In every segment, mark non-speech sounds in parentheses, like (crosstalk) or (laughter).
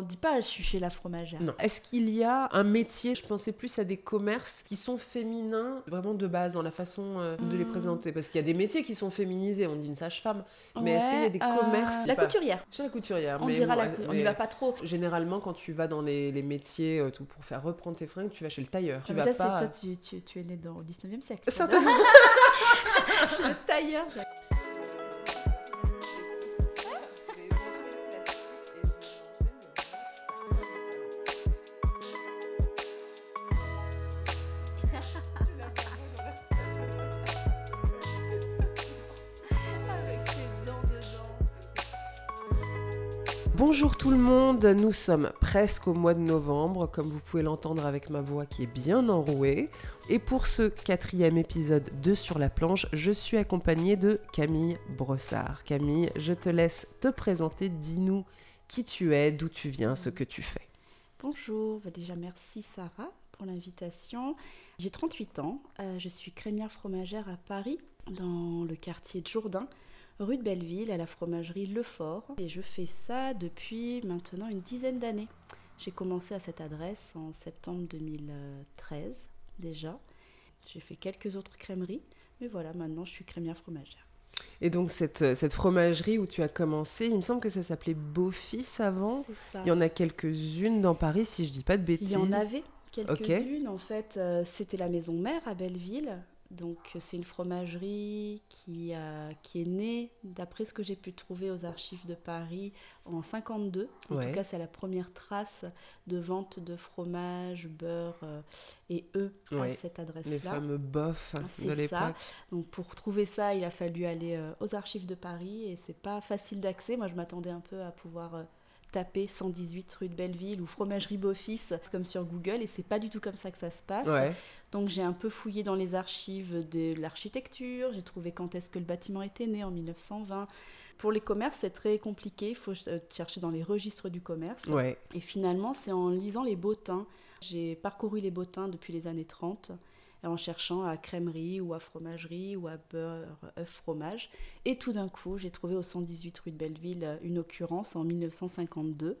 on dit pas je suis chez la fromagère. Non. Est-ce qu'il y a un métier, je pensais plus à des commerces qui sont féminins, vraiment de base, dans la façon euh, de les Hmm. présenter? Parce qu'il y a des métiers qui sont féminisés, on dit une sage-femme. Mais est-ce qu'il y a des commerces euh, La pas- couturière. Chez la couturière. On mais dira bon, la on n'y va pas trop. Généralement, quand tu vas dans les, les métiers euh, tout pour faire reprendre tes fringues, tu vas chez le tailleur. Tu Ah, mais vas ça, pas... c'est toi, tu, tu, tu es né dans, au 19e siècle. Certainement. (laughs) chez le tailleur. Bonjour tout le monde, nous sommes presque au mois de novembre, comme vous pouvez l'entendre avec ma voix qui est bien enrouée. Et pour ce quatrième épisode de Sur la planche, je suis accompagnée de Camille Brossard. Camille, je te laisse te présenter, dis-nous qui tu es, d'où tu viens, ce que tu fais. Bonjour, Bah, déjà merci Sarah pour l'invitation. J'ai 38 ans, euh, je suis crémière fromagère à Paris, dans le quartier de Jourdain, rue de Belleville, à la fromagerie Lefort. Et je fais ça depuis maintenant une dizaine d'années. J'ai commencé à cette adresse en septembre 2013 déjà. J'ai fait quelques autres crèmeries, mais voilà, maintenant je suis crémière fromagère. Et donc cette, cette fromagerie où tu as commencé, il me semble que ça s'appelait Beaufils avant. C'est ça. Il y en a quelques-unes dans Paris, si je dis pas de Il bêtises. y en avait quelques-unes. En fait, euh, c'était la maison mère à Belleville. Donc, euh, c'est une fromagerie qui, a- qui est née, d'après ce que j'ai pu trouver aux archives de Paris, en 52. En Ouais. tout cas, c'est la première trace de vente de fromage, beurre euh, et œufs Ouais. à cette Les adresse-là. fameux bofs Ah, c'est de ça. l'époque. Donc, pour trouver ça, il a fallu aller euh, aux archives de Paris et c'est pas facile d'accès. Moi, je m'attendais un peu à pouvoir euh, taper 118 rue de Belleville ou fromagerie Beaufils comme sur Google et c'est pas du tout comme ça que ça se passe. Ouais. Donc j'ai un peu fouillé dans les archives de l'architecture, j'ai trouvé quand est-ce que le bâtiment était né en 1920. Pour les commerces, c'est très compliqué, il faut euh, chercher dans les registres du commerce. Ouais. Et finalement, c'est en lisant les bottins. J'ai parcouru les bottins depuis les années 30 en cherchant à crèmerie ou à fromagerie ou à beurre, œuf, fromage. Et tout d'un coup, j'ai trouvé au 118 rue de Belleville euh, une occurrence en 1952.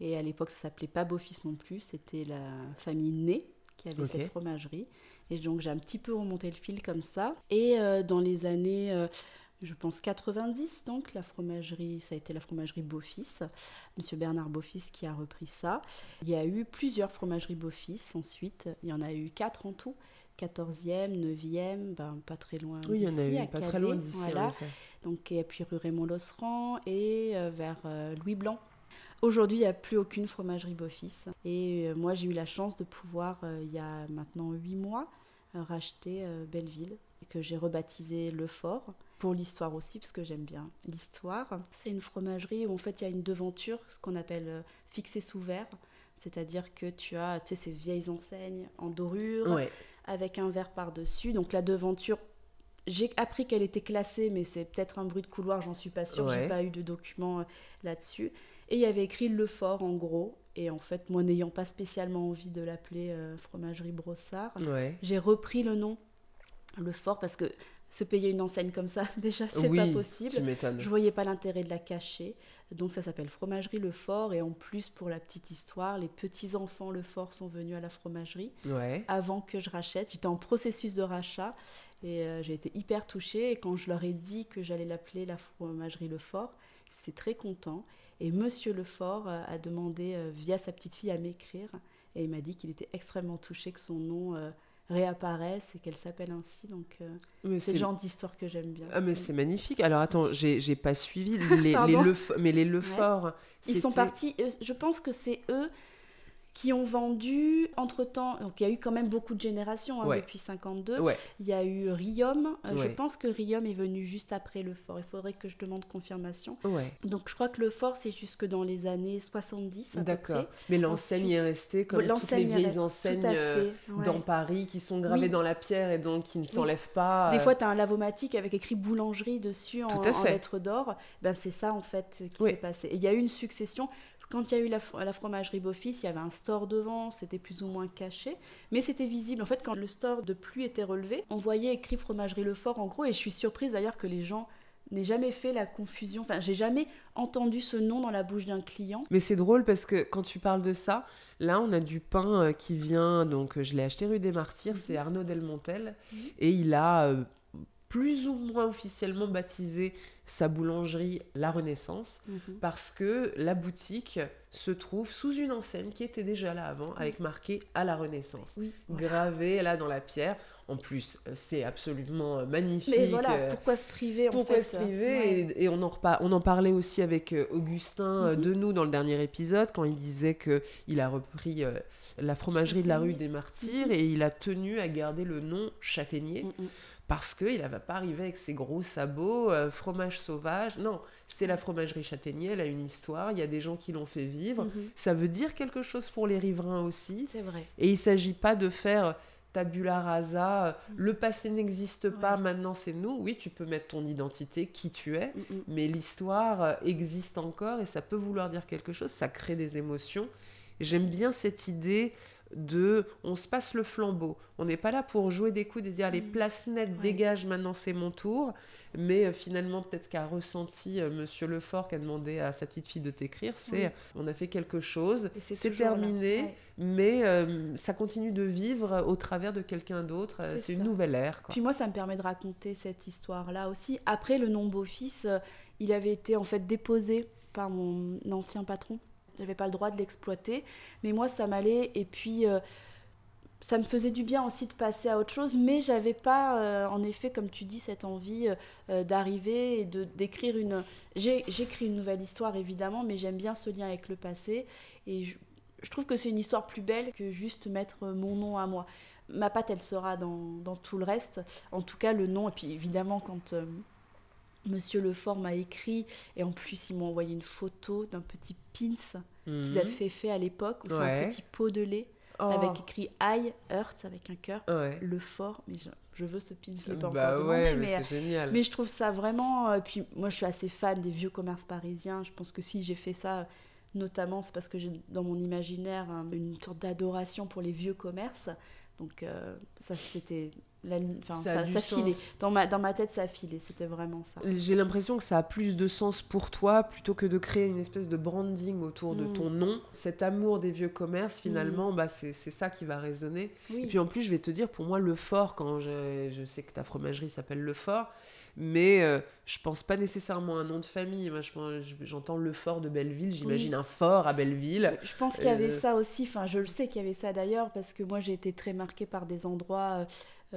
Et à l'époque, ça s'appelait pas Beaufils non plus, c'était la famille Ney qui avait cette fromagerie. Et donc, j'ai un petit peu remonté le fil comme ça. Et euh, dans les années, euh, je pense 90, donc, la fromagerie, ça a été la fromagerie Beaufils. Monsieur Bernard Beaufils qui a repris ça. Il y a eu plusieurs fromageries Beaufils ensuite. Il y en a eu quatre en tout. 14e, 9e, ben, pas très loin Oui, il y en a d'ici, eu pas très Cadet, loin d'ici, en voilà. effet. Donc, et puis rue Raymond Losserand et euh, vers euh, Louis Blanc. Aujourd'hui, il n'y a plus aucune fromagerie Beaufils. Et euh, moi, j'ai eu la chance de pouvoir, euh, il y a maintenant 8 mois, racheter Belleville, que j'ai rebaptisé Le Fort. Pour l'histoire aussi, parce que j'aime bien l'histoire. C'est une fromagerie où en fait il y a une devanture, ce qu'on appelle fixée sous verre. C'est-à-dire que tu as tu sais, ces vieilles enseignes en dorure, Ouais. Avec un verre par-dessus. Donc la devanture, j'ai appris qu'elle était classée, mais c'est peut-être un bruit de couloir, j'en suis pas sûre, Ouais. j'ai pas eu de documents euh, là-dessus. Et il y avait écrit Le Fort en gros. Et en fait, moi n'ayant pas spécialement envie de l'appeler euh, fromagerie Brossard, Ouais. j'ai repris le nom Le Fort parce que se payer une enseigne comme ça, (laughs) déjà, c'est oui, pas possible. Tu. Je voyais pas l'intérêt de la cacher. Donc ça s'appelle Fromagerie Le Fort. Et en plus, pour la petite histoire, les petits-enfants Le Fort sont venus à la fromagerie Ouais. avant que je rachète. J'étais en processus de rachat et euh, j'ai été hyper touchée. Et quand je leur ai dit que j'allais l'appeler la fromagerie Le Fort, c'était très content. Et Monsieur Lefort euh, a demandé euh, via sa petite fille à m'écrire et il m'a dit qu'il était extrêmement touché que son nom euh, réapparaisse et qu'elle s'appelle ainsi. Donc euh, c'est le genre d'histoire que j'aime bien. Ah mais c'est magnifique. Alors attends, j'ai pas suivi (laughs) les, les. Lef- mais les Lefort. Ils sont partis, je pense que c'est eux qui ont vendu entre-temps, donc il y a eu quand même beaucoup de générations hein, Ouais. depuis 52. Ouais. Il y a eu Riom, euh, je pense que Riom est venu juste après le fort, il faudrait que je demande confirmation. Donc je crois que le fort c'est jusque dans les années 70 à peu D'accord. Mais l'enseigne est restée comme toutes les vieilles enseignes euh, dans Paris qui sont gravées Oui. dans la pierre et donc qui ne s'enlèvent pas. Des euh, fois, tu as un lavomatique avec écrit boulangerie dessus en, en lettres d'or. Ben, c'est ça, en fait, qui Oui. s'est passé. Et il y a eu une succession. Quand il y a eu la, fro- la fromagerie Beaufils, il y avait un store devant, c'était plus ou moins caché, mais c'était visible. En fait, quand le store de pluie était relevé, on voyait écrit fromagerie Le Fort en gros, et je suis surprise d'ailleurs que les gens n'ai jamais fait la confusion. Enfin, j'ai jamais entendu ce nom dans la bouche d'un client. Mais c'est drôle parce que quand tu parles de ça, là, on a du pain euh, qui vient. Donc, je l'ai acheté rue des Martyrs. C'est Arnaud Delmontel. Et il a euh, plus ou moins officiellement baptisé sa boulangerie La Renaissance Mhm. parce que la boutique se trouve sous une enseigne qui était déjà là avant avec marqué à la Renaissance. Oui. Gravé là dans la pierre. En plus, c'est absolument euh, magnifique. Mais voilà, euh, pourquoi se priver en pourquoi fait se priver ouais. et, et on, en on en parlait aussi avec euh, Augustin Mhm. de nous dans le dernier épisode quand il disait que il a repris la fromagerie de la rue des Martyrs et il a tenu à garder le nom Châtaignier Mm, mm. Parce qu'il ne va pas arriver avec ses gros sabots, euh, fromage sauvage. Non, c'est la fromagerie Châtaignier, elle a une histoire, il y a des gens qui l'ont fait vivre. Mhm. Ça veut dire quelque chose pour les riverains aussi. C'est vrai. Et il ne s'agit pas de faire tabula rasa, euh, le passé n'existe pas, Ouais. maintenant c'est nous. Oui, tu peux mettre ton identité, qui tu es, Mm, mm. mais l'histoire euh, existe encore et ça peut vouloir dire quelque chose, ça crée des émotions. J'aime bien cette idée de on se passe le flambeau. On n'est pas là pour jouer des coups et dire allez, Mm. place nette, Ouais. dégage, maintenant c'est mon tour. Mais euh, finalement, peut-être ce qu'a ressenti euh, Monsieur Lefort qui a demandé à sa petite fille de t'écrire, c'est Oui. on a fait quelque chose, c'est terminé, Ouais. mais euh, ça continue de vivre au travers de quelqu'un d'autre. Euh, C'est une nouvelle ère. Quoi. Puis moi, ça me permet de raconter cette histoire-là aussi. Après, le nom beau-fils, euh, il avait été en fait déposé par mon ancien patron. J'avais pas le droit de l'exploiter, mais moi, ça m'allait. Et puis, euh, ça me faisait du bien aussi de passer à autre chose, mais j'avais pas, euh, en effet, comme tu dis, cette envie euh, d'arriver et de d'écrire une. J'écris une nouvelle histoire évidemment, mais j'aime bien ce lien avec le passé et je, je trouve que c'est une histoire plus belle que juste mettre mon nom à moi. Ma patte, elle sera dans, dans tout le reste. En tout cas, le nom. Et puis évidemment, quand Monsieur Lefort m'a écrit, et en plus, il m'a envoyé une photo d'un petit pins qu'ils Mhm. avaient fait à l'époque, où c'est un petit pot de lait Oh, avec écrit I Heart avec un cœur. ouais. Le fort, mais je, je veux ce pin, je l'ai pas Bah encore ouais, demandé, mais, mais, c'est génial. mais je trouve ça vraiment. euh, puis moi, je suis assez fan des vieux commerces parisiens. Je pense que si j'ai fait ça, notamment, c'est parce que j'ai dans mon imaginaire un- une sorte d'adoration pour les vieux commerces. Donc euh, ça, c'était. La Ça ça, ça filait. Dans ma, dans ma tête, ça filait. C'était vraiment ça. J'ai l'impression que ça a plus de sens pour toi plutôt que de créer une espèce de branding autour de Mm. ton nom. Cet amour des vieux commerces, finalement, bah, c'est ça qui va résonner. Oui. Et puis en plus, je vais te dire, pour moi, le fort, quand je, je sais que ta fromagerie s'appelle le fort, mais euh, je pense pas nécessairement à un nom de famille. Moi, je pense- je- j'entends le fort de Belleville, j'imagine un fort à Belleville. Je pense qu'il y avait Euh, ça aussi, enfin je le sais qu'il y avait ça d'ailleurs, parce que moi j'ai été très marquée par des endroits euh,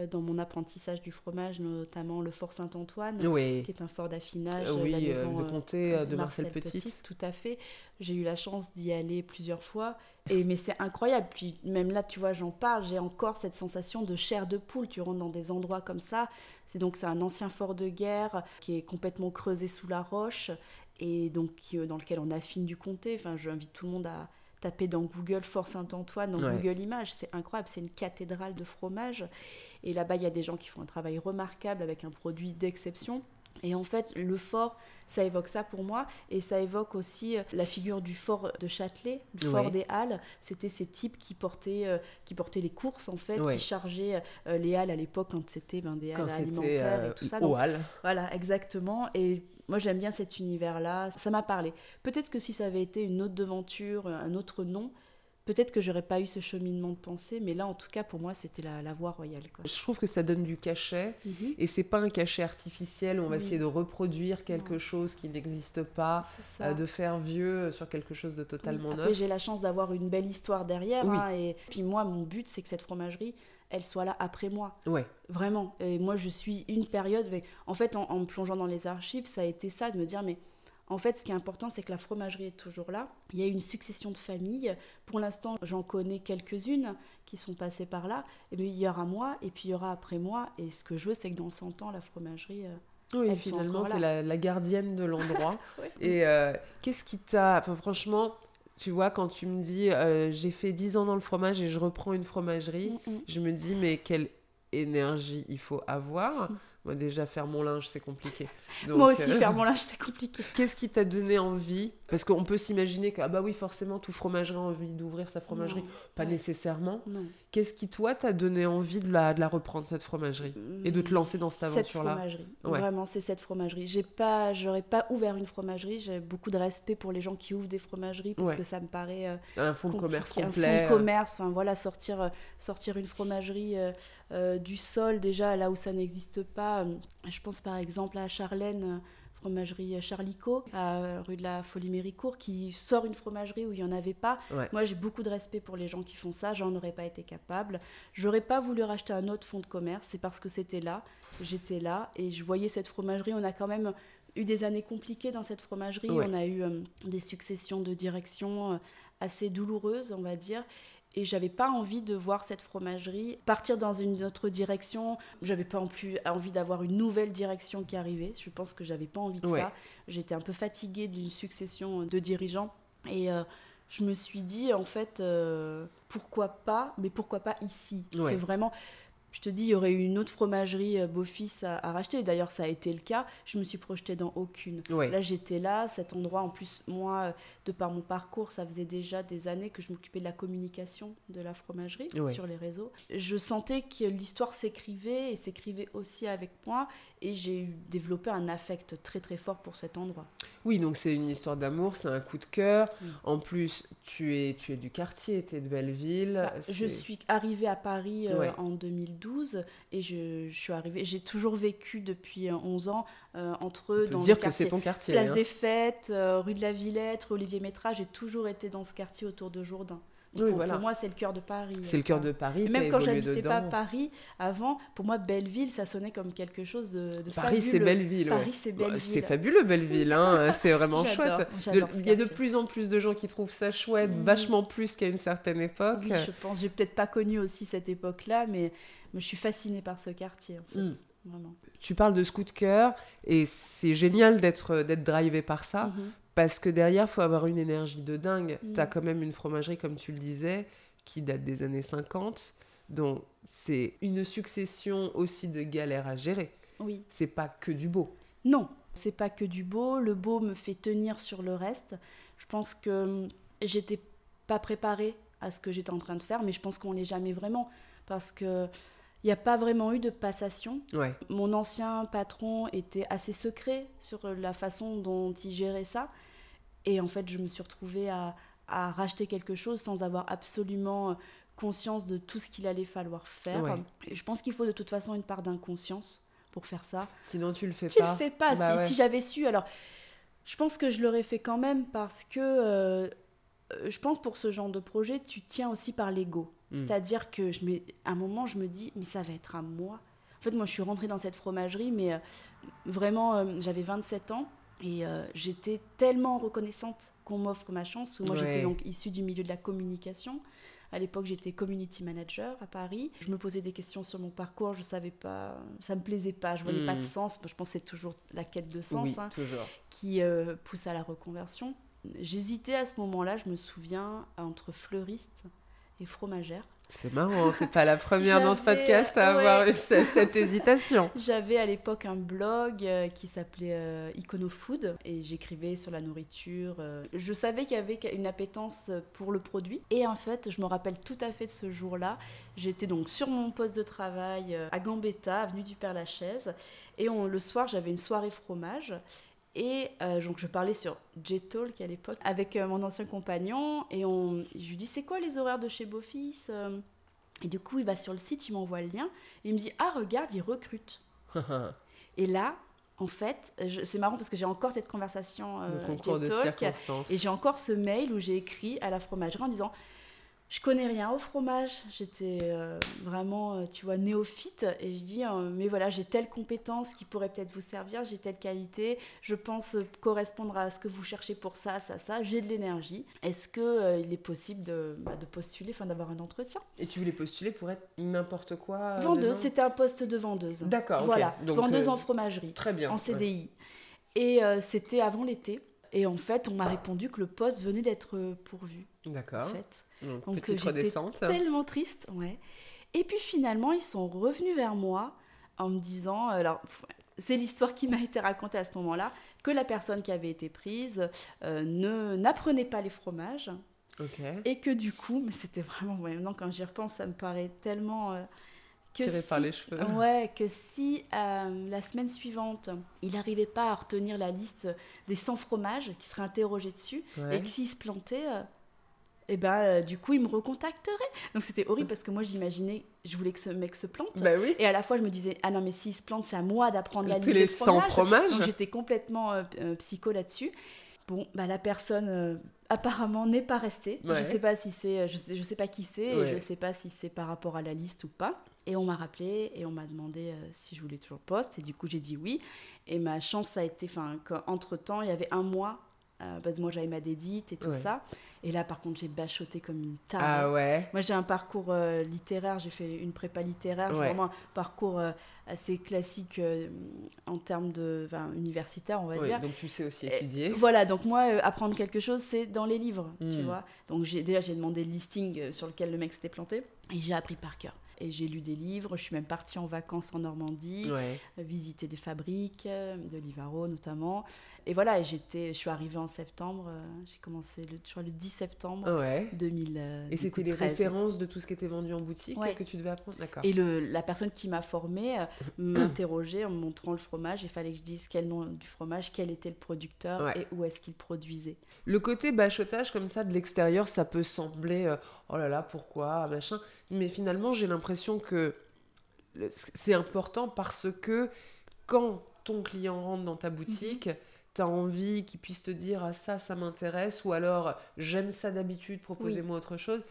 dans mon apprentissage du fromage, notamment le Fort Saint-Antoine, Oui, qui est un fort d'affinage, Euh, oui, la euh, maison le euh, comté euh, de Marcel, Petit. Tout à fait. J'ai eu la chance d'y aller plusieurs fois. Et, mais c'est incroyable. Puis même là, tu vois, j'en parle, j'ai encore cette sensation de chair de poule. Tu rentres dans des endroits comme ça. C'est donc c'est un ancien fort de guerre qui est complètement creusé sous la roche et donc euh, dans lequel on affine du comté. Enfin, j'invite tout le monde à taper dans Google Fort Saint-Antoine, dans Ouais. Google Images. C'est incroyable. C'est une cathédrale de fromage. Et là-bas, il y a des gens qui font un travail remarquable avec un produit d'exception. Et en fait, le fort, ça évoque ça pour moi. Et ça évoque aussi euh, la figure du fort de Châtelet, du fort des Halles. C'était ces types qui portaient, euh, qui portaient les courses, en fait, Ouais. qui chargeaient euh, les Halles à l'époque quand c'était ben, des Halles alimentaires euh, et tout ça. au Donc, hall. voilà, exactement. Et moi, j'aime bien cet univers-là. Ça m'a parlé. Peut-être que si ça avait été une autre devanture, un autre nom, peut-être que j'aurais pas eu ce cheminement de pensée. Mais là, en tout cas, pour moi, c'était la, la voie royale. Quoi. Je trouve que ça donne du cachet. Mhm. Et c'est pas un cachet artificiel où on va Oui. essayer de reproduire quelque Non. chose qui n'existe pas, euh, de faire vieux sur quelque chose de totalement Oui, Après, neuf. j'ai la chance d'avoir une belle histoire derrière. Oui. hein, et puis moi, mon but, c'est que cette fromagerie, elle soit là après moi. Ouais, Vraiment. Et moi, je suis une période. mais en fait, en, en me plongeant dans les archives, ça a été ça, de me dire, mais en fait, ce qui est important, c'est que la fromagerie est toujours là. Il y a une succession de familles. Pour l'instant, j'en connais quelques-unes qui sont passées par là. Et bien, il y aura moi, et puis il y aura après moi. Et ce que je veux, c'est que dans 100 ans, la fromagerie. euh, oui Elles finalement, tu es la, la gardienne de l'endroit. (laughs) ouais. Et euh, qu'est-ce qui t'a. Enfin, franchement, tu vois, quand tu me dis euh, j'ai fait 10 ans dans le fromage et je reprends une fromagerie, Mm, mm. je me dis mais quelle énergie il faut avoir. Moi, déjà, faire mon linge, c'est compliqué. (laughs) Donc, Moi aussi, euh, faire mon linge, c'est compliqué. Qu'est-ce qui t'a donné envie? Parce qu'on peut s'imaginer que, ah bah oui, forcément, tout fromagerie a envie d'ouvrir sa fromagerie. Pas nécessairement. Qu'est-ce qui, toi, t'a donné envie de la, de la reprendre, cette fromagerie? Et de te lancer dans cette aventure-là? Cette fromagerie. Vraiment, c'est cette fromagerie. J'ai pas, j'aurais pas ouvert une fromagerie. J'ai beaucoup de respect pour les gens qui ouvrent des fromageries parce que ça me paraît. Euh, un fonds de commerce complet. Un fonds de commerce. Enfin, voilà, sortir, euh, sortir une fromagerie euh, du sol, déjà, là où ça n'existe pas. Je pense par exemple à Charlène fromagerie Charlicot, à rue de la Folie Méricourt, qui sort une fromagerie où il n'y en avait pas. Moi, j'ai beaucoup de respect pour les gens qui font ça. J'en aurais pas été capable. J'aurais pas voulu racheter un autre fonds de commerce. C'est parce que c'était là. J'étais là et je voyais cette fromagerie. On a quand même eu des années compliquées dans cette fromagerie. On a eu euh, des successions de directions euh, assez douloureuses, on va dire et j'avais pas envie de voir cette fromagerie partir dans une autre direction. J'avais pas en plus envie d'avoir une nouvelle direction qui arrivait. Je pense que j'avais pas envie de ça. J'étais un peu fatiguée d'une succession de dirigeants et euh, je me suis dit en fait euh, pourquoi pas, mais pourquoi pas ici? C'est vraiment je te dis, il y aurait eu une autre fromagerie euh, beau-fils à, racheter. D'ailleurs, ça a été le cas. Je me suis projetée dans aucune. Là, j'étais là, cet endroit. En plus, moi, de par mon parcours, ça faisait déjà des années que je m'occupais de la communication de la fromagerie sur les réseaux. Je sentais que l'histoire s'écrivait et s'écrivait aussi avec moi. Et j'ai développé un affect très très fort pour cet endroit. Oui, donc c'est une histoire d'amour, c'est un coup de cœur. En plus, tu es, tu es du quartier, tu es de Belleville. Bah, je suis arrivée à Paris euh, en 2012 et je, je suis arrivée. J'ai toujours vécu depuis 11 euh, ans euh, entre eux. dans dire que c'est ton quartier. Place hein. des Fêtes, rue de la Villette, Olivier Métra. J'ai toujours été dans ce quartier autour de Jourdain pour, moi, c'est le cœur de Paris. C'est le cœur de Paris. Et même quand j'habitais pas Paris avant, pour moi, Belleville, ça sonnait comme quelque chose de, de Paris, c'est Belleville. Paris, c'est bah, Belleville. C'est fabuleux, Belleville. Hein (laughs) c'est vraiment chouette. Il y a de plus en plus de gens qui trouvent ça chouette, mm. vachement plus qu'à une certaine époque. Oui, je pense. J'ai peut-être pas connu aussi cette époque-là, mais, je suis fascinée par ce quartier, en fait. Mm. Vraiment. Tu parles de ce coup de cœur et c'est génial d'être drivé par ça. Mm-hmm. Parce que derrière, il faut avoir une énergie de dingue. Mm. Tu as quand même une fromagerie, comme tu le disais, qui date des années 50. Donc, c'est une succession aussi de galères à gérer. Oui. C'est pas que du beau. Non, c'est pas que du beau. Le beau me fait tenir sur le reste. Je pense que hum, j'étais pas préparée à ce que j'étais en train de faire, mais je pense qu'on l'est jamais vraiment. Parce que il n'y a pas vraiment eu de passation. Mon ancien patron était assez secret sur la façon dont il gérait ça. Et en fait, je me suis retrouvée à, racheter quelque chose sans avoir absolument euh, conscience de tout ce qu'il allait falloir faire. Et je pense qu'il faut de toute façon une part d'inconscience pour faire ça. Sinon, tu le fais pas. Tu le fais pas. Bah si, j'avais su, alors, je pense que je l'aurais fait quand même parce que, euh, je pense pour ce genre de projet, tu tiens aussi par l'ego. Hmm. C'est-à-dire que je à un moment, je me dis, mais ça va être à moi. En fait, moi, je suis rentrée dans cette fromagerie, mais vraiment, j'avais 27 ans. Et euh, j'étais tellement reconnaissante qu'on m'offre ma chance. Moi, j'étais donc issue du milieu de la communication. À l'époque, j'étais community manager à Paris. Je me posais des questions sur mon parcours. Je savais pas, ça me plaisait pas. Je voyais pas de hmm. sens. Je pensais toujours la quête de sens hein, qui euh, pousse à la reconversion. J'hésitais à ce moment-là. Je me souviens entre fleuriste et fromagère. C'est marrant, t'es pas la première dans ce podcast à avoir cette, (laughs) hésitation. J'avais à l'époque un blog euh, qui s'appelait euh, Iconofood et j'écrivais sur la nourriture. Euh. Je savais qu'il y avait une appétence pour le produit et en fait, je me rappelle tout à fait de ce jour-là. J'étais donc sur mon poste de travail à Gambetta, avenue du Père-Lachaise et on, le soir, j'avais une soirée fromage et euh, donc je parlais sur J-Talk à l'époque avec euh, mon ancien compagnon et on, je lui dis c'est quoi les horaires de chez Beaufils euh? Et du coup il va sur le site, il m'envoie le lien et il me dit ah regarde il recrute. (laughs) et là en fait c'est marrant parce que j'ai encore cette conversation euh, et j'ai encore ce mail où j'ai écrit à la fromagerie en disant je connais rien au fromage. J'étais euh, vraiment, euh, tu vois, néophyte. Et je dis, euh, mais voilà, j'ai telle compétence qui pourrait peut-être vous servir, j'ai telle qualité, je pense correspondre à ce que vous cherchez pour ça, ça, ça, j'ai de l'énergie. Est-ce qu'il il est possible de, bah, de postuler, enfin d'avoir un entretien? Et tu voulais postuler pour être n'importe quoi Vendeuse, c'était un poste de vendeuse. D'accord, Voilà, vendeuse en fromagerie. Très bien. En CDI. Et c'était avant l'été. Et en fait, on m'a répondu que le poste venait d'être pourvu. D'accord. En fait. Donc, Petite redescente. Tellement triste, ouais. Et puis finalement, ils sont revenus vers moi en me disant, alors c'est l'histoire qui m'a été racontée à ce moment-là, que la personne qui avait été prise euh, ne n'apprenait pas les fromages. Et que du coup, mais c'était vraiment, maintenant quand j'y repense, ça me paraît tellement... Euh, que Tiré par les cheveux. (laughs) Ouais, que si euh, la semaine suivante, il n'arrivait pas à retenir la liste des 100 fromages, qui serait interrogé dessus, et que s'il se plantait, et ben euh, du coup il me recontacterait. Donc c'était horrible parce que moi j'imaginais, je voulais que ce mec se plante. Bah oui. Et à la fois je me disais ah non mais s'il se plante c'est à moi d'apprendre la liste les des fromages. Donc j'étais complètement euh, euh, psycho là-dessus. Bon, bah, la personne apparemment n'est pas restée. Je sais pas si c'est, je sais, je sais pas qui c'est, et je sais pas si c'est par rapport à la liste ou pas. Et on m'a rappelé et on m'a demandé si je voulais toujours poste. Et du coup, j'ai dit oui. Et ma chance, ça a été, enfin, qu'entre temps, il y avait un mois euh, bah, moi j'avais ma dédite et tout ça. Et là par contre j'ai bachoté comme une table. Ah ouais. Moi j'ai un parcours euh, littéraire, j'ai fait une prépa littéraire, vraiment un parcours euh, assez classique en termes de universitaire on va dire. Donc tu sais aussi étudier. voilà, donc moi apprendre quelque chose c'est dans les livres, tu hmm. vois. Donc déjà j'ai demandé le listing sur lequel le mec s'était planté et j'ai appris par cœur et j'ai lu des livres. Je suis même partie en vacances en Normandie, visiter des fabriques, de Livaro notamment. Et voilà, j'étais, je suis arrivée en septembre. Euh, j'ai commencé le, je le 10 septembre 2000. et c'était les références de tout ce qui était vendu en boutique que tu devais apprendre? D'accord. Et le, la personne qui m'a formée euh, (clears throat) m'interrogeait en me montrant le fromage. Il fallait que je dise quel nom du fromage, quel était le producteur et où est-ce qu'il produisait. Le côté bachotage comme ça de l'extérieur, ça peut sembler euh, oh là là, pourquoi, machin. Mais finalement, j'ai l'impression que c'est important parce que quand ton client rentre dans ta boutique, mhm. tu as envie qu'il puisse te dire ah ça ça m'intéresse ou alors j'aime ça d'habitude proposez-moi autre chose.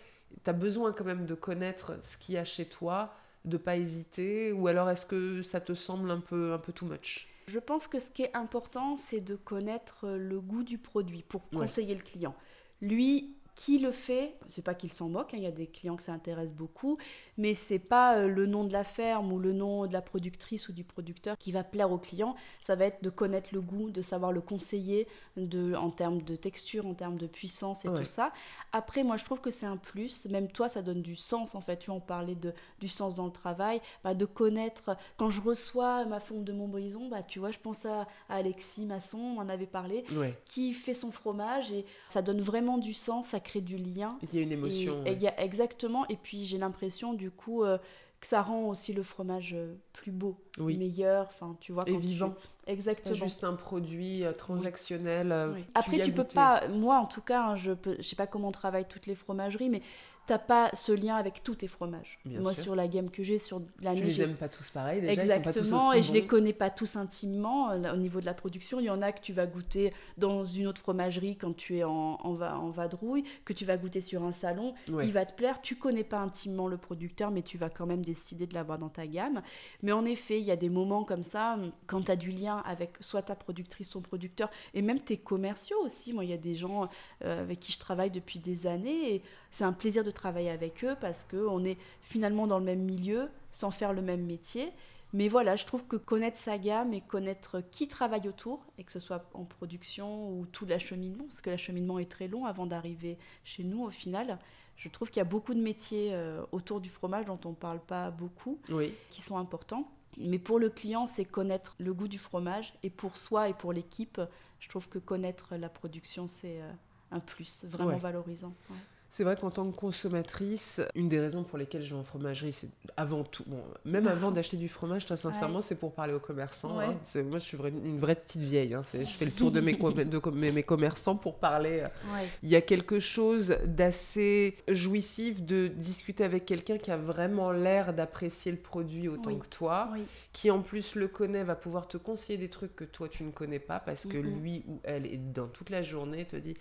Tu as besoin quand même de connaître ce qu'il y a chez toi de pas hésiter ou alors est-ce que ça te semble un peu un peu too much? Je pense que ce qui est important c'est de connaître le goût du produit pour conseiller le client. Lui qui le fait, c'est pas qu'il s'en moque, hein, il y a des clients que ça intéresse beaucoup, mais c'est pas euh, le nom de la ferme ou le nom de la productrice ou du producteur qui va plaire au client, ça va être de connaître le goût, de savoir le conseiller de, en termes de texture, en termes de puissance et tout ça. Après, moi je trouve que c'est un plus, même toi ça donne du sens en fait, tu en parlais de, du sens dans le travail, bah, de connaître, quand je reçois ma fonte de Montbrison, bah, tu vois, je pense à, Alexis Masson, on en avait parlé, qui fait son fromage et ça donne vraiment du sens, ça crée du lien. Il y a une émotion. Et, y a, exactement. Et puis j'ai l'impression du coup euh, que ça rend aussi le fromage euh, plus beau, meilleur. Enfin, tu vois, et vivant. Exactement. C'est juste un produit euh, transactionnel. Après, tu peux pas. Moi, en tout cas, hein, je peux. Je sais pas comment on travaille toutes les fromageries, mais t'as pas ce lien avec tous tes fromages. Moi, sur la gamme que j'ai, sur l'année. Tu les aimes pas tous pareil, déjà. Exactement, et je les connais pas tous intimement euh, au niveau de la production. Il y en a que tu vas goûter dans une autre fromagerie quand tu es en, en, en vadrouille, que tu vas goûter sur un salon. Il va te plaire. Tu connais pas intimement le producteur, mais tu vas quand même décider de l'avoir dans ta gamme. Mais en effet, il y a des moments comme ça, quand tu as du lien avec soit ta productrice, ton producteur, et même tes commerciaux aussi. Moi, il y a des gens euh, avec qui je travaille depuis des années. Et, c'est un plaisir de travailler avec eux parce qu'on est finalement dans le même milieu sans faire le même métier. Mais voilà, je trouve que connaître sa gamme et connaître qui travaille autour, et que ce soit en production ou tout l'acheminement, parce que l'acheminement est très long avant d'arriver chez nous au final, je trouve qu'il y a beaucoup de métiers euh, autour du fromage dont on ne parle pas beaucoup, qui sont importants. Mais pour le client, c'est connaître le goût du fromage. Et pour soi et pour l'équipe, je trouve que connaître la production, c'est euh, un plus vraiment valorisant. C'est vrai qu'en tant que consommatrice, une des raisons pour lesquelles je vais en fromagerie, c'est avant tout, bon, même avant d'acheter du fromage, très sincèrement, c'est pour parler aux commerçants. Hein. moi, je suis une vraie petite vieille. Hein. Je fais le tour de mes, (laughs) de mes, commerçants pour parler. Il y a quelque chose d'assez jouissif de discuter avec quelqu'un qui a vraiment l'air d'apprécier le produit autant que toi, qui en plus le connaît, va pouvoir te conseiller des trucs que toi tu ne connais pas parce que lui ou elle est dans toute la journée te dit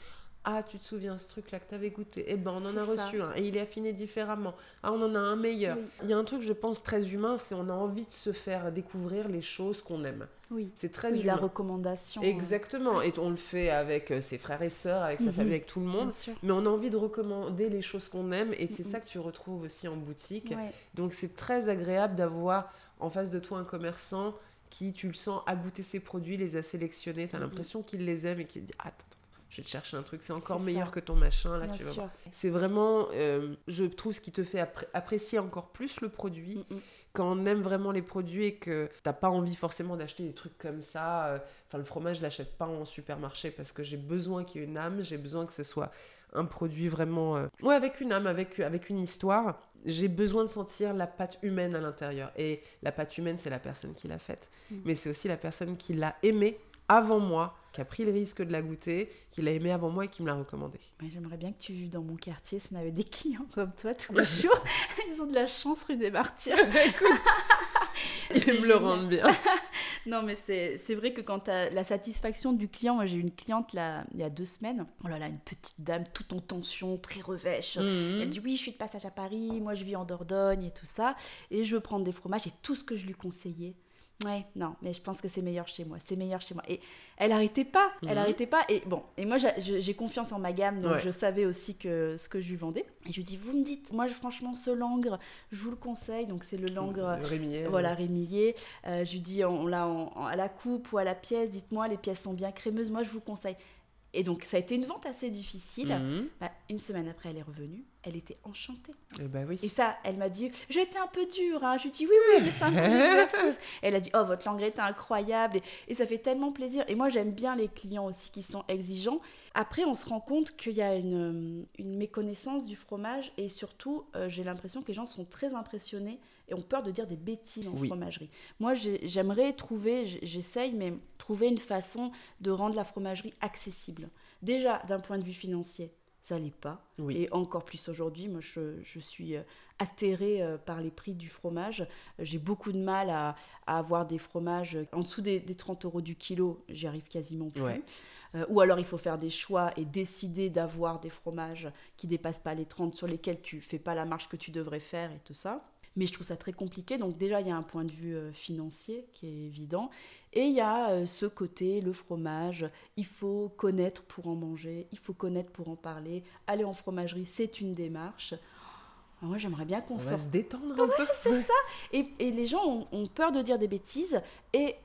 ah, tu te souviens ce truc-là que tu avais goûté Eh ben, on en a reçu un et il est affiné différemment. Ah, on en a un meilleur. Il y a un truc, je pense, très humain, c'est on a envie de se faire découvrir les choses qu'on aime. Oui. C'est très oui, la recommandation. Exactement. Et on le fait avec euh, ses frères et sœurs, avec sa mhm. famille, avec tout le monde. Mais on a envie de recommander les choses qu'on aime et c'est ça que tu retrouves aussi en boutique. Donc, c'est très agréable d'avoir en face de toi un commerçant qui, tu le sens, a goûté ses produits, les a sélectionnés. Tu as l'impression qu'il les aime et qu'il dit Attends, je vais te chercher un truc, c'est encore meilleur que ton machin, là, tu vois. C'est vraiment, euh, je trouve, ce qui te fait apprécier encore plus le produit. quand on aime vraiment les produits et que t'as pas envie forcément d'acheter des trucs comme ça, euh, enfin le fromage je l'achète pas en supermarché parce que j'ai besoin qu'il y ait une âme, j'ai besoin que ce soit un produit vraiment, euh, ouais avec une âme, avec avec une histoire. J'ai besoin de sentir la pâte humaine à l'intérieur et la pâte humaine c'est la personne qui l'a faite, Mm. mais c'est aussi la personne qui l'a aimée avant moi, qui a pris le risque de la goûter, qui l'a aimée avant moi et qui me l'a recommandée. Ouais, J'aimerais bien que tu vives dans mon quartier si on avait des clients comme toi tous les jours. (laughs) Ils ont de la chance rue des Martyrs. (laughs) Écoute, (laughs) C'est ils me le rendent bien. Non, mais c'est c'est vrai que quand tu as la satisfaction du client, moi j'ai eu une cliente là, il y a deux semaines. Oh là là, une petite dame toute en tension, très revêche. Mhm. Elle dit oui, je suis de passage à Paris, moi je vis en Dordogne et tout ça, et je veux prendre des fromages et tout ce que je lui conseillais. Ouais, non, mais je pense que c'est meilleur chez moi, c'est meilleur chez moi. Et elle arrêtait pas, elle Mhm. arrêtait pas. Et bon, et moi j'ai- confiance en ma gamme, donc Ouais. je savais aussi que ce que je lui vendais. Et je lui dis, vous me dites, moi franchement ce langre, je vous le conseille, donc c'est le langre. Le Rémillet, Voilà, rémillier. Euh, je lui dis, on l'a à la coupe ou à la pièce, dites-moi, les pièces sont bien crémeuses, moi je vous conseille. Et donc ça a été une vente assez difficile. Mhm. Bah, une semaine après, elle est revenue, elle était enchantée. Eh ben oui. Et ça, elle m'a dit, été un peu dure. Hein. Je lui dis, oui, oui, mais c'est un bon (laughs) exercice. Elle a dit, oh, votre langue est incroyable. Et, et ça fait tellement plaisir. Et moi, j'aime bien les clients aussi qui sont exigeants. Après, on se rend compte qu'il y a une, une méconnaissance du fromage. Et surtout, euh, j'ai l'impression que les gens sont très impressionnés et ont peur de dire des bêtises en Oui. fromagerie. Moi, j'ai- j'aimerais trouver, j'essaye, mais trouver une façon de rendre la fromagerie accessible. Déjà, d'un point de vue financier, ça l'est pas. Oui. Et encore plus aujourd'hui, moi je, je suis euh, atterrée euh, par les prix du fromage. J'ai beaucoup de mal à, à avoir des fromages en dessous des, des 30 euros du kilo, j'y arrive quasiment plus. Ouais. Euh, ou alors il faut faire des choix et décider d'avoir des fromages qui dépassent pas les 30 sur lesquels tu fais pas la marge que tu devrais faire et tout ça. Mais je trouve ça très compliqué. Donc déjà, il y a un point de vue financier qui est évident. Et il y a euh, ce côté, le fromage, il faut connaître pour en manger, il faut connaître pour en parler. Aller en fromagerie, c'est une démarche. Alors moi, j'aimerais bien qu'on On va se détendre un peu. c'est ça. Et, et les gens ont, ont peur de dire des bêtises. Et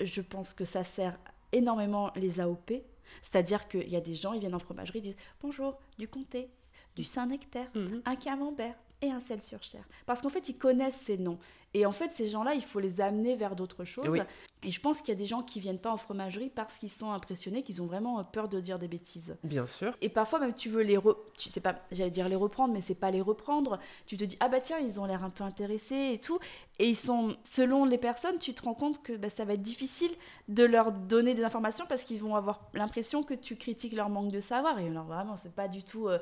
je pense que ça sert énormément les AOP. C'est-à-dire qu'il y a des gens, ils viennent en fromagerie, ils disent Bonjour, du comté, du Saint-Nectaire, Mhm. un camembert et un sel sur chair. Parce qu'en fait, ils connaissent ces noms. Et en fait, ces gens-là, il faut les amener vers d'autres choses. Oui. Et je pense qu'il y a des gens qui viennent pas en fromagerie parce qu'ils sont impressionnés, qu'ils ont vraiment peur de dire des bêtises. Bien sûr. Et parfois même tu veux les re... tu sais pas, j'allais dire les reprendre, mais c'est pas les reprendre. Tu te dis ah bah tiens ils ont l'air un peu intéressés et tout, et ils sont selon les personnes, tu te rends compte que bah, ça va être difficile de leur donner des informations parce qu'ils vont avoir l'impression que tu critiques leur manque de savoir. Et alors vraiment c'est pas du tout, euh,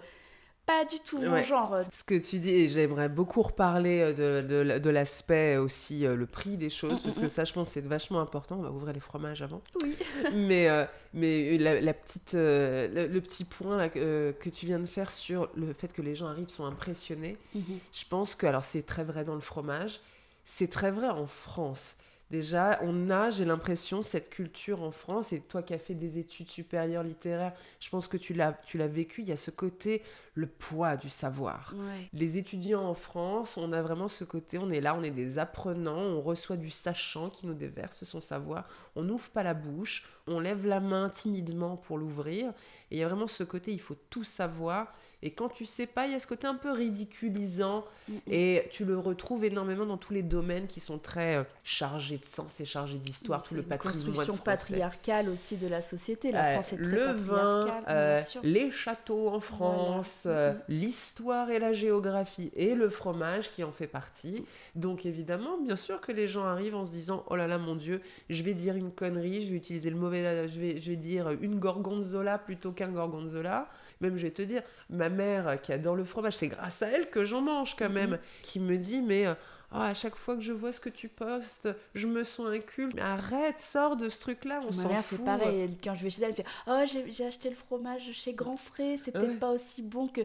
pas du tout mon Ouais. genre. Ce que tu dis, et j'aimerais beaucoup reparler euh, de, de, de l'aspect aussi, euh, le prix des choses, Mm, parce mm, que mm. ça, je pense, c'est vachement important. On va ouvrir les fromages avant. Oui. (laughs) mais euh, mais la, la petite, euh, le, le petit point là, que, euh, que tu viens de faire sur le fait que les gens arrivent, sont impressionnés, je pense que, alors c'est très vrai dans le fromage, c'est très vrai en France. Déjà, on a, j'ai l'impression, cette culture en France, et toi qui as fait des études supérieures littéraires, je pense que tu l'as, tu l'as vécu, il y a ce côté, le poids du savoir. Ouais. Les étudiants en France, on a vraiment ce côté, on est là, on est des apprenants, on reçoit du sachant qui nous déverse son savoir, on n'ouvre pas la bouche, on lève la main timidement pour l'ouvrir, et il y a vraiment ce côté, il faut tout savoir, et quand tu sais pas, il y a ce côté un peu ridiculisant, et tu le retrouves énormément dans tous les domaines qui sont très euh, chargés de sens et chargés d'histoire, tout le patrimoine construction patriarcale aussi de la société. La Euh, France est très le vin, euh, les châteaux en France, euh, l'histoire et la géographie et le fromage qui en fait partie. Donc évidemment, bien sûr que les gens arrivent en se disant oh là là mon dieu, je vais dire une connerie, je vais utiliser le mauvais, je vais, je vais dire une gorgonzola plutôt qu'un gorgonzola. Même je vais te dire, ma mère euh, qui adore le fromage, c'est grâce à elle que j'en mange quand Mhm. même, qui me dit mais euh, Oh, à chaque fois que je vois ce que tu postes, je me sens inculte. Mais arrête, sors de ce truc-là, on s'en fout. c'est pareil. Quand je vais chez elle, elle fait Oh, j'ai acheté le fromage chez Grand Frais, c'est peut-être Ouais. pas aussi bon que.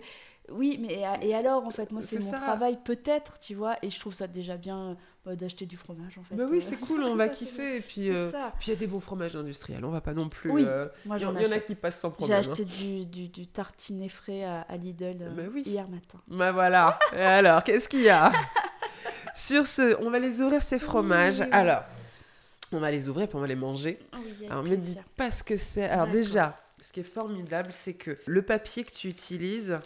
Oui, mais et, alors, en fait, moi, c'est C'est mon ça. travail, peut-être, tu vois, et je trouve ça déjà bien euh, d'acheter du fromage, en fait. Bah oui, euh. c'est cool, on va (laughs) kiffer. Et puis, euh, il y a des bons fromages industriels, on va pas non plus. Oui, euh, Moi, Il y, en- a qui passent sans J'ai problème. hein. acheté du, du, du frais à, à Lidl euh, Bah oui. hier matin. Bah voilà. Et alors, qu'est-ce qu'il y a? (laughs) Sur ce, on va les ouvrir ces fromages. oui, oui. Alors, on va les ouvrir puis on va les manger. Oh oui, avec Alors, me dis pas ce que c'est. Alors déjà, ce qui est formidable, c'est que le papier que tu utilises,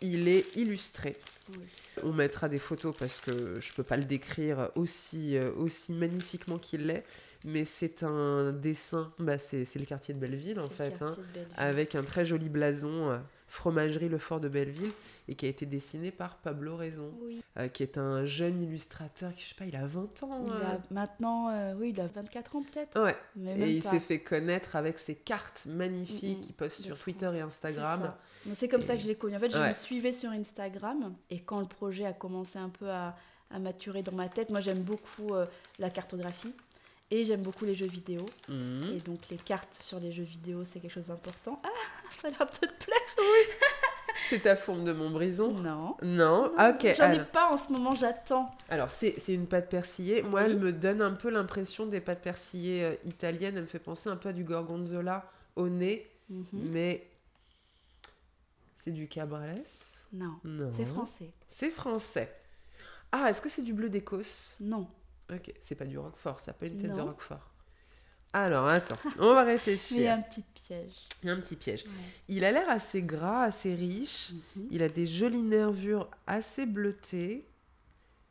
il est illustré. Oui. On mettra des photos parce que je peux pas le décrire aussi, euh, aussi magnifiquement qu'il l'est. Mais c'est un dessin, bah c'est le quartier de Belleville en fait, hein, avec un très joli blason, euh, fromagerie Le Fort de Belleville, et qui a été dessiné par Pablo Raison, Oui. euh, qui est un jeune illustrateur qui, je sais pas, il a 20 ans. Il a maintenant, euh, oui, il a 24 ans peut-être. Ouais, Mais et il s'est fait connaître avec ses cartes magnifiques Mm, mm, qu'il poste sur France. Twitter et Instagram. C'est comme ça que je l'ai connu. En fait, je Ouais. me suivais sur Instagram et quand le projet a commencé un peu à, à maturer dans ma tête, moi j'aime beaucoup euh, la cartographie et j'aime beaucoup les jeux vidéo. Mhm. Et donc les cartes sur les jeux vidéo, c'est quelque chose d'important. Ah, (laughs) ça a l'air de te plaire. (laughs) C'est ta forme de Montbrison? Non. Non, Ah, ok. J'en ai alors- pas en ce moment, j'attends. Alors, c'est c'est une pâte persillée. Moi, Oui. elle me donne un peu l'impression des pâtes persillées euh, italiennes. Elle me fait penser un peu à du gorgonzola au nez, Mhm. mais c'est du cabrales? Non, Non. c'est français. C'est français. Ah, est-ce que c'est du bleu d'Écosse? Non. Ok, c'est pas du roquefort, ça n'a pas une tête de roquefort. Alors, attends, on va Il y a réfléchir. un petit piège. Il y a un petit piège. Ouais. Il a l'air assez gras, assez riche. Mhm. Il a des jolies nervures assez bleutées.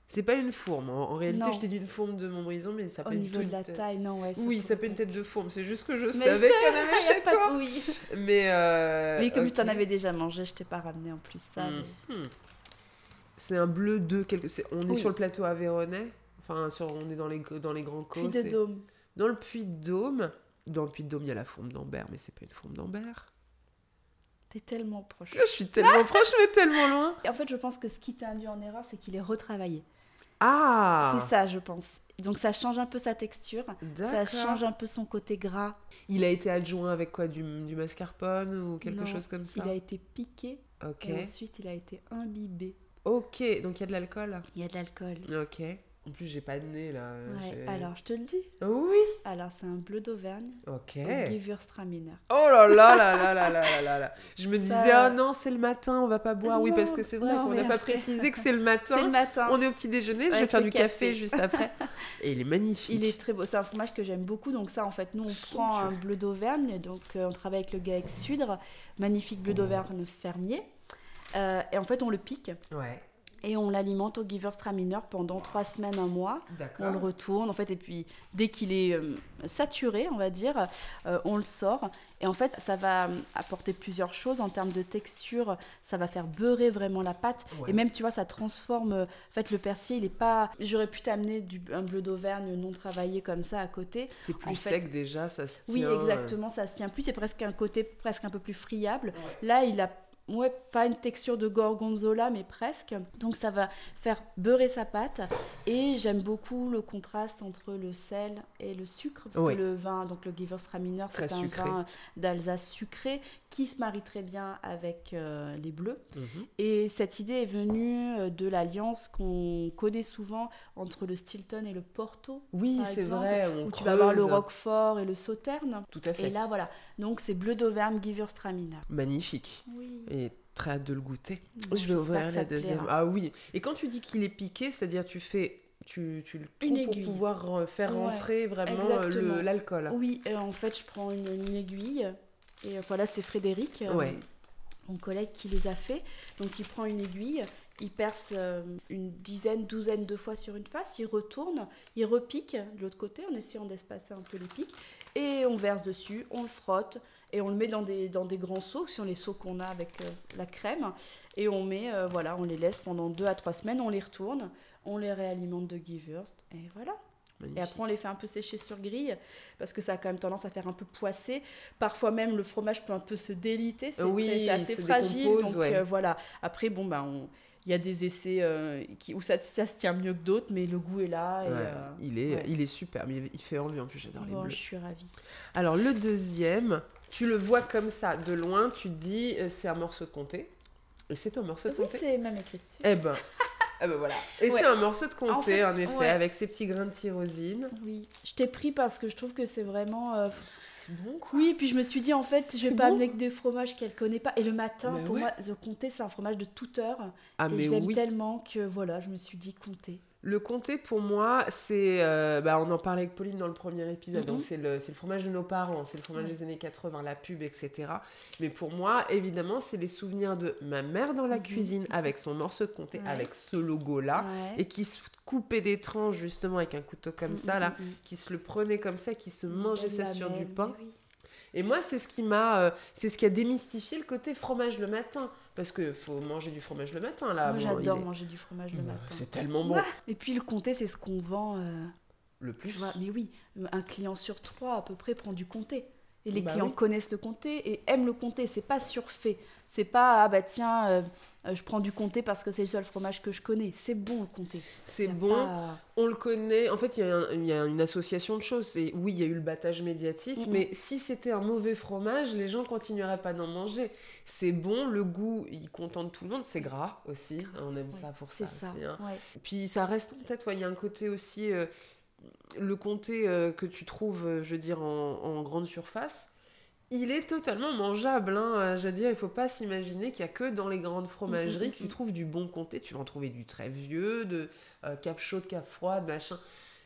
C'est pas une fourme. En, en réalité, Non. je t'ai dit une fourme de Montbrison, mais ça peut Au être niveau une de la taille, non, ouais. Oui, ça peut une tête de fourme. C'est juste que je Mais savais en avait (laughs) chez pas de- toi. Oui. Mais, euh, comme tu en avais déjà mangé, je t'ai pas ramené en plus ça. mais- Mhm. C'est un bleu de quelque. On est sur le plateau Aveyronais. Enfin, sur... on est dans les, dans les grands Puy côtes. de c'est- Dôme. Dans le Puy de Dôme. Dans le Puy de Dôme, il y a la fourme d'Ambert, mais c'est pas une fourme d'Ambert. T'es tellement proche. Je suis tellement (laughs) proche, mais tellement loin. Et en fait, je pense que ce qui t'a induit en erreur, c'est qu'il est retravaillé. Ah C'est ça, je pense. Donc ça change un peu sa texture. Ça change un peu son côté gras. Il a été adjoint avec quoi? Du, du mascarpone ou quelque Non, chose comme ça? Il a été piqué Ok. et ensuite il a été imbibé. Ok, donc il y a de l'alcool? Il y a de l'alcool. Ok. En plus, j'ai pas de nez là. Ouais, alors je te le dis. Oui Alors c'est un bleu d'Auvergne Ok. au Gewürztraminer. Oh là là là là là là là là là Je me (laughs) disais, Ça- ah non, c'est le matin, on va pas boire. oui, parce que c'est vrai qu'on n'a pas après- précisé que c'est le (laughs) matin. C'est le matin. On est au petit déjeuner, je vais faire du café, café. juste après. (laughs) Et il est magnifique. Il est très beau. C'est un fromage que j'aime beaucoup. Donc ça, en fait, nous, on prend un bleu d'Auvergne. Donc euh, on travaille avec le GAEX Sudre. Magnifique bleu d'Auvergne fermier. Euh, et en fait, on le pique Ouais, et on l'alimente au Gewürztraminer pendant trois semaines, un mois. On le retourne, en fait, et puis dès qu'il est euh, saturé, on va dire, euh, on le sort. Et en fait, ça va euh, apporter plusieurs choses en termes de texture. Ça va faire beurrer vraiment la pâte. Ouais. Et même, tu vois, ça transforme. En fait, le persil, il est pas. J'aurais pu t'amener du un bleu d'Auvergne non travaillé comme ça à côté. C'est plus en fait- sec déjà, ça se Oui, tient. euh. exactement, ça se tient plus. C'est presque un côté presque un peu plus friable. Ouais. Là, il a ouais, pas une texture de gorgonzola, mais presque. Donc ça va faire beurrer sa pâte. Et j'aime beaucoup le contraste entre le sel et le sucre. Parce Oui. que le vin, donc le Gewürztraminer, c'est un sucré. vin d'Alsace sucré qui se marie très bien avec euh, les bleus. Mhm. Et cette idée est venue euh, de l'alliance qu'on connaît souvent entre le Stilton et le Porto. Oui, c'est vrai. On Où tu vas avoir le. Roquefort et le Sauterne. Tout à fait. Et là, voilà. Donc, c'est bleu d'Auvergne, Gewürztraminer. Magnifique. Oui. Et très hâte de le goûter. Bon, je vais ouvrir la deuxième. plaira. Ah oui. Et quand tu dis qu'il est piqué, c'est-à-dire tu fais, tu, tu le Une pour aiguille. pouvoir euh, faire Ouais, rentrer vraiment euh, l'alcool. Oui, euh, en fait, je prends une, une aiguille. Et voilà, c'est Frédéric, euh, Ouais. mon collègue, qui les a fait. Donc, il prend une aiguille, il perce euh, une dizaine, douzaine de fois sur une face, il retourne, il repique de l'autre côté en essayant d'espacer un peu les pics. Et on verse dessus, on le frotte et on le met dans des, dans des grands seaux, qui sont les seaux qu'on a avec euh, la crème. Et on met, euh, voilà, on les laisse pendant deux à trois semaines, on les retourne, on les réalimente de Gewürz. Et voilà. Et après, on les fait un peu sécher sur grille parce que ça a quand même tendance à faire un peu poisser. Parfois même, le fromage peut un peu se déliter. C'est Oui, assez se fragile. Donc ouais. euh, voilà. Après, bon, bah, on- il y a des essais euh, qui, où ça, ça se tient mieux que d'autres, mais le goût est là. Et, Ouais, euh, il, est, ouais. il est superbe, il, il fait envie en plus, j'adore les bon, bleus. je suis ravie. Alors le deuxième, tu le vois comme ça, de loin, tu te dis euh, c'est un morceau de comté. Et c'est un morceau de Oui, comté. c'est même écrit dessus. Eh ben, (laughs) eh ben voilà. Et Ouais. c'est un morceau de comté, en, effet, ouais. avec ses petits grains de tyrosine. Oui, je t'ai pris parce que je trouve que c'est vraiment. euh, C'est bon quoi. Oui, puis je me suis dit en fait, je vais pas amener que des fromages qu'elle connaît pas. Et le matin, Mais pour ouais. moi, le comté, c'est un fromage de toute heure. Ah et mais je l'aime oui, tellement que voilà, je me suis dit comté. Le comté, pour moi, c'est. euh, bah, on en parlait avec Pauline dans le premier épisode. Mhm. donc c'est le, le fromage de nos parents, c'est le fromage des années 80, la pub, etc. Mais pour moi, évidemment, c'est les souvenirs de ma mère dans la Mhm. cuisine avec son morceau de comté, Ouais. avec ce logo-là, Ouais. et qui se coupait des tranches justement avec un couteau comme Mm, ça, là, qui se le prenait comme ça, qui se mangeait ça Belle sur du pain. oui. Et moi, c'est ce qui m'a, euh, c'est ce qui a démystifié le côté fromage le matin, parce que faut manger du fromage le matin là. Moi, bon, j'adore est- manger du fromage le Bah, matin. C'est tellement bon. (laughs) Et puis le comté, c'est ce qu'on vend. euh, Le plus. tu vois, mais oui, un client sur trois à peu près prend du comté. Et les Bah clients oui. connaissent le comté et aiment le comté. C'est pas surfait. C'est pas ah bah tiens, euh, euh, je prends du comté parce que c'est le seul fromage que je connais. C'est bon le comté. C'est bon. pas- On le connaît. En fait, il y, a y une association de choses. C'est oui, il y a eu le battage médiatique, mais si c'était un mauvais fromage, les gens continueraient pas d'en manger. C'est bon, le goût, il contente tout le monde. C'est gras aussi. hein, On aime Ouais, ça pour ça, ça. aussi. hein. ouais. Puis ça reste en tête. ouais, Il y a un côté aussi. euh, le comté euh, que tu trouves, je veux dire, en, en grande surface. Il est totalement mangeable, hein. Euh, je veux dire, il faut pas s'imaginer qu'il y a que dans les grandes fromageries Mhm, que tu mhm. trouves du bon comté. Tu vas en trouver du très vieux, de euh, cave chaude, cave froide, machin.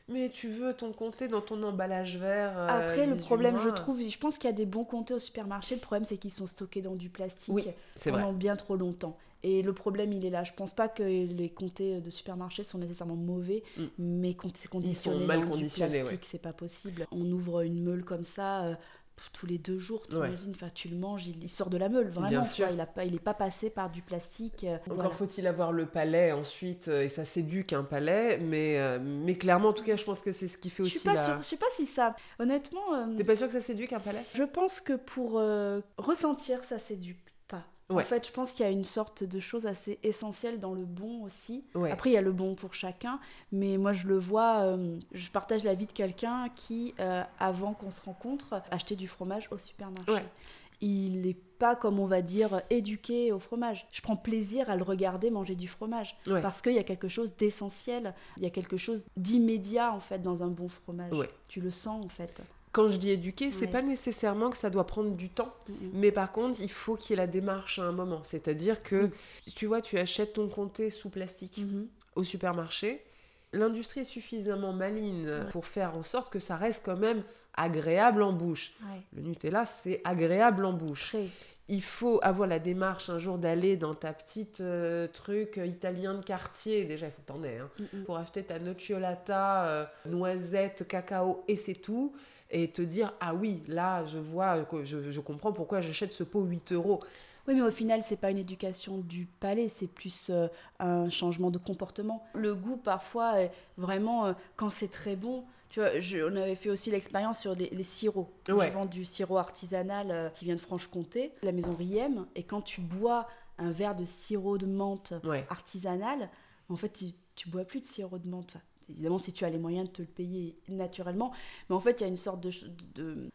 Mais tu veux ton comté dans ton emballage vert. euh, Après, le 18 problème, je mois. trouve, je pense qu'il y a des bons comtés au supermarché. Le problème, c'est qu'ils sont stockés dans du plastique Oui, c'est vrai. pendant bien trop longtemps. Et le problème, il est là. Je pense pas que les comtés de supermarché sont nécessairement mauvais, Mm. mais c'est conditionné mal dans conditionnés, du plastique, c'est pas possible. On ouvre une meule comme ça euh, tous les deux jours, Ouais. Enfin, tu le manges, il, il sort de la meule, vraiment. Bien tu sûr. vois, il, a pas, il est pas passé par du plastique. euh, Encore voilà. faut-il avoir le palais ensuite, euh, et ça s'éduque un palais, mais, euh, mais clairement, en tout cas, je pense que c'est ce qui fait aussi la... je sais pas si ça. Honnêtement, euh, T'es pas sûr que ça s'éduque un palais? je pense que pour ressentir, ça s'éduque. Ouais. En fait, je pense qu'il y a une sorte de chose assez essentielle dans le bon aussi. Ouais. Après, il y a le bon pour chacun, mais moi, je le vois, euh, je partage la vie de quelqu'un qui, euh, avant qu'on se rencontre, achetait du fromage au supermarché. Ouais. Il n'est pas, comme on va dire, éduqué au fromage. Je prends plaisir à le regarder manger du fromage, parce qu'il y a quelque chose d'essentiel, il y a quelque chose d'immédiat, en fait, dans un bon fromage. Tu le sens, en fait. Quand je dis éduquer, c'est Ouais. pas nécessairement que ça doit prendre du temps. Mhm. Mais par contre, il faut qu'il y ait la démarche à un moment. C'est-à-dire que, tu vois, tu achètes ton comté sous plastique Mhm. au supermarché. L'industrie est suffisamment maligne Ouais. pour faire en sorte que ça reste quand même agréable en bouche. Ouais. Le Nutella, c'est agréable en bouche. Très. Il faut avoir la démarche un jour d'aller dans ta petite euh, truc euh, italien de quartier. Déjà, il faut que t'en aies. hein. Pour acheter ta nocciolata, euh, noisette, cacao et c'est tout. Et te dire, ah oui, là, je vois, que je, je comprends pourquoi j'achète ce pot 8 euros. Oui, mais au final, c'est pas une éducation du palais, c'est plus euh, un changement de comportement. Le goût, parfois, est vraiment, euh, quand c'est très bon, tu vois, je- on avait fait aussi l'expérience sur les, les sirops. Ouais. Je vends du sirop artisanal euh, qui vient de Franche-Comté, la maison Riem, et quand tu bois un verre de sirop de menthe Ouais. artisanal, en fait, tu, tu bois plus de sirop de menthe. Enfin, évidemment, si tu as les moyens de te le payer naturellement, mais en fait, il y a une sorte de... de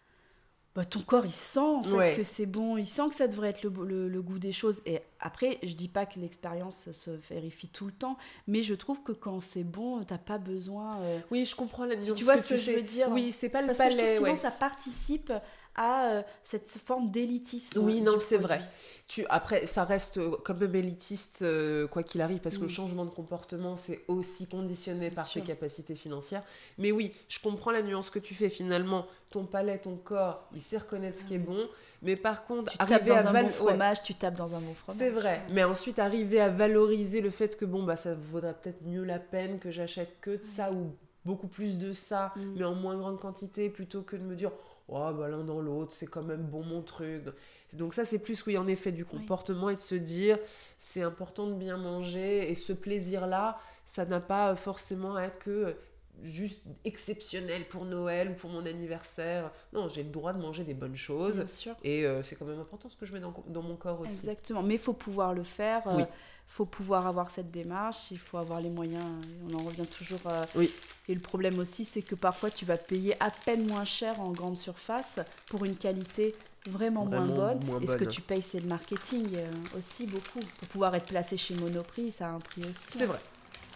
bah, ton corps, il sent en fait, Ouais. que c'est bon, il sent que ça devrait être le, le- le goût des choses. Et après, je dis pas que l'expérience se vérifie tout le temps, mais je trouve que quand c'est bon, t'as pas besoin. euh, Oui, je comprends la tu vois ce que je veux dire? Oui, c'est pas le Parce que je trouve palais. sinon ouais. ça participe à euh, cette forme d'élitisme. Oui, non, c'est vrai. Tu, après, ça reste euh, quand même élitiste, euh, quoi qu'il arrive, parce que le Mm. changement de comportement, c'est aussi conditionné Bien par sûr. tes capacités financières. Mais oui, je comprends la nuance que tu fais. Finalement, ton palais, ton corps, il sait reconnaître ce qui est bon. Mais par contre, Tu tapes arriver dans à un val- bon ouais. fromage, tu tapes dans un bon fromage. C'est vrai, mais ensuite arriver à valoriser le fait que bon bah ça vaudrait peut-être mieux la peine que j'achète que de ça ou beaucoup plus de ça, Mm. mais en moins grande quantité plutôt que de me dire oh bah l'un dans l'autre c'est quand même bon mon truc. Donc ça c'est plus oui en effet du comportement et de se dire c'est important de bien manger et ce plaisir là ça n'a pas forcément à être que juste exceptionnel pour Noël ou pour mon anniversaire. Non, j'ai le droit de manger des bonnes choses. Bien sûr. Et euh, c'est quand même important ce que je mets dans, dans mon corps aussi. Exactement, mais il faut pouvoir le faire, il Oui. faut pouvoir avoir cette démarche, il faut avoir les moyens, on en revient toujours. euh, Oui. Et le problème aussi, c'est que parfois tu vas payer à peine moins cher en grande surface pour une qualité vraiment, Vraiment moins bonne. moins et ce que tu payes, c'est le marketing euh, aussi beaucoup. Pour pouvoir être placé chez Monoprix, ça a un prix aussi. C'est vrai.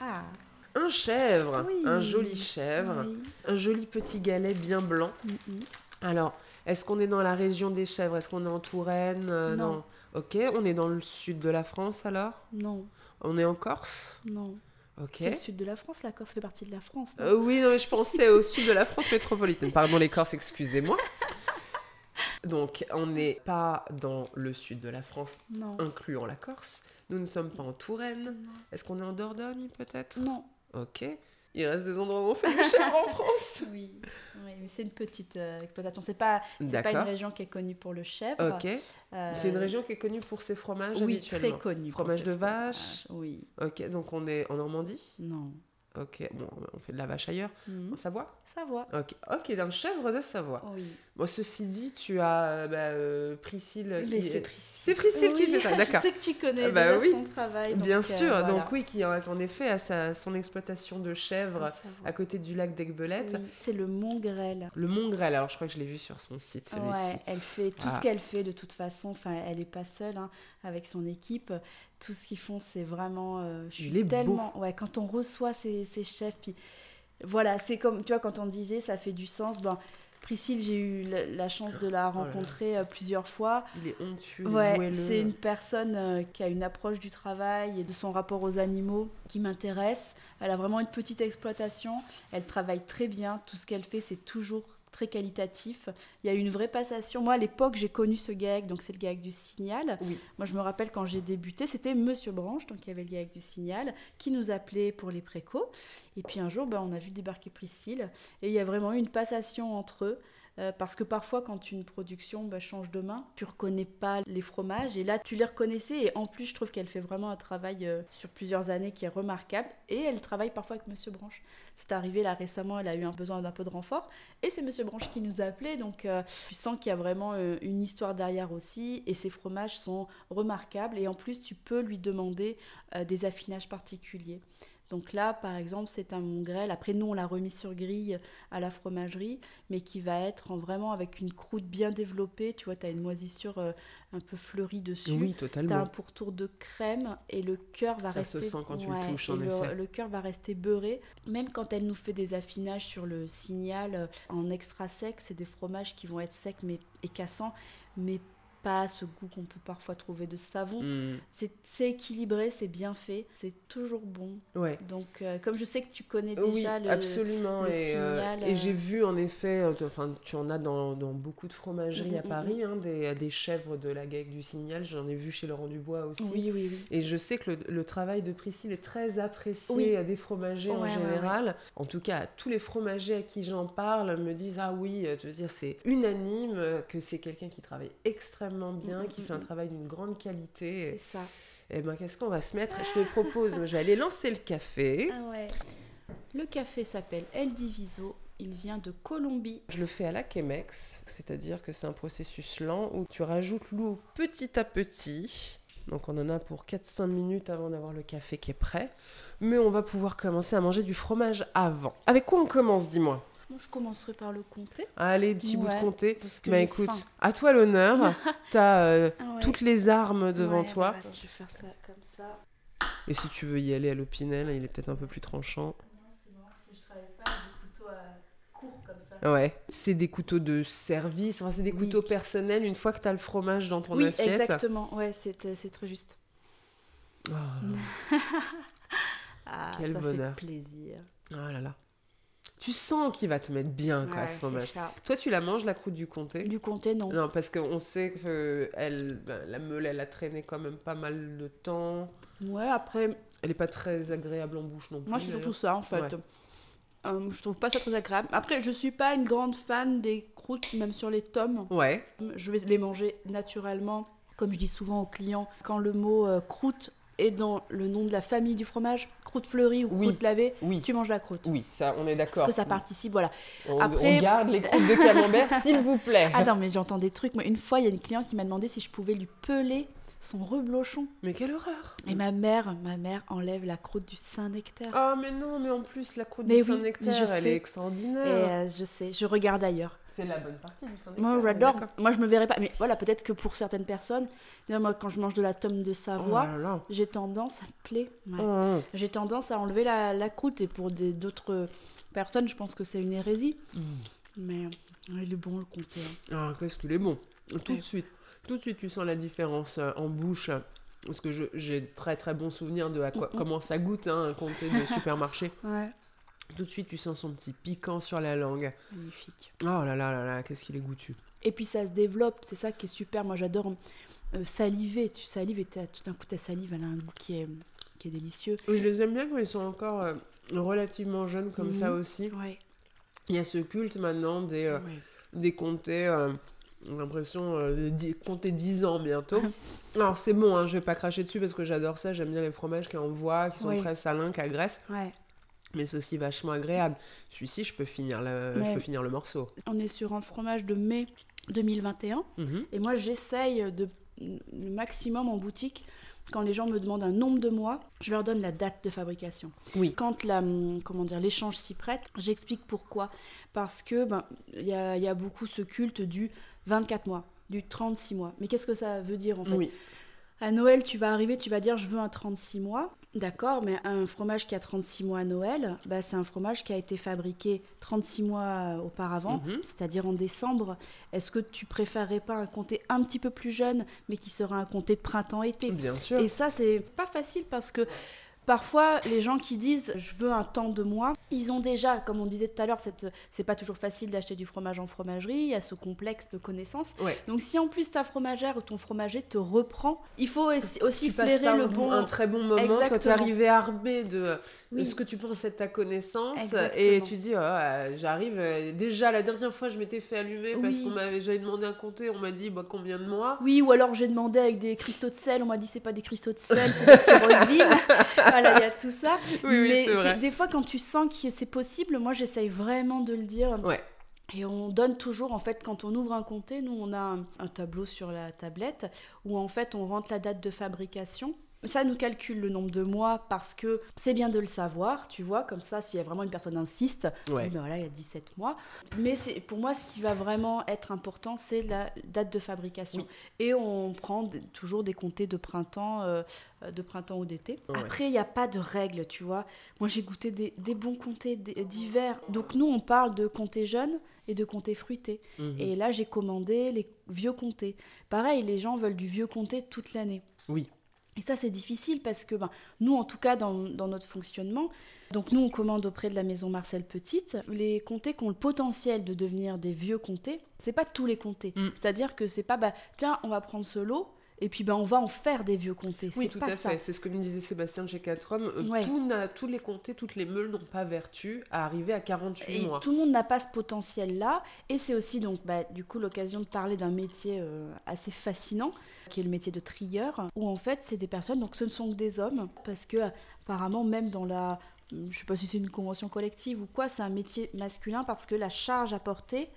Ah, Un chèvre, Oui. un joli chèvre, oui. un joli petit galet bien blanc. Mm, mm. Alors, est-ce qu'on est dans la région des chèvres? Est-ce qu'on est en Touraine? Euh, Non. Ok, on est dans le sud de la France alors? Non, On est en Corse? Non. Ok. C'est le sud de la France, la Corse fait partie de la France. non? Euh, oui, non, mais je pensais au sud de la France métropolitaine. Pardon, les Corses, excusez-moi. Donc, on n'est pas dans le sud de la France, non. incluant la Corse. Nous ne sommes pas en Touraine. Est-ce qu'on est en Dordogne, peut-être? Non. Ok. Il reste des endroits où on fait du chèvre en (laughs) France. Oui, oui, mais c'est une petite euh, exploitation. C'est pas, pas une région qui est connue pour le chèvre. Ok. Euh, C'est une région qui est connue pour ses fromages oui, habituellement. très connue. Fromage de vache. Oui, Ok, donc on est en Normandie. non. Ok, bon, on fait de la vache ailleurs. Mhm. En Savoie Savoie. Ok, ok, le chèvre de Savoie. Oui. Bon, ceci dit, tu as bah, euh, Priscille Mais qui c'est est- Priscille. C'est Priscille qui fait ça, (laughs) d'accord. Je sais que tu connais Ah bah oui. son travail. Bien donc, euh, sûr, voilà. donc oui, qui en, effet a sa, son exploitation de chèvres Savoie. à côté du lac d'Aigbelette. Oui, C'est le Mont Grêle. Le Mont Grêle, alors je crois que je l'ai vu sur son site celui-ci. Ouais, elle fait tout Ah. ce qu'elle fait de toute façon. Enfin, elle n'est pas seule hein, avec son équipe. Tout ce qu'ils font, c'est vraiment. euh, je suis beau. tellement. Ouais, quand on reçoit ces, ces chefs, puis voilà, c'est comme tu vois quand on disait, ça fait du sens. Ben, Priscille, j'ai eu la, la chance de la Oh rencontrer euh, plusieurs fois. Il est est Ouais, c'est une personne euh, qui a une approche du travail et de son rapport aux animaux qui m'intéresse. Elle a vraiment une petite exploitation. Elle travaille très bien. Tout ce qu'elle fait, c'est toujours très qualitatif. Il y a une vraie passation. Moi, à l'époque, j'ai connu ce gag, donc c'est le gag du signal. Oui. Moi, je me rappelle quand j'ai débuté, c'était Monsieur Branche, donc il y avait le gag du signal, qui nous appelait pour les précos. Et puis un jour, ben, on a vu débarquer Priscille, et il y a vraiment eu une passation entre eux. Euh, parce que parfois, quand une production ben, change de main, tu reconnais pas les fromages, et là, tu les reconnaissais. Et en plus, je trouve qu'elle fait vraiment un travail euh, sur plusieurs années qui est remarquable. Et elle travaille parfois avec Monsieur Branche. C'est arrivé là récemment, elle a eu un besoin d'un peu de renfort. Et c'est Monsieur Branche qui nous a appelés. Donc, euh, tu sens qu'il y a vraiment euh, une histoire derrière aussi. Et ces fromages sont remarquables. Et en plus, tu peux lui demander des affinages particuliers. Donc là, par exemple, c'est un mongrel. Après, nous, on l'a remis sur grille à la fromagerie, mais qui va être en- vraiment avec une croûte bien développée. Tu vois, tu as une moisissure euh, un peu fleurie dessus. Oui, Tu as un totalement. pourtour de crème et le cœur va Ça rester. se sent quand tu le touches, en le, effet. le cœur va rester beurré. Même quand elle nous fait des affinages sur le signal euh, en extra sec, c'est des fromages qui vont être secs mais, et cassants, mais pas ce goût qu'on peut parfois trouver de savon. Hmm, C'est équilibré, c'est bien fait, c'est toujours bon. Ouais. Donc, euh, comme je sais que tu connais Oui, déjà le. absolument. le et euh, signal, et euh, j'ai vu en effet, enfin, tu en as dans, dans beaucoup de fromageries Mm, à mm, Paris, hein, des, des chèvres de la Gague du Signal. J'en ai vu chez Laurent Dubois aussi. Oui, oui, oui. Et je sais que le, le travail de Priscille est très apprécié Oui. à des fromagers en Ouais, ouais, général. En tout cas, tous les fromagers à qui j'en parle me disent Ah oui, je veux dire, c'est unanime que c'est quelqu'un qui travaille extrêmement bien, Mm, qui mm, fait un mm. travail d'une grande qualité. C'est ça. Et ben, qu'est-ce qu'on va se mettre? Je te propose, je vais aller lancer le café. Ah ouais. Le café s'appelle El Diviso. Il vient de Colombie. Je le fais à la Chemex, c'est-à-dire que c'est un processus lent où tu rajoutes l'eau petit à petit. Donc on en a pour 4-5 minutes avant d'avoir le café qui est prêt. Mais on va pouvoir commencer à manger du fromage avant. Avec quoi on commence, dis-moi? Moi, je commencerai par le comté. Allez, petit bout de comté. Bah écoute, faim. à toi l'honneur. (laughs) T'as euh, Ah ouais. toutes les armes devant Ouais, toi. ouais, attends, je vais faire ça comme ça. Et si tu veux y aller à l'opinel, il est peut-être un peu plus tranchant. Non, c'est bon, si je travaille pas avec des couteaux euh, courts comme ça. Ouais. C'est des couteaux de service, enfin c'est des Oui. couteaux personnels une fois que t'as le fromage dans ton oui, assiette. exactement. Ouais, c'est euh, c'est très juste. Oh. (laughs) Ah, Quel ça bonheur. fait plaisir. Oh là là. Tu sens qu'il va te mettre bien, quoi, Ouais, ce ça. Toi, tu la manges, la croûte du comté? Du comté, non. Non, parce qu'on sait que elle, ben, la meule, elle a traîné quand même pas mal de temps. Ouais, après, Elle est pas très agréable en bouche non plus. moi, c'est surtout ça, en fait. Ouais. Euh, je trouve pas ça très agréable. Après, je suis pas une grande fan des croûtes, même sur les tomes. Ouais. Je vais les manger naturellement. Comme je dis souvent aux clients, quand le mot euh, croûte est dans le nom de la famille du fromage, croûte fleurie ou Oui. croûte lavée, Oui. tu manges la croûte. Oui, ça, on est d'accord. Parce que ça participe, voilà. On, Après- on garde les croûtes de camembert, (laughs) s'il vous plaît. Ah non, mais j'entends des trucs. Moi, une fois, il y a une cliente qui m'a demandé si je pouvais lui peler son reblochon. Mais quelle horreur Et ma mère, ma mère enlève la croûte du Saint-Nectaire. Ah, mais non, mais en plus, la croûte Mais du oui, Saint-Nectaire, elle sais. est Et extraordinaire. euh, je sais, je regarde ailleurs. C'est la bonne partie du Saint-Nectaire. Moi, j'adore. Moi, je me verrais pas. Mais voilà, peut-être que pour certaines personnes, moi, quand je mange de la tome de Oh Savoie, là. j'ai tendance, ça te plaît Ouais. Oh. J'ai tendance à enlever la, la croûte. Et pour d'autres personnes, je pense que c'est une hérésie. Mm. Mais il est bon, le comté. hein. Ah, qu'est-ce qu'il est bon. Tout de suite. Tout de suite, tu sens la différence euh, en bouche. Parce que j'ai très très bon souvenir de à quoi, comment ça goûte, hein, un comté de (laughs) supermarché. Ouais. Tout de suite, tu sens son petit piquant sur la langue. Magnifique. Oh là là là là, qu'est-ce qu'il est goûtu. Et puis ça se développe, c'est ça qui est super. Moi j'adore euh, saliver. Tu salives et tout d'un coup ta salive elle a un goût qui est, qui est délicieux. Oui, je les aime bien quand ils sont encore euh, relativement jeunes comme ça Mhm. aussi. Ouais. Il y a ce culte maintenant des, euh, ouais. des comtés, l'impression euh, de compter 10 ans bientôt. (laughs) Alors c'est bon, hein, je vais pas cracher dessus parce que j'adore ça, j'aime bien les fromages qui envoient, qui sont Oui. très salins, qui agressent, Ouais. mais c'est aussi vachement agréable. Celui-ci, je peux finir le, je peux finir le morceau. On est sur un fromage de mai 2021. Mhm. Et moi, j'essaye de le maximum en boutique. Quand les gens me demandent un nombre de mois, je leur donne la date de fabrication. Oui. Quand la, comment dire, l'échange s'y prête, j'explique pourquoi. Parce que ben, il y, a, il y a beaucoup ce culte du 24 mois, du 36 mois. Mais qu'est-ce que ça veut dire en fait Oui, À Noël, tu vas arriver, tu vas dire je veux un 36 mois. D'accord, mais un fromage qui a 36 mois à Noël, bah, c'est un fromage qui a été fabriqué 36 mois auparavant, Mhm. c'est-à-dire en décembre. Est-ce que tu préférerais pas un comté un petit peu plus jeune, mais qui sera un comté de printemps-été? Bien sûr. Et ça, c'est pas facile parce que parfois, les gens qui disent je veux un temps de mois, ils ont déjà, comme on disait tout à l'heure, c'est pas toujours facile d'acheter du fromage en fromagerie, il y a ce complexe de connaissances. Ouais. Donc si en plus ta fromagère ou ton fromager te reprend, il faut aussi, tu flairer par le un, bon. un très bon moment quand tu es Exactement. arrivé armé de, de ce que tu penses être ta connaissance Exactement. et tu dis oh, euh, j'arrive euh, déjà la dernière fois je m'étais fait allumer parce qu'on m'avait j'avais demandé un compté on m'a dit bah, combien de mois? Oui, ou alors j'ai demandé avec des cristaux de sel, on m'a dit c'est pas des cristaux de sel, c'est des. (laughs) voilà, il y a tout ça. (laughs) Oui, oui, Mais vrai. des fois, quand tu sens que c'est possible, moi j'essaye vraiment de le dire. Ouais. Et on donne toujours, en fait, quand on ouvre un comté, nous on a un, un tableau sur la tablette où en fait on rentre la date de fabrication. Ça nous calcule le nombre de mois parce que c'est bien de le savoir, tu vois, comme ça, s'il y a vraiment une personne insiste, Ouais. oui, ben voilà, il y a 17 mois. Mais c'est pour moi, ce qui va vraiment être important, c'est la date de fabrication. Oui. Et on prend toujours des comtés de printemps, euh, euh, de printemps ou d'été. Ouais. Après, il n'y a pas de règles, tu vois. Moi, j'ai goûté des, des bons comtés d- d'hiver. Donc nous, on parle de comtés jeunes et de comtés fruités. Mhm. Et là, j'ai commandé les vieux comtés. Pareil, les gens veulent du vieux comté toute l'année. Oui. Et ça, c'est difficile parce que ben, nous, en tout cas, dans, dans notre fonctionnement, donc nous, on commande auprès de la maison Marcel Petite. Les comtés qui ont le potentiel de devenir des vieux comtés, c'est pas tous les comtés. Mm. C'est-à-dire que c'est pas, bah, tiens, on va prendre ce lot et puis ben, on va en faire des vieux comtés. Oui, tout pas à ça. fait. C'est ce que nous disait Sébastien chez 4 hommes. Euh, Ouais. tout tous les comtés, toutes les meules n'ont pas vertu à arriver à 48 Et mois. tout le monde n'a pas ce potentiel-là. Et c'est aussi donc bah, du coup l'occasion de parler d'un métier euh, assez fascinant, qui est le métier de trieur, où en fait c'est des personnes, donc ce ne sont que des hommes, parce que apparemment même dans la, je sais pas si c'est une convention collective ou quoi, c'est un métier masculin parce que la charge à porter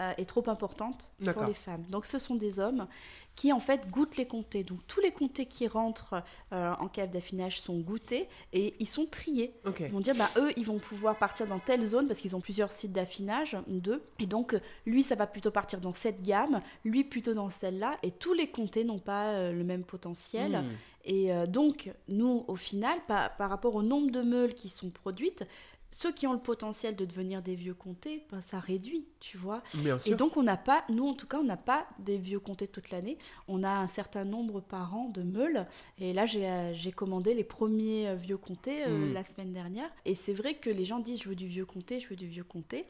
euh, est trop importante pour les femmes. Donc ce sont des hommes qui en fait goûtent les comtés. Donc tous les comtés qui rentrent euh, en cave d'affinage sont goûtés et ils sont triés. Ils vont dire, bah, eux, ils vont pouvoir partir dans telle zone parce qu'ils ont plusieurs sites d'affinage, deux. Et donc, lui, ça va plutôt partir dans cette gamme, lui plutôt dans celle-là. Et tous les comtés n'ont pas euh, le même potentiel. Hmm. Et donc, nous, au final, par, par rapport au nombre de meules qui sont produites, ceux qui ont le potentiel de devenir des vieux comtés, bah, ça réduit, tu vois. Et donc, on n'a pas, nous en tout cas, on n'a pas des vieux comtés toute l'année. On a un certain nombre par an de meules. Et là, j'ai euh, commandé les premiers euh, vieux comtés euh, Mm. la semaine dernière. Et c'est vrai que les gens disent Je veux du vieux comté, je veux du vieux comté.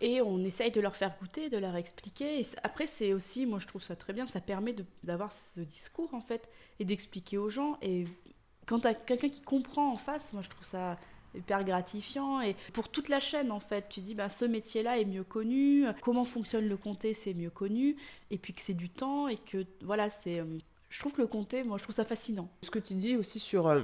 Et on essaye de leur faire goûter, de leur expliquer. Et après, c'est aussi, moi je trouve ça très bien, ça permet d'avoir ce discours en fait et d'expliquer aux gens. Et quand tu as quelqu'un qui comprend en face, moi je trouve ça hyper gratifiant et pour toute la chaîne en fait tu dis bah, ce métier là est mieux connu comment fonctionne le comté c'est mieux connu et puis que c'est du temps et que voilà c'est euh, je trouve que le comté moi je trouve ça fascinant Ce que tu dis aussi sur euh,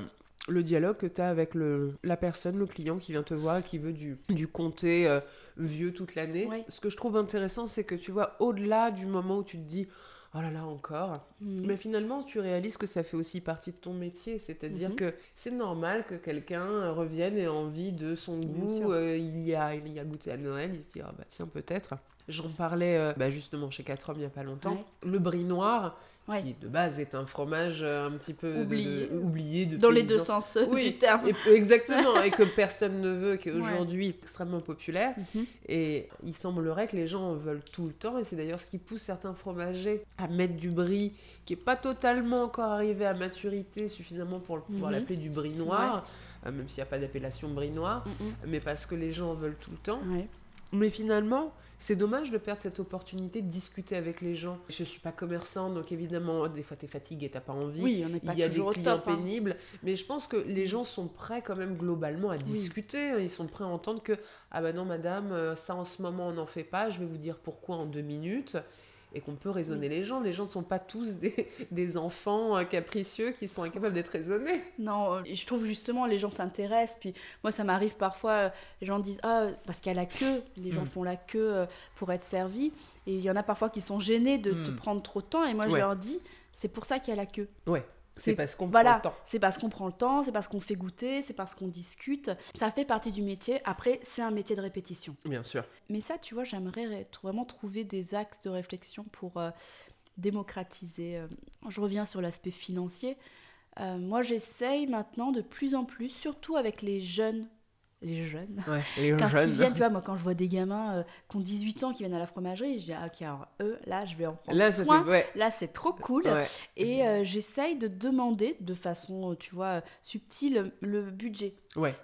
le dialogue que tu as avec le, la personne, le client qui vient te voir et qui veut du, du comté euh, vieux toute l'année. Ouais. Ce que je trouve intéressant, c'est que tu vois, au-delà du moment où tu te dis oh là là, encore, Mhm. mais finalement, tu réalises que ça fait aussi partie de ton métier. C'est-à-dire Mhm. que c'est normal que quelqu'un revienne et ait envie de son goût. euh, il, y a, il y a goûté à Noël, il se dit ah bah tiens, peut-être. J'en parlais euh, bah, justement chez 4 hommes il n'y a pas longtemps. Le brie noir, qui de base est un fromage euh, un petit peu oublié, de, oublié dans les deux sens du terme. exactement, et que (laughs) personne ne veut, qui est aujourd'hui extrêmement populaire. Mhm. Et il semblerait que les gens en veulent tout le temps, et c'est d'ailleurs ce qui pousse certains fromagers à mettre du brie qui n'est pas totalement encore arrivé à maturité suffisamment pour pouvoir mhm. l'appeler du brie noir. Euh, même s'il n'y a pas d'appellation brie noir, mais parce que les gens en veulent tout le temps. Mais finalement, c'est dommage de perdre cette opportunité de discuter avec les gens. Je suis pas commerçant, donc évidemment, des fois tu es fatigué, tu pas envie. Oui, on pas Il y a des clients hein. pénibles. Mais je pense que les gens sont prêts quand même globalement à discuter. Ils sont prêts à entendre que, ah ben non, madame, euh, ça en ce moment on n'en fait pas, je vais vous dire pourquoi en deux minutes et qu'on peut raisonner les gens. Les gens ne sont pas tous (laughs) des, des, enfants euh, capricieux qui sont incapables d'être raisonnés. Non, euh, je trouve justement les gens s'intéressent. Puis moi, ça m'arrive parfois, euh, les gens disent Ah, parce qu'il y a la queue, les gens mm. font la queue pour être servis. Et il y en a parfois qui sont gênés de te mm. prendre trop de temps. Et moi, je leur dis C'est pour ça qu'il y a la queue. Ouais. C'est parce qu'on prend le temps. C'est parce qu'on prend le temps, c'est parce qu'on fait goûter, c'est parce qu'on discute. Ça fait partie du métier. Après, c'est un métier de répétition. Bien sûr. Mais ça, tu vois, j'aimerais vraiment trouver des axes de réflexion pour euh, démocratiser. Euh. Je reviens sur l'aspect financier. Euh, moi, j'essaye maintenant de plus en plus, surtout avec les jeunes les jeunes. quand ils viennent, tu vois, moi quand je vois des gamins euh, qui ont 18 ans qui viennent à la fromagerie, je dis ah, ok alors eux là je vais en prendre là, soin. Là c'est trop cool. Et euh, j'essaye de demander de façon tu vois subtile le budget.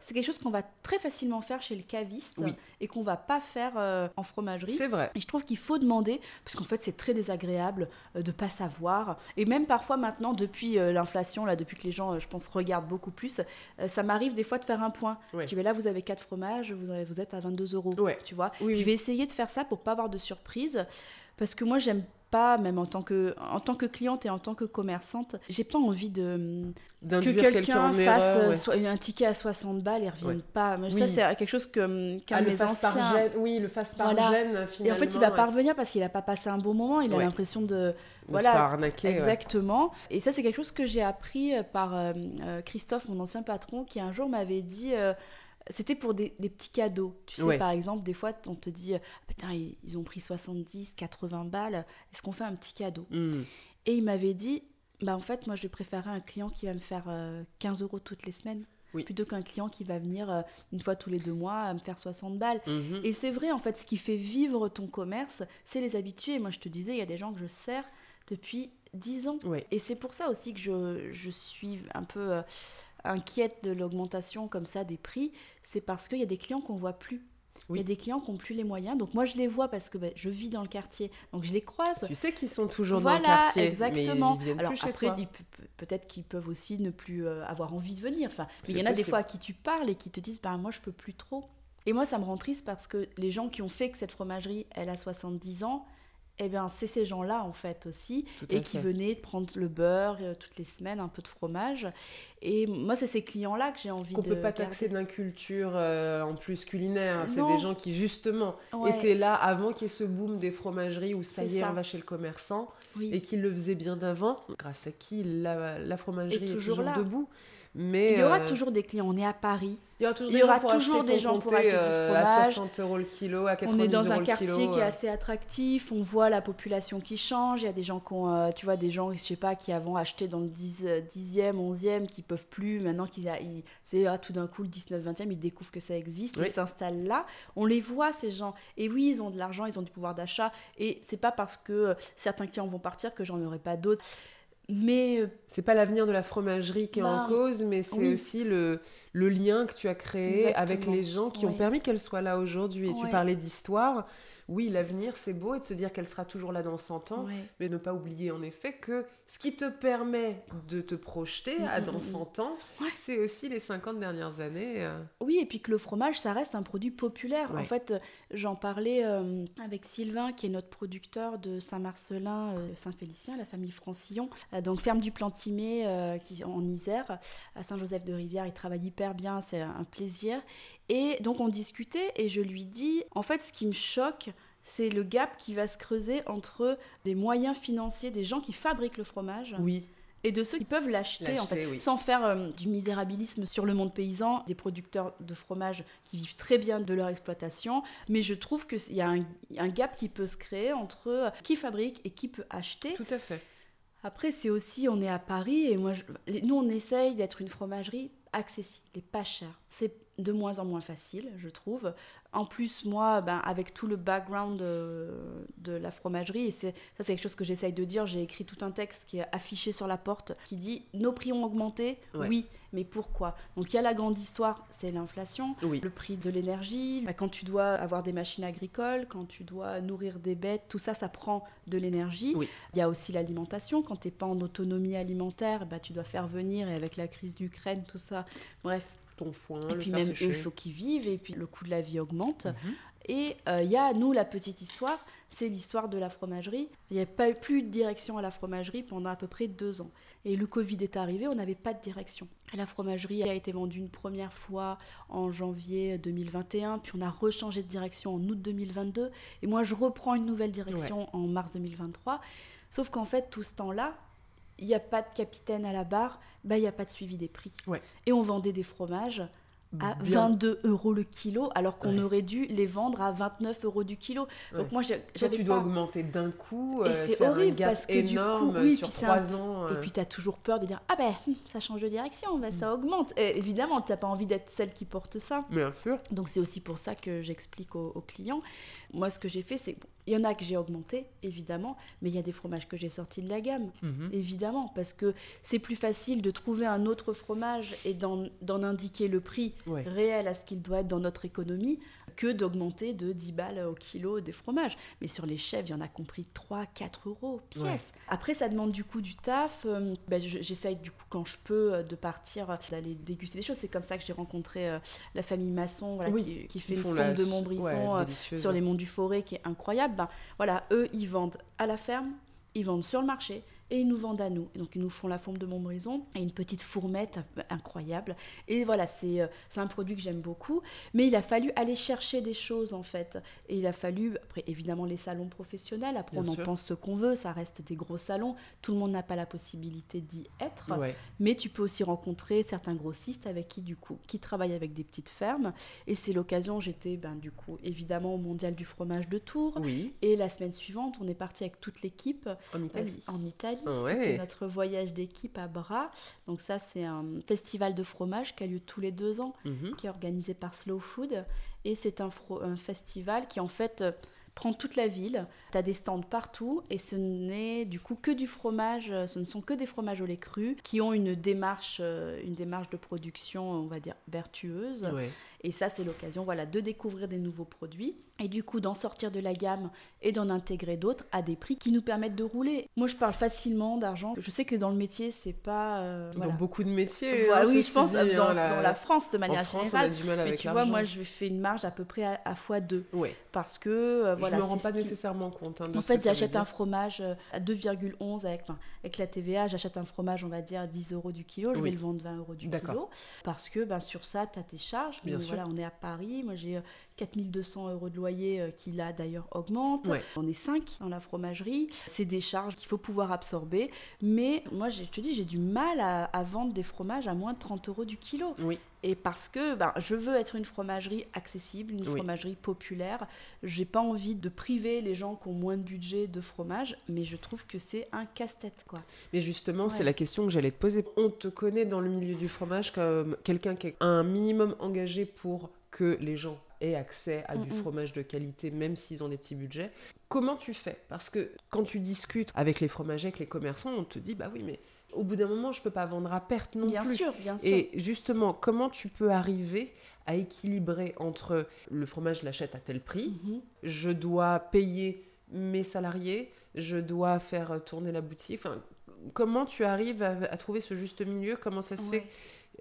C'est quelque chose qu'on va très facilement faire chez le caviste et qu'on va pas faire euh, en fromagerie. C'est vrai. Et je trouve qu'il faut demander, parce qu'en fait c'est très désagréable de de pas savoir. Et même parfois maintenant, depuis l'inflation, là, depuis que les gens, je pense, regardent beaucoup plus, ça m'arrive des fois de faire un point. Je dis, mais là vous avez quatre fromages, vous, vous êtes à 22 euros. Tu vois Je vais essayer de faire ça pour pas avoir de surprise. Parce que moi, j'aime pas, même en tant que, en tant que cliente et en tant que commerçante, j'ai pas envie de que quelqu'un fasse un ticket à 60 balles et revienne pas. ça, c'est quelque chose que qu'un ah, mes anciens. oui, le face par gêne, finalement. Et en fait, il va pas revenir parce qu'il a pas passé un bon moment. Il a l'impression de voilà, se faire arnaquer. Exactement. Et ça, c'est quelque chose que j'ai appris par euh, euh, Christophe, mon ancien patron, qui un jour m'avait dit. Euh, c'était pour des, petits cadeaux. Tu sais, par exemple, des fois, on te dit, ah, putain, ils ont pris 70, 80 balles, est-ce qu'on fait un petit cadeau? Hmm. Et il m'avait dit, bah en fait, moi, je préférerais un client qui va me faire 15 euh, euros toutes les semaines. Plutôt qu'un client qui va venir euh, une fois tous les deux mois à me faire 60 balles. Mhm. Et c'est vrai, en fait, ce qui fait vivre ton commerce, c'est les habitués. Moi, je te disais, il y a des gens que je sers depuis 10 ans. Et c'est pour ça aussi que je, je suis un peu... Euh, inquiète de l'augmentation comme ça des prix, c'est parce qu'il y a des clients qu'on voit plus. Il y a des clients qui n'ont plus les moyens. Donc moi, je les vois parce que ben, je vis dans le quartier. Donc je les croise. Tu sais qu'ils sont toujours dans le quartier. exactement. Alors après, peut-être qu'ils peuvent aussi ne plus euh, avoir envie de venir. Enfin, il y en a des fois à qui tu parles et qui te disent, bah, moi, je peux plus trop. Et moi, ça me rend triste parce que les gens qui ont fait que cette fromagerie, elle a 70 ans, eh bien, c'est ces gens-là, en fait, aussi, et qui venaient prendre le beurre euh, toutes les semaines, un peu de fromage. Et moi, c'est ces clients-là que j'ai envie Qu'on de. Qu'on peut pas taxer d'une culture euh, en plus culinaire. C'est des gens qui, justement, étaient là avant qu'il y ait ce boom des fromageries où ça y est, on va chez le commerçant, et qui le faisaient bien d'avant, grâce à qui la, fromagerie est toujours, debout. Mais il y aura euh, toujours des clients. On est à Paris. Il y aura toujours des, gens, pour acheter du euh, fromage. À 60 euros le kilo, à 90 On est dans un quartier qui est assez attractif. On voit la population qui change. Il y a des gens qui ont, euh, tu vois, des gens, je sais pas, qui avant achetaient dans le 10, 10e, 11e, qui peuvent plus. Maintenant, qu'ils c'est ah, tout d'un coup le 19, 20e, ils découvrent que ça existe. Ils s'installent là. On les voit, ces gens. Et oui, ils ont de l'argent, ils ont du pouvoir d'achat. Et c'est pas parce que certains clients vont partir que j'en aurai pas d'autres. Mais euh, c'est pas l'avenir de la fromagerie qui est en bah, cause, mais c'est aussi le, le, lien que tu as créé avec les gens qui ont permis qu'elle soit là aujourd'hui. Et tu parlais d'histoire. Oui, l'avenir, c'est beau et de se dire qu'elle sera toujours là dans 100 ans, mais ne pas oublier en effet que ce qui te permet de te projeter à dans 100 mm, mm. ans, c'est aussi les 50 dernières années. Euh. Oui, et puis que le fromage, ça reste un produit populaire. En fait, j'en parlais euh, avec Sylvain, qui est notre producteur de Saint-Marcelin, euh, Saint-Félicien, la famille Francillon, donc ferme du Plantimé qui, en Isère, à Saint-Joseph-de-Rivière. Il travaille hyper bien, c'est un plaisir. Et donc on discutait et je lui dis, en fait, ce qui me choque, c'est le gap qui va se creuser entre les moyens financiers des gens qui fabriquent le fromage. Oui. Et de ceux qui peuvent l'acheter, en fait, sans faire euh, du misérabilisme sur le monde paysan, des producteurs de fromage qui vivent très bien de leur exploitation. Mais je trouve qu'il y a un, un, gap qui peut se créer entre qui fabrique et qui peut acheter. Tout à fait. Après, c'est aussi, on est à Paris et moi, je- nous, on essaye d'être une fromagerie accessible et pas chère. C'est de moins en moins facile, je trouve. En plus, moi, ben, avec tout le background de, de la fromagerie, et ça c'est quelque chose que j'essaye de dire, j'ai écrit tout un texte qui est affiché sur la porte qui dit nos prix ont augmenté, Ouais. oui, mais pourquoi? Donc il y a la grande histoire, c'est l'inflation, Oui. le prix de l'énergie, ben, quand tu dois avoir des machines agricoles, quand tu dois nourrir des bêtes, tout ça, ça prend de l'énergie. Oui. Il y a aussi l'alimentation, quand tu n'es pas en autonomie alimentaire, ben, tu dois faire venir, et avec la crise d'Ukraine, tout ça, bref, Ton foin, et le puis faire même eux, sécher. il faut qu'ils vivent, et puis le coût de la vie augmente. Mhm. Et euh, il y a, nous, la petite histoire, c'est l'histoire de la fromagerie. Il n'y a pas eu plus de direction à la fromagerie pendant à peu près deux ans. Et le Covid est arrivé, on n'avait pas de direction. La fromagerie a été vendue une première fois en janvier 2021, puis on a rechangé de direction en août 2022. Et moi, je reprends une nouvelle direction en mars 2023. Sauf qu'en fait, tout ce temps-là, il n'y a pas de capitaine à la barre, bah, il n'y a pas de suivi des prix. Ouais. Et on vendait des fromages à Bien. 22 euros le kilo, alors qu'on Ouais. aurait dû les vendre à 29 euros du kilo. Donc Ouais. moi, j'avais tu pas... dois augmenter d'un coup, Et euh, c'est horrible parce que du coup, oui, sur puis c'est un- trois ans. Et euh, puis tu as toujours peur de dire ah ben (laughs) ça change de direction, ben, ça augmente. Et évidemment, tu n'as pas envie d'être celle qui porte ça. Bien sûr. Donc c'est aussi pour ça que j'explique aux, aux clients. Moi, ce que j'ai fait, c'est bon, il y en a que j'ai augmenté, évidemment, mais il y a des fromages que j'ai sortis de la gamme, Mhm. évidemment, parce que c'est plus facile de trouver un autre fromage et d'en indiquer le prix Ouais. réel à ce qu'il doit être dans notre économie que d'augmenter de 10 balles au kilo des fromages. Mais sur les chèvres, il y en a compris 3, 4 euros pièce. Ouais. Après, ça demande du coup du taf. Euh, je- J'essaye du coup, quand je peux, euh, de partir, euh, d'aller déguster des choses. C'est comme ça que j'ai rencontré euh, la famille Masson, voilà, Oui, qui, qui fait une la- de ouais, euh, délicieuse. sur les monts du Forêt qui est incroyable. Ben, voilà, eux, ils vendent à la ferme, ils vendent sur le marché et ils nous vendent à nous. Et donc, ils nous font la forme de Montbrison et une petite fourmette euh, incroyable. Et voilà, c'est euh, c'est un produit que j'aime beaucoup. Mais il a fallu aller chercher des choses, en fait. Et il a fallu, après, évidemment, les salons professionnels. Après, Bien on sûr. en pense ce qu'on veut. Ça reste des gros salons. Tout le monde n'a pas la possibilité d'y être. Ouais. Mais tu peux aussi rencontrer certains grossistes avec qui, du coup, qui travaillent avec des petites fermes. Et c'est l'occasion, j'étais, ben, du coup, évidemment, au Mondial du fromage de Tours. Oui, Et la semaine suivante, on est parti avec toute l'équipe en euh, Italie. en Italie. Ah ouais. C'était notre voyage d'équipe à Bras. Donc ça, c'est un festival de fromage qui a lieu tous les deux ans, Mhm. qui est organisé par Slow Food. Et c'est un festival qui, en fait, euh, prend toute la ville. Tu as des stands partout et ce n'est du coup que du fromage, euh, ce ne sont que des fromages au lait cru qui ont une démarche, euh, une démarche de production, on va dire, vertueuse. Ouais. Et ça, c'est l'occasion voilà, de découvrir des nouveaux produits et du coup d'en sortir de la gamme et d'en intégrer d'autres à des prix qui nous permettent de rouler. Moi, je parle facilement d'argent. Je sais que dans le métier, c'est pas. euh, Dans beaucoup de métiers. Voilà, hein, oui, je pense dit, dans, hein, dans la France de en manière France, générale. on a du mal Mais avec tu vois, moi, je fais une marge à peu près à, à fois deux Ouais. parce que euh, voilà. je me rends pas nécessairement compte. Hein, de En fait, j'achète un fromage euh, à 2,11 avec, enfin, avec la TVA. J'achète un fromage, on va dire, à 10 euros du kilo. Je Oui. vais le vendre 20 euros du kilo. Parce que ben, sur ça, tu as tes charges. Mais Bien sûr. voilà, on est à Paris. Moi, j'ai euh, 4200 euros de loyer euh, qui, là, d'ailleurs, augmente. Ouais. On est 5 dans la fromagerie. C'est des charges qu'il faut pouvoir absorber. Mais moi, je te dis, j'ai du mal à, à vendre des fromages à moins de 30 euros du kilo. Oui. Et parce que ben, je veux être une fromagerie accessible, une Oui. fromagerie populaire. J'ai pas envie de priver les gens qui ont moins de budget de fromage, mais je trouve que c'est un casse-tête, quoi. Mais justement, c'est la question que j'allais te poser. On te connaît dans le milieu du fromage comme quelqu'un qui est un minimum engagé pour que les gens aient accès à du Mm, mm. fromage de qualité, même s'ils ont des petits budgets. Comment tu fais? Parce que quand tu discutes avec les fromagers, avec les commerçants, on te dit bah oui, mais au bout d'un moment, je peux pas vendre à perte non bien plus. sûr, bien sûr. Et justement, comment tu peux arriver à équilibrer entre le fromage, je l'achète à tel prix, Mhm. je dois payer mes salariés, je dois faire tourner la boutique. Enfin, comment tu arrives à, à trouver ce juste milieu? Comment ça se Ouais. fait?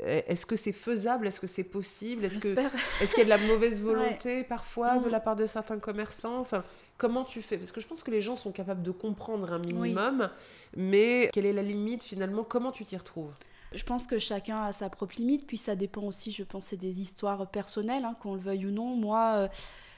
Est-ce que c'est faisable? Est-ce que c'est possible? Est-ce que J'espère. (laughs) est-ce qu'il y a de la mauvaise volonté parfois de Mm. la part de certains commerçants? Enfin, comment tu fais? Parce que je pense que les gens sont capables de comprendre un minimum, mais quelle est la limite finalement? Comment tu t'y retrouves? Je pense que chacun a sa propre limite, puis ça dépend aussi, je pense, des histoires personnelles, hein, qu'on le veuille ou non. Moi, euh,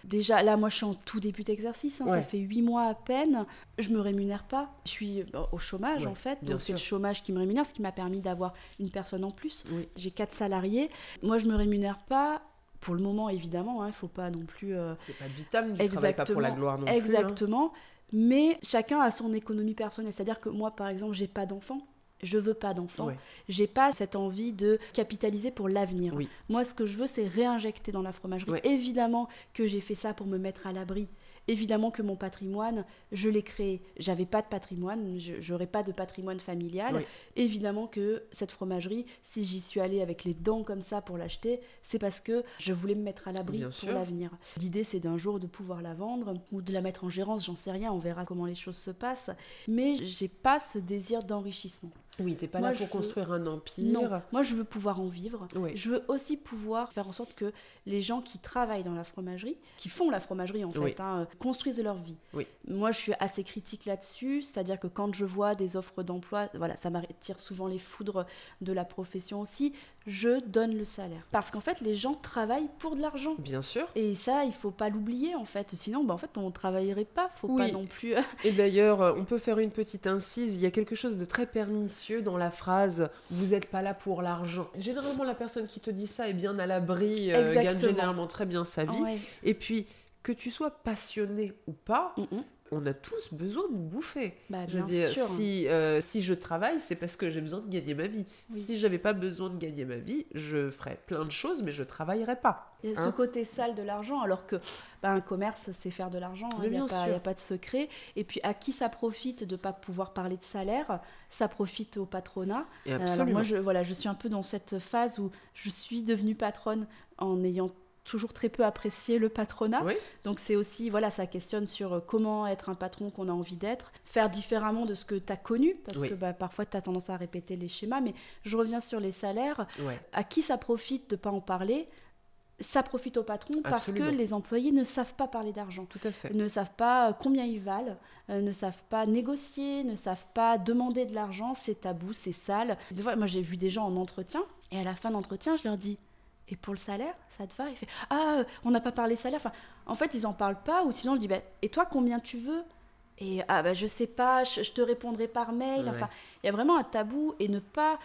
déjà, là, moi, je suis en tout début d'exercice, hein, Ouais. ça fait huit mois à peine. Je me rémunère pas, je suis euh, au chômage, Ouais, en fait, donc c'est le chômage qui me rémunère, ce qui m'a permis d'avoir une personne en plus. Oui. J'ai quatre salariés. Moi, je me rémunère pas. Pour le moment, évidemment, il ne faut pas non plus... euh, C'est pas de vitam, tu travailles pas pour la Exactement, gloire non plus. hein. Exactement. Mais chacun a son économie personnelle. C'est-à-dire que moi, par exemple, j'ai pas d'enfant. Je veux pas d'enfant. Ouais. J'ai pas cette envie de capitaliser pour l'avenir. Oui. Moi, ce que je veux, c'est réinjecter dans la fromagerie. Ouais. Évidemment que j'ai fait ça pour me mettre à l'abri. Évidemment que mon patrimoine, je l'ai créé. J'avais pas de patrimoine, je j'aurais pas de patrimoine familial. Oui. Évidemment que cette fromagerie, si j'y suis allée avec les dents comme ça pour l'acheter, c'est parce que je voulais me mettre à l'abri pour l'avenir. L'idée, c'est d'un jour de pouvoir la vendre ou de la mettre en gérance, j'en sais rien, on verra comment les choses se passent. Mais j'ai pas ce désir d'enrichissement. Oui, t'es pas Moi, là pour veux- construire un empire. Non, moi je veux pouvoir en vivre. Ouais. Je veux aussi pouvoir faire en sorte que les gens qui travaillent dans la fromagerie, qui font la fromagerie en fait, Oui. hein, construisent leur vie. Oui. Moi je suis assez critique là-dessus, c'est-à-dire que quand je vois des offres d'emploi, voilà, ça m'attire souvent les foudres de la profession aussi, je donne le salaire. Parce qu'en fait les gens travaillent pour de l'argent. Bien sûr. Et ça, il faut pas l'oublier en fait. Sinon, bah, en fait, on travaillerait pas. Faut pas non plus. Et d'ailleurs, euh, on peut faire une petite incise. Il y a quelque chose de très pernicieux dans la phrase Vous n'êtes pas là pour l'argent. Généralement, la personne qui te dit ça est bien à l'abri, euh, gagne généralement très bien sa vie. Ouais. Et puis, que tu sois passionné ou pas, Mm, mm. On a tous besoin de bouffer. Bah, Je veux dire, sûr. si, euh, si je travaille, c'est parce que j'ai besoin de gagner ma vie. Oui. Si j'avais pas besoin de gagner ma vie, je ferais plein de choses, mais je travaillerais pas. Il y a Hein ce côté sale de l'argent, alors que bah, un commerce, c'est faire de l'argent. hein. Il n'y a, pas- a de secret. Et puis, à qui ça profite de ne pas pouvoir parler de salaire? Ça profite au patronat. Et Euh, Alors absolument. moi, je, voilà, je suis un peu dans cette phase où je suis devenue patronne en ayant toujours très peu apprécié le patronat. Oui. Donc c'est aussi, voilà, ça questionne sur euh, comment être un patron qu'on a envie d'être, faire différemment de ce que tu as connu, parce Oui. que bah, parfois tu as tendance à répéter les schémas, mais je reviens sur les salaires. Ouais. À qui ça profite de pas en parler? Ça profite au patron parce Absolument. que les employés ne savent pas parler d'argent Tout à fait. ne savent pas combien ils valent, euh, ne savent pas négocier, ne savent pas demander de l'argent, c'est tabou, c'est sale. Moi j'ai vu des gens en entretien, et à la fin d'entretien, je leur dis Et pour le salaire, ça te va Il fait Ah, euh, on n'a pas parlé salaire. Enfin, en fait, ils en parlent pas, ou sinon je dis bah, Et toi, combien tu veux? Et ah, bah, je sais pas, je, je te répondrai par mail. Ouais. Enfin, il y a vraiment un tabou, et ne pas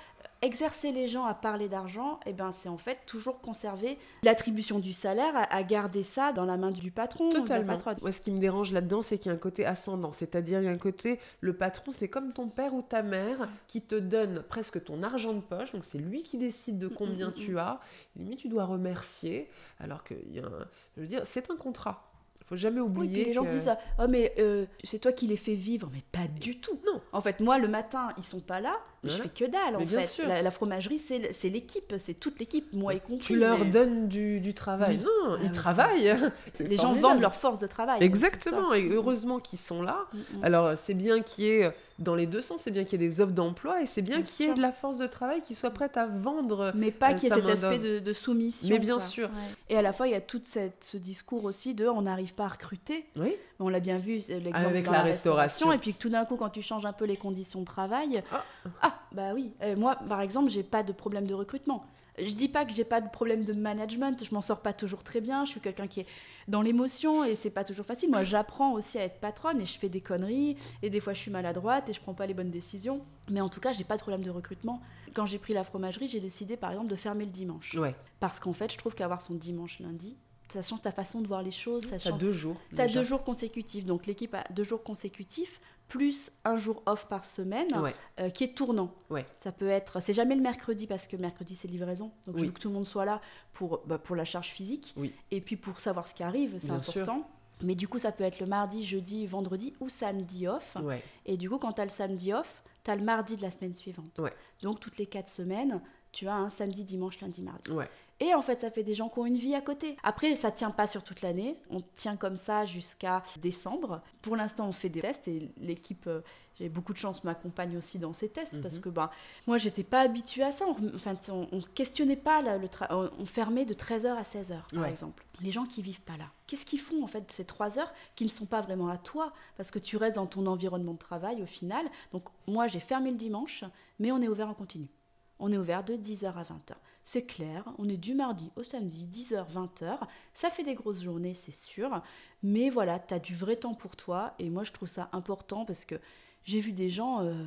exercer les gens à parler d'argent, et ben c'est en fait toujours conserver l'attribution du salaire, à, à garder ça dans la main du patron, Totalement. Moi, ce qui me dérange là-dedans, c'est qu'il y a un côté ascendant. C'est-à-dire, il y a un côté, le patron, c'est comme ton père ou ta mère qui te donne presque ton argent de poche. Donc, c'est lui qui décide de combien mm, mm. tu as. Limite, tu dois remercier. Alors que, il y a un- je veux dire, c'est un contrat. Il faut jamais Oui, oublier. puis les gens que- disent Oh, mais euh, c'est toi qui les fais vivre. Mais pas du tout. Non. En fait, moi, le matin, ils sont pas là. Mais je fais que dalle, en Mais bien fait. sûr. La, la fromagerie, c'est l'équipe. C'est toute l'équipe, moi y compris. Tu leur mais donnes du, du travail. Non, Ah ils travaillent. (laughs) Les gens vendent leur force de travail. Exactement, et ça. Mm, heureusement qu'ils sont là. mm, mm. Alors, c'est bien qu'il y ait, dans les deux sens, c'est bien qu'il y ait des offres d'emploi et c'est bien Bien qu'il y ait de la force de travail qui soit prête à vendre. Mais pas euh, qu'il y ait cet aspect de, de soumission. Mais bien quoi. sûr. Ouais. Et à la fois, il y a tout ce discours aussi de on n'arrive pas à recruter. Oui, On l'a bien vu, l'exemple Avec dans la restauration. Et puis que tout d'un coup, quand tu changes un peu les conditions de travail, Ah. ah, bah oui. Euh, moi, par exemple, j'ai pas de problème de recrutement. Je dis pas que j'ai pas de problème de management. Je m'en sors pas toujours très bien. Je suis quelqu'un qui est dans l'émotion et c'est pas toujours facile. Moi, j'apprends aussi à être patronne et je fais des conneries et des fois je suis maladroite et je prends pas les bonnes décisions. Mais en tout cas, j'ai pas de problème de recrutement. Quand j'ai pris la fromagerie, j'ai décidé par exemple de fermer le dimanche ouais. parce qu'en fait, je trouve qu'avoir son dimanche lundi, ça change ta façon de voir les choses, ça change deux jours. T'as déjà. deux jours consécutifs, donc l'équipe a deux jours consécutifs, plus un jour off par semaine, Ouais. euh, qui est tournant. Ouais. Ça peut être, c'est jamais le mercredi parce que mercredi c'est livraison, donc je Oui. veux que tout le monde soit là pour, bah, pour la charge physique Oui. et puis pour savoir ce qui arrive, c'est sûr. important. Mais du coup, ça peut être le mardi, jeudi, vendredi ou samedi off. Ouais. Et du coup, quand tu as le samedi off, tu as le mardi de la semaine suivante. Donc, toutes les quatre semaines, tu as un samedi, dimanche, lundi, mardi. Et en fait, ça fait des gens qui ont une vie à côté. Après, ça tient pas sur toute l'année. On tient comme ça jusqu'à décembre. Pour l'instant, on fait des tests et l'équipe, euh, j'ai beaucoup de chance, m'accompagne aussi dans ces tests parce Mhm. que ben, moi, j'étais pas habituée à ça. On, enfin, on, on questionnait pas là, le on on fermait de 13h à 16h, par Ouais. exemple. Les gens qui vivent pas là, qu'est-ce qu'ils font en fait de ces 3 heures qui ne sont pas vraiment à toi? Parce que tu restes dans ton environnement de travail au final. Donc, moi, j'ai fermé le dimanche, mais on est ouvert en continu. On est ouvert de 10h à 20h. C'est clair, on est du mardi au samedi, 10h, 20h. Ça fait des grosses journées, c'est sûr. Mais voilà, tu as du vrai temps pour toi. Et moi, je trouve ça important parce que j'ai vu des gens, euh,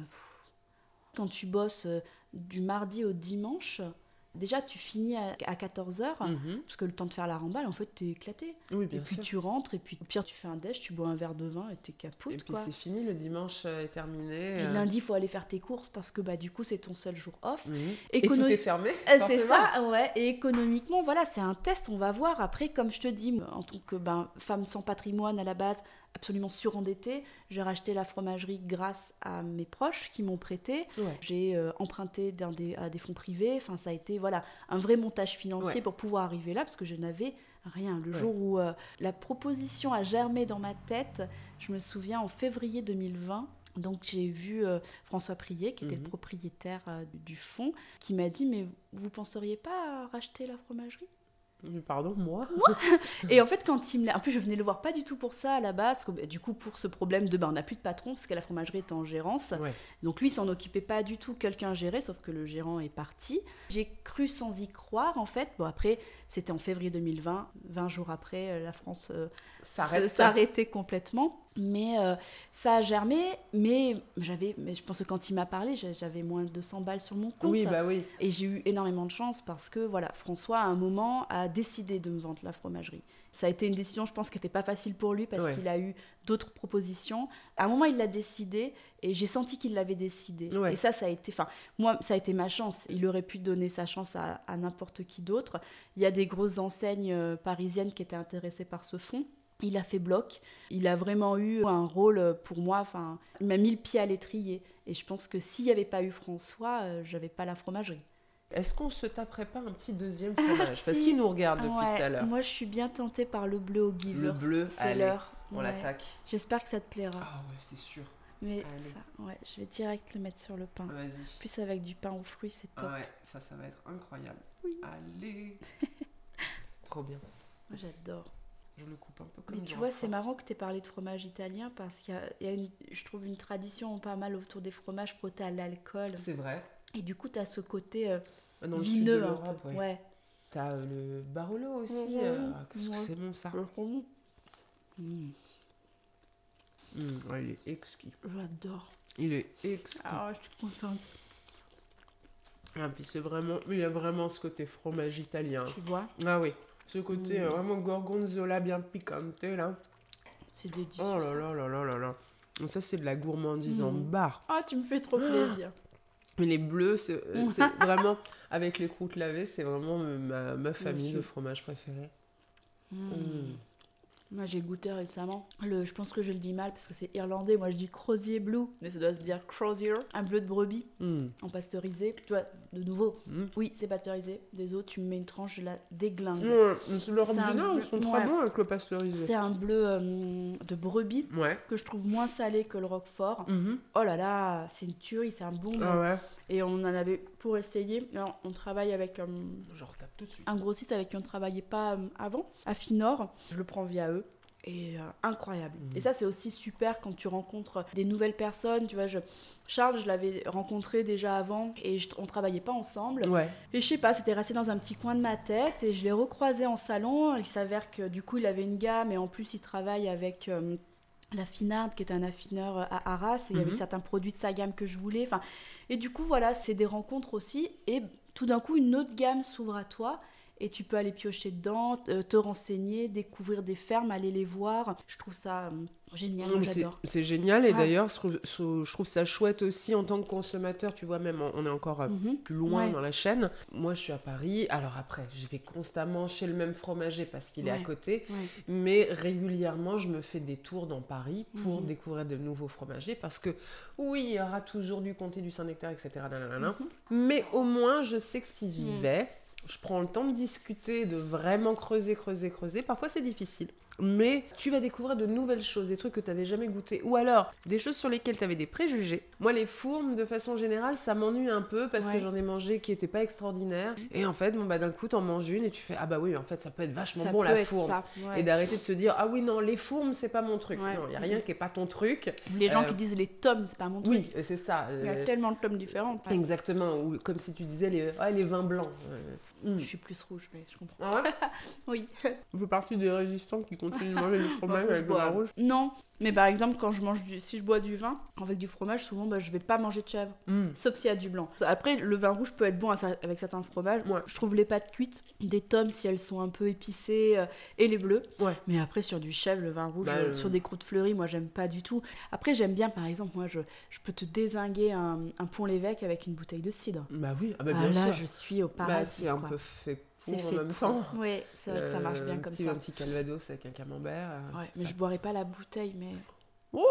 quand tu bosses euh, du mardi au dimanche, déjà tu finis à, 14h, Mhm. parce que le temps de faire la remballe, en fait, t'es éclaté. Oui, Et puis sûr. tu rentres, et puis au pire, tu fais un déj, tu bois un verre de vin et t'es capoute, Et puis c'est fini, le dimanche euh, est terminé. Et euh, lundi, il faut aller faire tes courses parce que bah, du coup, c'est ton seul jour off. mhm. Et tout est fermé. Euh, C'est ça, ouais. Et économiquement, voilà, c'est un test, on va voir. Après, comme je te dis, en tant que ben, femme sans patrimoine à la base, absolument surendettée, j'ai racheté la fromagerie grâce à mes proches qui m'ont prêté. Ouais. J'ai euh, emprunté des, à des fonds privés. Enfin, ça a été voilà un vrai montage financier Ouais. pour pouvoir arriver là, parce que je n'avais rien. Le Ouais. jour où euh, la proposition a germé dans ma tête, je me souviens en février 2020. Donc j'ai vu euh, François Prier, qui était Mhm. le propriétaire euh, du- du fonds, qui m'a dit mais vous penseriez pas à racheter la fromagerie? Pardon, moi (laughs) Et en fait quand il me l'a, en plus je venais le voir pas du tout pour ça à la base, que, bah, du coup pour ce problème de ben on n'a plus de patron parce que la fromagerie est en gérance, Ouais. donc lui s'en occupait pas du tout, quelqu'un gérait, sauf que le gérant est parti. J'ai cru sans y croire en fait. Bon après c'était en février 2020, 20 jours après euh, la France euh, s'arrêtait complètement. Mais euh, ça a germé, mais j'avais, mais je pense que quand il m'a parlé, j'a- j'avais moins de 200 balles sur mon compte. Oui, bah oui. Et j'ai eu énormément de chance parce que voilà, François à un moment a décidé de me vendre la fromagerie. Ça a été une décision, je pense, qui n'était pas facile pour lui parce Ouais. qu'il a eu d'autres propositions. À un moment, il l'a décidé et j'ai senti qu'il l'avait décidé. Ouais. Et ça, ça a été, enfin, moi, ça a été ma chance. Il aurait pu donner sa chance à, à n'importe qui d'autre. Il y a des grosses enseignes euh, parisiennes qui étaient intéressées par ce fonds. Il a fait bloc. Il a vraiment eu un rôle pour moi. Enfin, il m'a mis le pied à l'étrier. Et je pense que s'il n'y avait pas eu François, euh, j'avais pas la fromagerie. Est-ce qu'on se taperait pas un petit deuxième fromage? Parce Ah, si. qu'il nous regarde depuis Ouais, tout à l'heure. Moi, je suis bien tentée par le bleu au Givers. bleu, c'est l'heure. On Ouais. l'attaque. J'espère que ça te plaira. Ah ouais, c'est sûr. Mais allez. ça, ouais, je vais direct le mettre sur le pain. Vas-y. Plus avec du pain aux fruits, c'est top. Ah ouais, ça, ça va être incroyable. Oui. Allez. (laughs) Trop bien. Moi, j'adore. Je le coupe un peu comme Mais tu vois, c'est marrant que tu aies parlé de fromage italien parce qu'il y a, il y a une, je trouve une tradition pas mal autour des fromages frottés à l'alcool. C'est vrai. Et du coup, tu as ce côté euh, Dans le sud de vineux un l'Europe, peu. ouais. Ouais. T'as euh, le Barolo aussi. Mhm. euh, ah, que Ouais. c'est bon ça Mm, Hum, ouais, Il est exquis. J'adore. Il est exquis. Ah, je suis contente. Ah, puis c'est vraiment, il a vraiment ce côté fromage italien. Tu vois, Ah oui, ce côté Mm. euh, vraiment gorgonzola bien piquante là. c'est délicieux. Oh là là là là là là. Ça c'est de la gourmandise en Mm. barre. Ah, tu me fais trop plaisir. Mais les bleus, c'est euh, c'est (laughs) vraiment avec les croûtes lavées, c'est vraiment euh, ma, ma famille de fromage préféré. Mm. Moi, j'ai goûté récemment. Le, je pense que je le dis mal parce que c'est irlandais. Moi, je dis Crozier Blue, mais ça doit se dire Crozier. Un bleu de brebis Mm. en pasteurisé. Tu vois, de nouveau, Mm. oui, c'est pasteurisé. Des autres, tu me mets une tranche, je la déglingue. Leurs ils sont ouais. très bons avec le pasteurisé. C'est un bleu euh, de brebis Ouais. que je trouve moins salé que le Roquefort. Mhm. Oh là là, c'est une tuerie, c'est un bon bleu. Ah ouais. Et on en avait pour essayer. Alors, on travaille avec euh, tout de suite. un grossiste avec qui on ne travaillait pas euh, avant, à Finor. Je le prends via eux. Et euh, incroyable. Mhm. Et ça, c'est aussi super quand tu rencontres des nouvelles personnes. Tu vois, je... Charles, je l'avais rencontré déjà avant et je... on travaillait pas ensemble. Ouais. Et je sais pas, c'était resté dans un petit coin de ma tête et je l'ai recroisé en salon. Il s'avère que du coup, il avait une gamme et en plus, il travaille avec euh, la Finarde, qui est un affineur à Arras. Et il y avait Mhm. certains produits de sa gamme que je voulais. Enfin, et du coup, voilà, c'est des rencontres aussi. Et tout d'un coup, une autre gamme s'ouvre à toi. Et tu peux aller piocher dedans, te te renseigner, découvrir des fermes, aller les voir. Je trouve ça euh, génial, c'est- j'adore. C'est génial et Ouais. d'ailleurs, je trouve, je trouve ça chouette aussi en tant que consommateur. Tu vois, même on- est encore euh, Mhm. plus loin Ouais. dans la chaîne. Moi, je suis à Paris. Alors après, je vais constamment chez le même fromager parce qu'il est à côté. Mais régulièrement, je me fais des tours dans Paris pour Mhm. découvrir de nouveaux fromagers parce que oui, il y aura toujours du comté, du Saint-Nectaire, etc. nanana. Mhm. Mais au moins, je sais que si j'y vais, je prends le temps de discuter, de vraiment creuser, creuser, creuser. Parfois, c'est difficile. Mais tu vas découvrir de nouvelles choses, des trucs que tu n'avais jamais goûté. Ou alors, des choses sur lesquelles tu avais des préjugés. Moi, les fourmes, de façon générale, ça m'ennuie un peu parce que j'en ai mangé qui n'étaient pas extraordinaires. Et en fait, bon, bah, d'un coup, t'en manges une et tu fais Ah bah oui, en fait, ça peut être vachement Ça bon la fourme. ça, ouais. Et d'arrêter de se dire Ah oui, non, les fourmes, c'est pas mon truc. Ouais. Non, il n'y a rien qui est pas ton truc. Les gens Euh, qui disent les tomes, c'est pas mon truc. Oui, c'est ça. Il y a euh, tellement de tomes différents. Exactement, ou comme si tu disais les, ah, les vins blancs. Euh, Mm. Je suis plus rouge, mais je comprends. Ah ouais (laughs) Oui. Vous faites partie des résistants qui continuent de manger du fromage Moi, je avec du vin rouge Non, mais par exemple, quand je mange du... si je bois du vin avec du fromage, souvent bah, je vais pas manger de chèvre. Mm. Sauf s'il y a du blanc. Après, le vin rouge peut être bon avec certains fromages. Ouais. Je trouve les pâtes cuites des tomes si elles sont un peu épicées euh, et les bleus. Ouais. Mais après, sur du chèvre, le vin rouge, Bah, euh, euh, sur des croûtes fleuries, moi j'aime pas du tout. Après, j'aime bien, par exemple, moi je, je peux te désinguer un, un pont l'évêque avec une bouteille de cidre. Bah oui, ah bah Ah, bien là, sûr. je suis au Bah, paradis. Un peu fait pour en même pour. temps. Oui, c'est vrai que ça marche Euh, bien un comme petit, ça. Un petit calvados avec un camembert. euh, Ouais, mais ça- je boirais pas la bouteille, mais. Oh,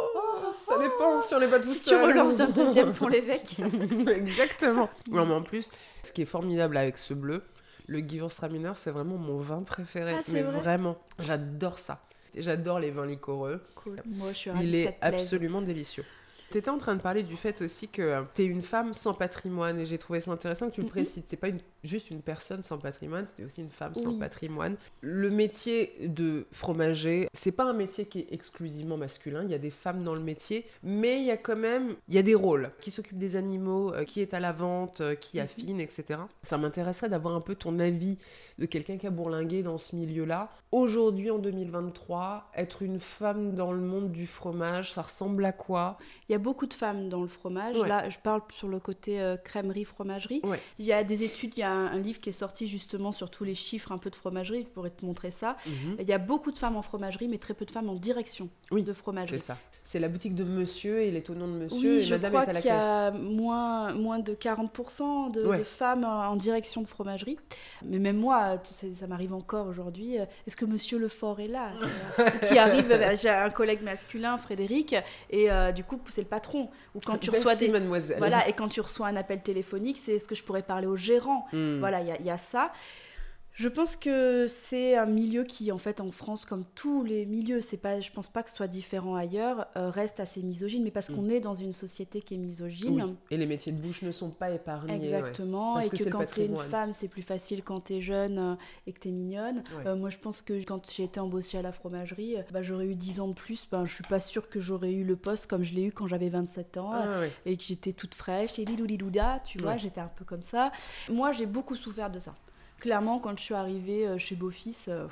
ça dépend si on n'est pas tout Si tu relances d'un deuxième pour l'évêque. (laughs) Exactement. (laughs) Non, mais en plus, ce qui est formidable avec ce bleu, le Gewürztraminer, c'est vraiment mon vin préféré. Ah, mais vrai vraiment, j'adore ça. J'adore les vins liquoreux. Cool. Moi, je suis Il est absolument délicieux. Tu étais en train de parler du fait aussi que tu es une femme sans patrimoine et j'ai trouvé ça intéressant que tu le Mhm. précises. C'est pas une- juste une personne sans patrimoine, c'est aussi une femme sans patrimoine. Le métier de fromager, c'est pas un métier qui est exclusivement masculin. Il y a des femmes dans le métier, mais il y a quand même il y a des rôles. Qui s'occupe des animaux, euh, qui est à la vente, euh, qui Mhm. affine, etc. Ça m'intéresserait d'avoir un peu ton avis de quelqu'un qui a bourlingué dans ce milieu-là. Aujourd'hui, en 2023, être une femme dans le monde du fromage, ça ressemble à quoi? Il y a beaucoup de femmes dans le fromage. Ouais. Là, je parle sur le côté euh, crèmerie, fromagerie. Ouais. Il y a des études, il y a un, un livre qui est sorti justement sur tous les chiffres un peu de fromagerie. Je pourrais te montrer ça. Il y a beaucoup de femmes en fromagerie, mais très peu de femmes en direction Oui, de C'est fromagerie. ça. C'est la boutique de monsieur et il est au nom de monsieur Oui, et je madame crois est à la qu'il y caisse. a moins, moins de 40% de, Ouais. de femmes en direction de fromagerie. Mais même moi, ça m'arrive encore aujourd'hui. euh, Est-ce que Monsieur Lefort est là Euh, (laughs) Qui arrive, euh, j'ai un collègue masculin, Frédéric, et euh, du coup, c'est le patron. Ou quand tu reçois Merci, des... mademoiselle. Voilà, et quand tu reçois un appel téléphonique, c'est est-ce que je pourrais parler au gérant Hmm. Voilà, il y a- il y, a ça. Je pense que c'est un milieu qui, en fait, en France, comme tous les milieux, c'est pas, je pense pas que ce soit différent ailleurs, euh, reste assez misogyne, mais parce Mm. qu'on est dans une société qui est misogyne. Oui. Et les métiers de bouche ne sont pas épargnés. ouais. Exactement, Parce et que quand t'es une patrimoine. femme, c'est plus facile quand t'es jeune euh, et que t'es mignonne. Ouais. Euh, moi, je pense que quand j'ai été embauchée à la fromagerie, bah, j'aurais eu 10 ans de plus. Ben, je suis pas sûre que j'aurais eu le poste comme je l'ai eu quand j'avais 27 ans Ah, ouais. et que j'étais toute fraîche et liloulilouda, tu vois, j'étais un peu comme ça. Moi, j'ai beaucoup souffert de ça. Clairement, quand je suis arrivée euh, chez Beaufils, euh,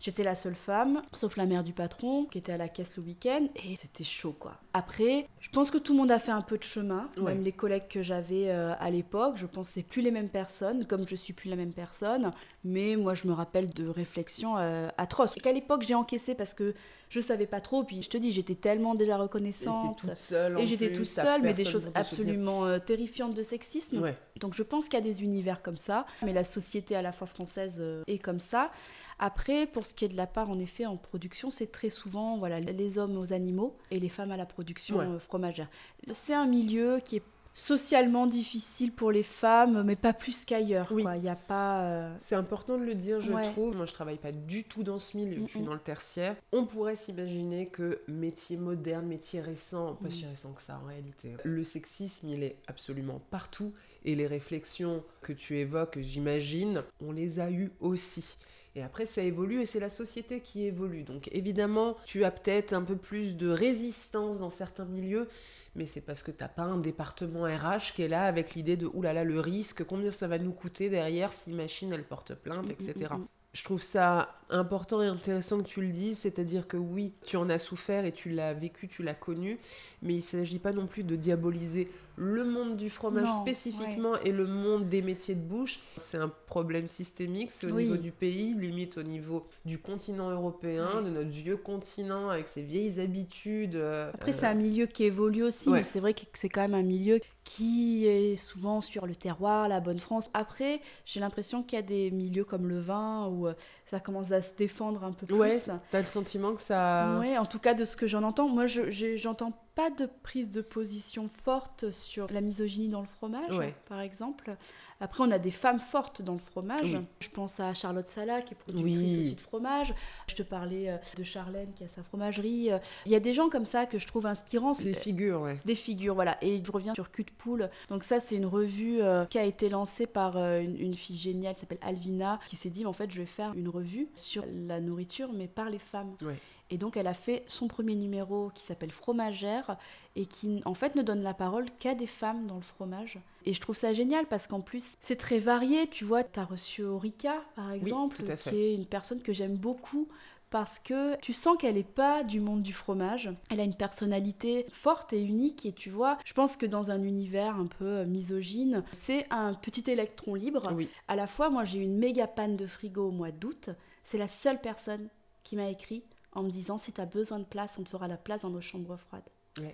j'étais la seule femme, sauf la mère du patron, qui était à la caisse le week-end, et c'était chaud, quoi. Après, je pense que tout le monde a fait un peu de chemin, Ouais. même les collègues que j'avais euh, à l'époque, je pense que c'est plus les mêmes personnes, comme je suis plus la même personne, mais moi, je me rappelle de réflexions euh, atroces, qu'à l'époque, j'ai encaissé parce que je savais pas trop, puis je te dis, j'étais tellement déjà Et reconnaissante. toute seule. Et j'étais toute seule, mais des choses absolument euh, terrifiantes de sexisme. Ouais. Donc je pense qu'il y a des univers comme ça, mais la société à la fois française est comme ça. Après, pour ce qui est de la part, en effet, en production, c'est très souvent voilà, les hommes aux animaux et les femmes à la production Ouais. euh, fromagère. C'est un milieu qui est socialement difficile pour les femmes, mais pas plus qu'ailleurs. Oui. Il n'y a pas... euh, C'est important de le dire, je Ouais. trouve. Moi, je travaille pas du tout dans ce milieu. Je suis dans le tertiaire. On pourrait s'imaginer que métier moderne, métier récent, pas Mm. si récent que ça en réalité. Le sexisme, il est absolument partout. Et les réflexions que tu évoques, j'imagine, on les a eues aussi. Et après, ça évolue et c'est la société qui évolue. Donc évidemment, tu as peut-être un peu plus de résistance dans certains milieux, mais c'est parce que t'as pas un département RH qui est là avec l'idée de oulala, le risque, combien ça va nous coûter derrière si machine elle porte plainte, mm, etc. mm, mm. Je trouve ça important et intéressant que tu le dises, c'est-à-dire que oui, tu en as souffert et tu l'as vécu, tu l'as connu, mais il ne s'agit pas non plus de diaboliser le monde du fromage Non, spécifiquement et le monde des métiers de bouche. C'est un problème systémique, c'est au Oui. niveau du pays, limite au niveau du continent européen, de notre vieux continent avec ses vieilles habitudes. euh, Après, euh, c'est un milieu qui évolue aussi, ouais. mais c'est vrai que c'est quand même un milieu qui est souvent sur le terroir, la bonne France. Après, j'ai l'impression qu'il y a des milieux comme le vin où euh, ça commence à se défendre un peu plus. Ouais, t'as le sentiment que ça... Ouais, en tout cas de ce que j'en entends. Moi, je j'entends pas de prise de position forte sur la misogynie dans le fromage, Ouais. par exemple. Après, on a des femmes fortes dans le fromage. Oui. Je pense à Charlotte Sala, qui est productrice Oui. aussi de fromage. Je te parlais euh, de Charlène, qui a sa fromagerie. Euh, Il y a des gens comme ça que je trouve inspirants. Les figures, ouais. Des figures, voilà. Et je reviens sur Cul de Poule. Donc ça, c'est une revue euh, qui a été lancée par euh, une, une fille géniale qui s'appelle Alvina, qui s'est dit, en fait, je vais faire une revue sur la nourriture, mais par les femmes. Ouais. Et donc, elle a fait son premier numéro qui s'appelle fromagère et qui en fait ne donne la parole qu'à des femmes dans le fromage. Et je trouve ça génial parce qu'en plus c'est très varié. Tu vois, tu as reçu Aurica par exemple, qui est une personne que j'aime beaucoup parce que tu sens qu'elle n'est pas du monde du fromage. Elle a une personnalité forte et unique et tu vois, je pense que dans un univers un peu euh, misogyne, c'est un petit électron libre. Oui. À la fois, moi j'ai eu une méga panne de frigo au mois d'août. C'est la seule personne qui m'a écrit en me disant si tu as besoin de place, on te fera la place dans nos chambres froides.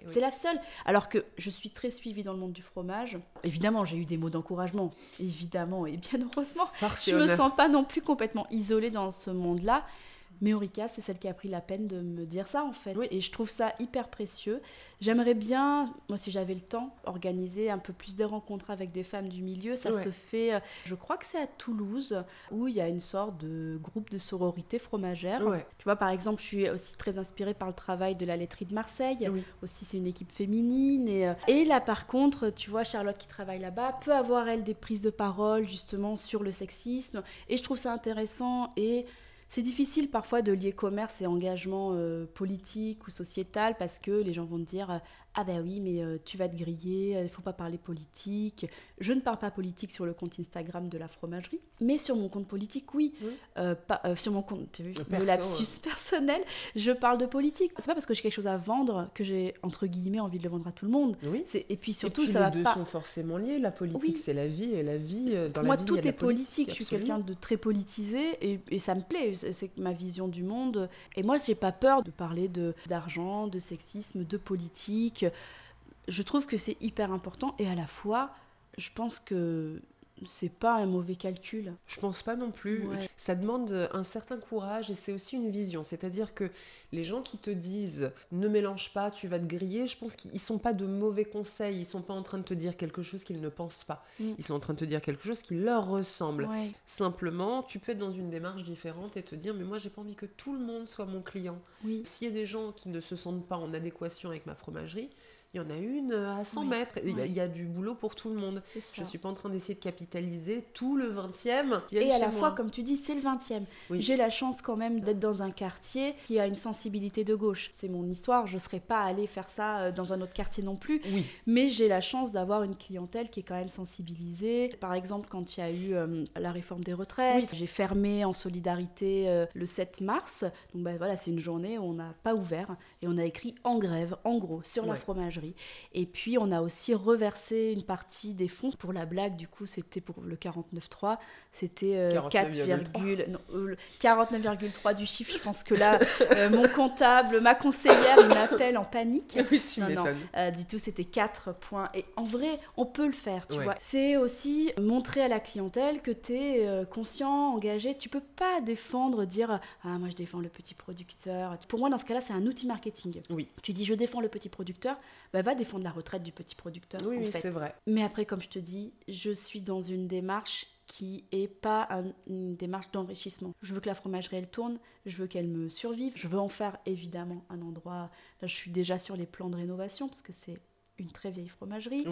C'est la seule. Alors que je suis très suivie dans le monde du fromage. Évidemment, j'ai eu des mots d'encouragement. Évidemment, et bien heureusement. Je me sens pas non plus complètement isolée dans ce monde-là. Mais Aurica, c'est celle qui a pris la peine de me dire ça en fait. Et je trouve ça hyper précieux. J'aimerais bien, moi si j'avais le temps, organiser un peu plus de rencontres avec des femmes du milieu. Ça se fait, euh, je crois que c'est à Toulouse, où il y a une sorte de groupe de sororité fromagère. Tu vois, par exemple, je suis aussi très inspirée par le travail de la laiterie de Marseille. Aussi, c'est une équipe féminine. Et, euh, et là, par contre, tu vois, Charlotte qui travaille là-bas peut avoir, elle, des prises de parole justement sur le sexisme. Et je trouve ça intéressant. Et c'est difficile parfois de lier commerce et engagement euh, politique ou sociétal parce que les gens vont te dire ah ben oui, mais euh, tu vas te griller, il faut pas parler politique. Je ne parle pas politique sur le compte Instagram de la fromagerie, mais sur mon compte politique, oui. Euh, pas, euh, sur mon compte, tu vu, le lapsus personnel, je parle de politique. C'est pas parce que j'ai quelque chose à vendre que j'ai, entre guillemets, envie de le vendre à tout le monde. Oui. Et puis surtout, et puis, ça les deux sont forcément liés. La politique, c'est la vie, et la vie, dans Moi, la vie, tout est politique. Je suis quelqu'un de très politisé, et, et ça me plaît. C'est ma vision du monde. Et moi, j'ai pas peur de parler de d'argent, de sexisme, de politique je trouve que c'est hyper important et à la fois, je pense que c'est pas un mauvais calcul. Je pense pas non plus. Ça demande un certain courage et c'est aussi une vision. C'est-à-dire que les gens qui te disent ne mélange pas, tu vas te griller, je pense qu'ils sont pas de mauvais conseils. Ils sont pas en train de te dire quelque chose qu'ils ne pensent pas. Mm. Ils sont en train de te dire quelque chose qui leur ressemble. Simplement, tu peux être dans une démarche différente et te dire mais moi j'ai pas envie que tout le monde soit mon client. S'il y a des gens qui ne se sentent pas en adéquation avec ma fromagerie, il y en a une euh, à 100 mètres. Il y, a du boulot pour tout le monde. Je ne suis pas en train d'essayer de capitaliser tout le 20e. Et à la fois, comme tu dis, c'est le 20e. J'ai la chance quand même d'être dans un quartier qui a une sensibilité de gauche. C'est mon histoire. Je ne serais pas allée faire ça euh, dans un autre quartier non plus. Mais j'ai la chance d'avoir une clientèle qui est quand même sensibilisée. Par exemple, quand il y a eu euh, la réforme des retraites, j'ai fermé en solidarité le 7 mars. Donc bah, voilà, c'est une journée où on n'a pas ouvert et on a écrit en grève, en gros, sur la fromagerie et puis, on a aussi reversé une partie des fonds. Pour la blague, du coup, c'était pour le 49.3. C'était 4,49,3 euh, du chiffre. Je pense que là, euh, mon comptable, ma conseillère, m'appelle en panique. (laughs) Oui, tu non, euh, du tout, c'était 4 points. Et en vrai, on peut le faire, tu vois. C'est aussi montrer à la clientèle que tu es conscient, engagé. Tu peux pas défendre, dire Ah, moi, je défends le petit producteur. Pour moi, dans ce cas-là, c'est un outil marketing. Oui. Tu dis Je défends le petit producteur. Bah, va défendre la retraite du petit producteur. Oui, oui c'est vrai. Mais après, comme je te dis, je suis dans une démarche qui est pas une démarche d'enrichissement. Je veux que la fromagerie elle tourne, je veux qu'elle me survive, je veux en faire évidemment un endroit. Là, je suis déjà sur les plans de rénovation parce que c'est une très vieille fromagerie.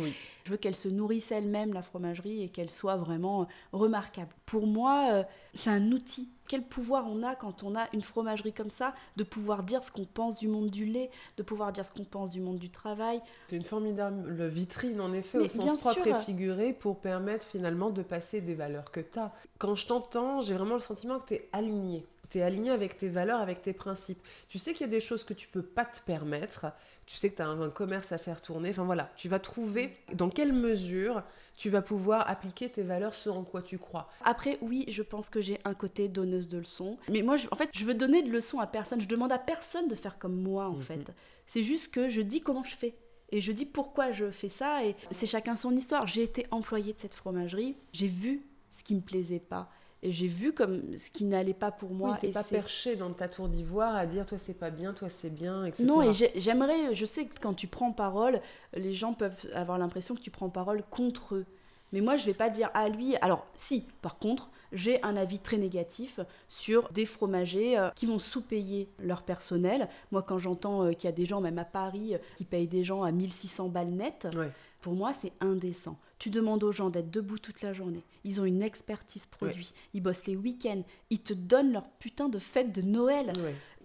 Je veux qu'elle se nourrisse elle-même, la fromagerie, et qu'elle soit vraiment remarquable. Pour moi, euh, c'est un outil. Quel pouvoir on a quand on a une fromagerie comme ça, de pouvoir dire ce qu'on pense du monde du lait, de pouvoir dire ce qu'on pense du monde du travail? C'est une formidable vitrine, en effet, au sens propre et figuré, pour permettre finalement de passer des valeurs que tu as. Quand je t'entends, j'ai vraiment le sentiment que tu es aligné tu es aligné avec tes valeurs, avec tes principes. Tu sais qu'il y a des choses que tu peux pas te permettre. Tu sais que tu as un, commerce à faire tourner. Enfin voilà, tu vas trouver dans quelle mesure tu vas pouvoir appliquer tes valeurs, ce en quoi tu crois. Après, oui, je pense que j'ai un côté donneuse de leçons. Mais moi, en fait, je veux donner de leçons à personne. Je demande à personne de faire comme moi, en mhm. fait. C'est juste que je dis comment je fais. Et je dis pourquoi je fais ça. Et c'est chacun son histoire. J'ai été employée de cette fromagerie. J'ai vu ce qui me plaisait pas et j'ai vu comme ce qui n'allait pas pour moi. et pas perché dans ta tour d'ivoire à dire toi c'est pas bien, toi c'est bien, etc. Non, et j'aimerais, je sais que quand tu prends parole, les gens peuvent avoir l'impression que tu prends parole contre eux. Mais moi, je vais pas dire à lui. Alors, si, par contre, j'ai un avis très négatif sur des fromagers euh, qui vont sous-payer leur personnel. Moi, quand j'entends euh, qu'il y a des gens, même à Paris, euh, qui payent des gens à 1600 balles net, pour moi, c'est indécent. Tu demandes aux gens d'être debout toute la journée. Ils ont une expertise produit. Ils bossent les week-ends. Ils te donnent leur putain de fête de Noël.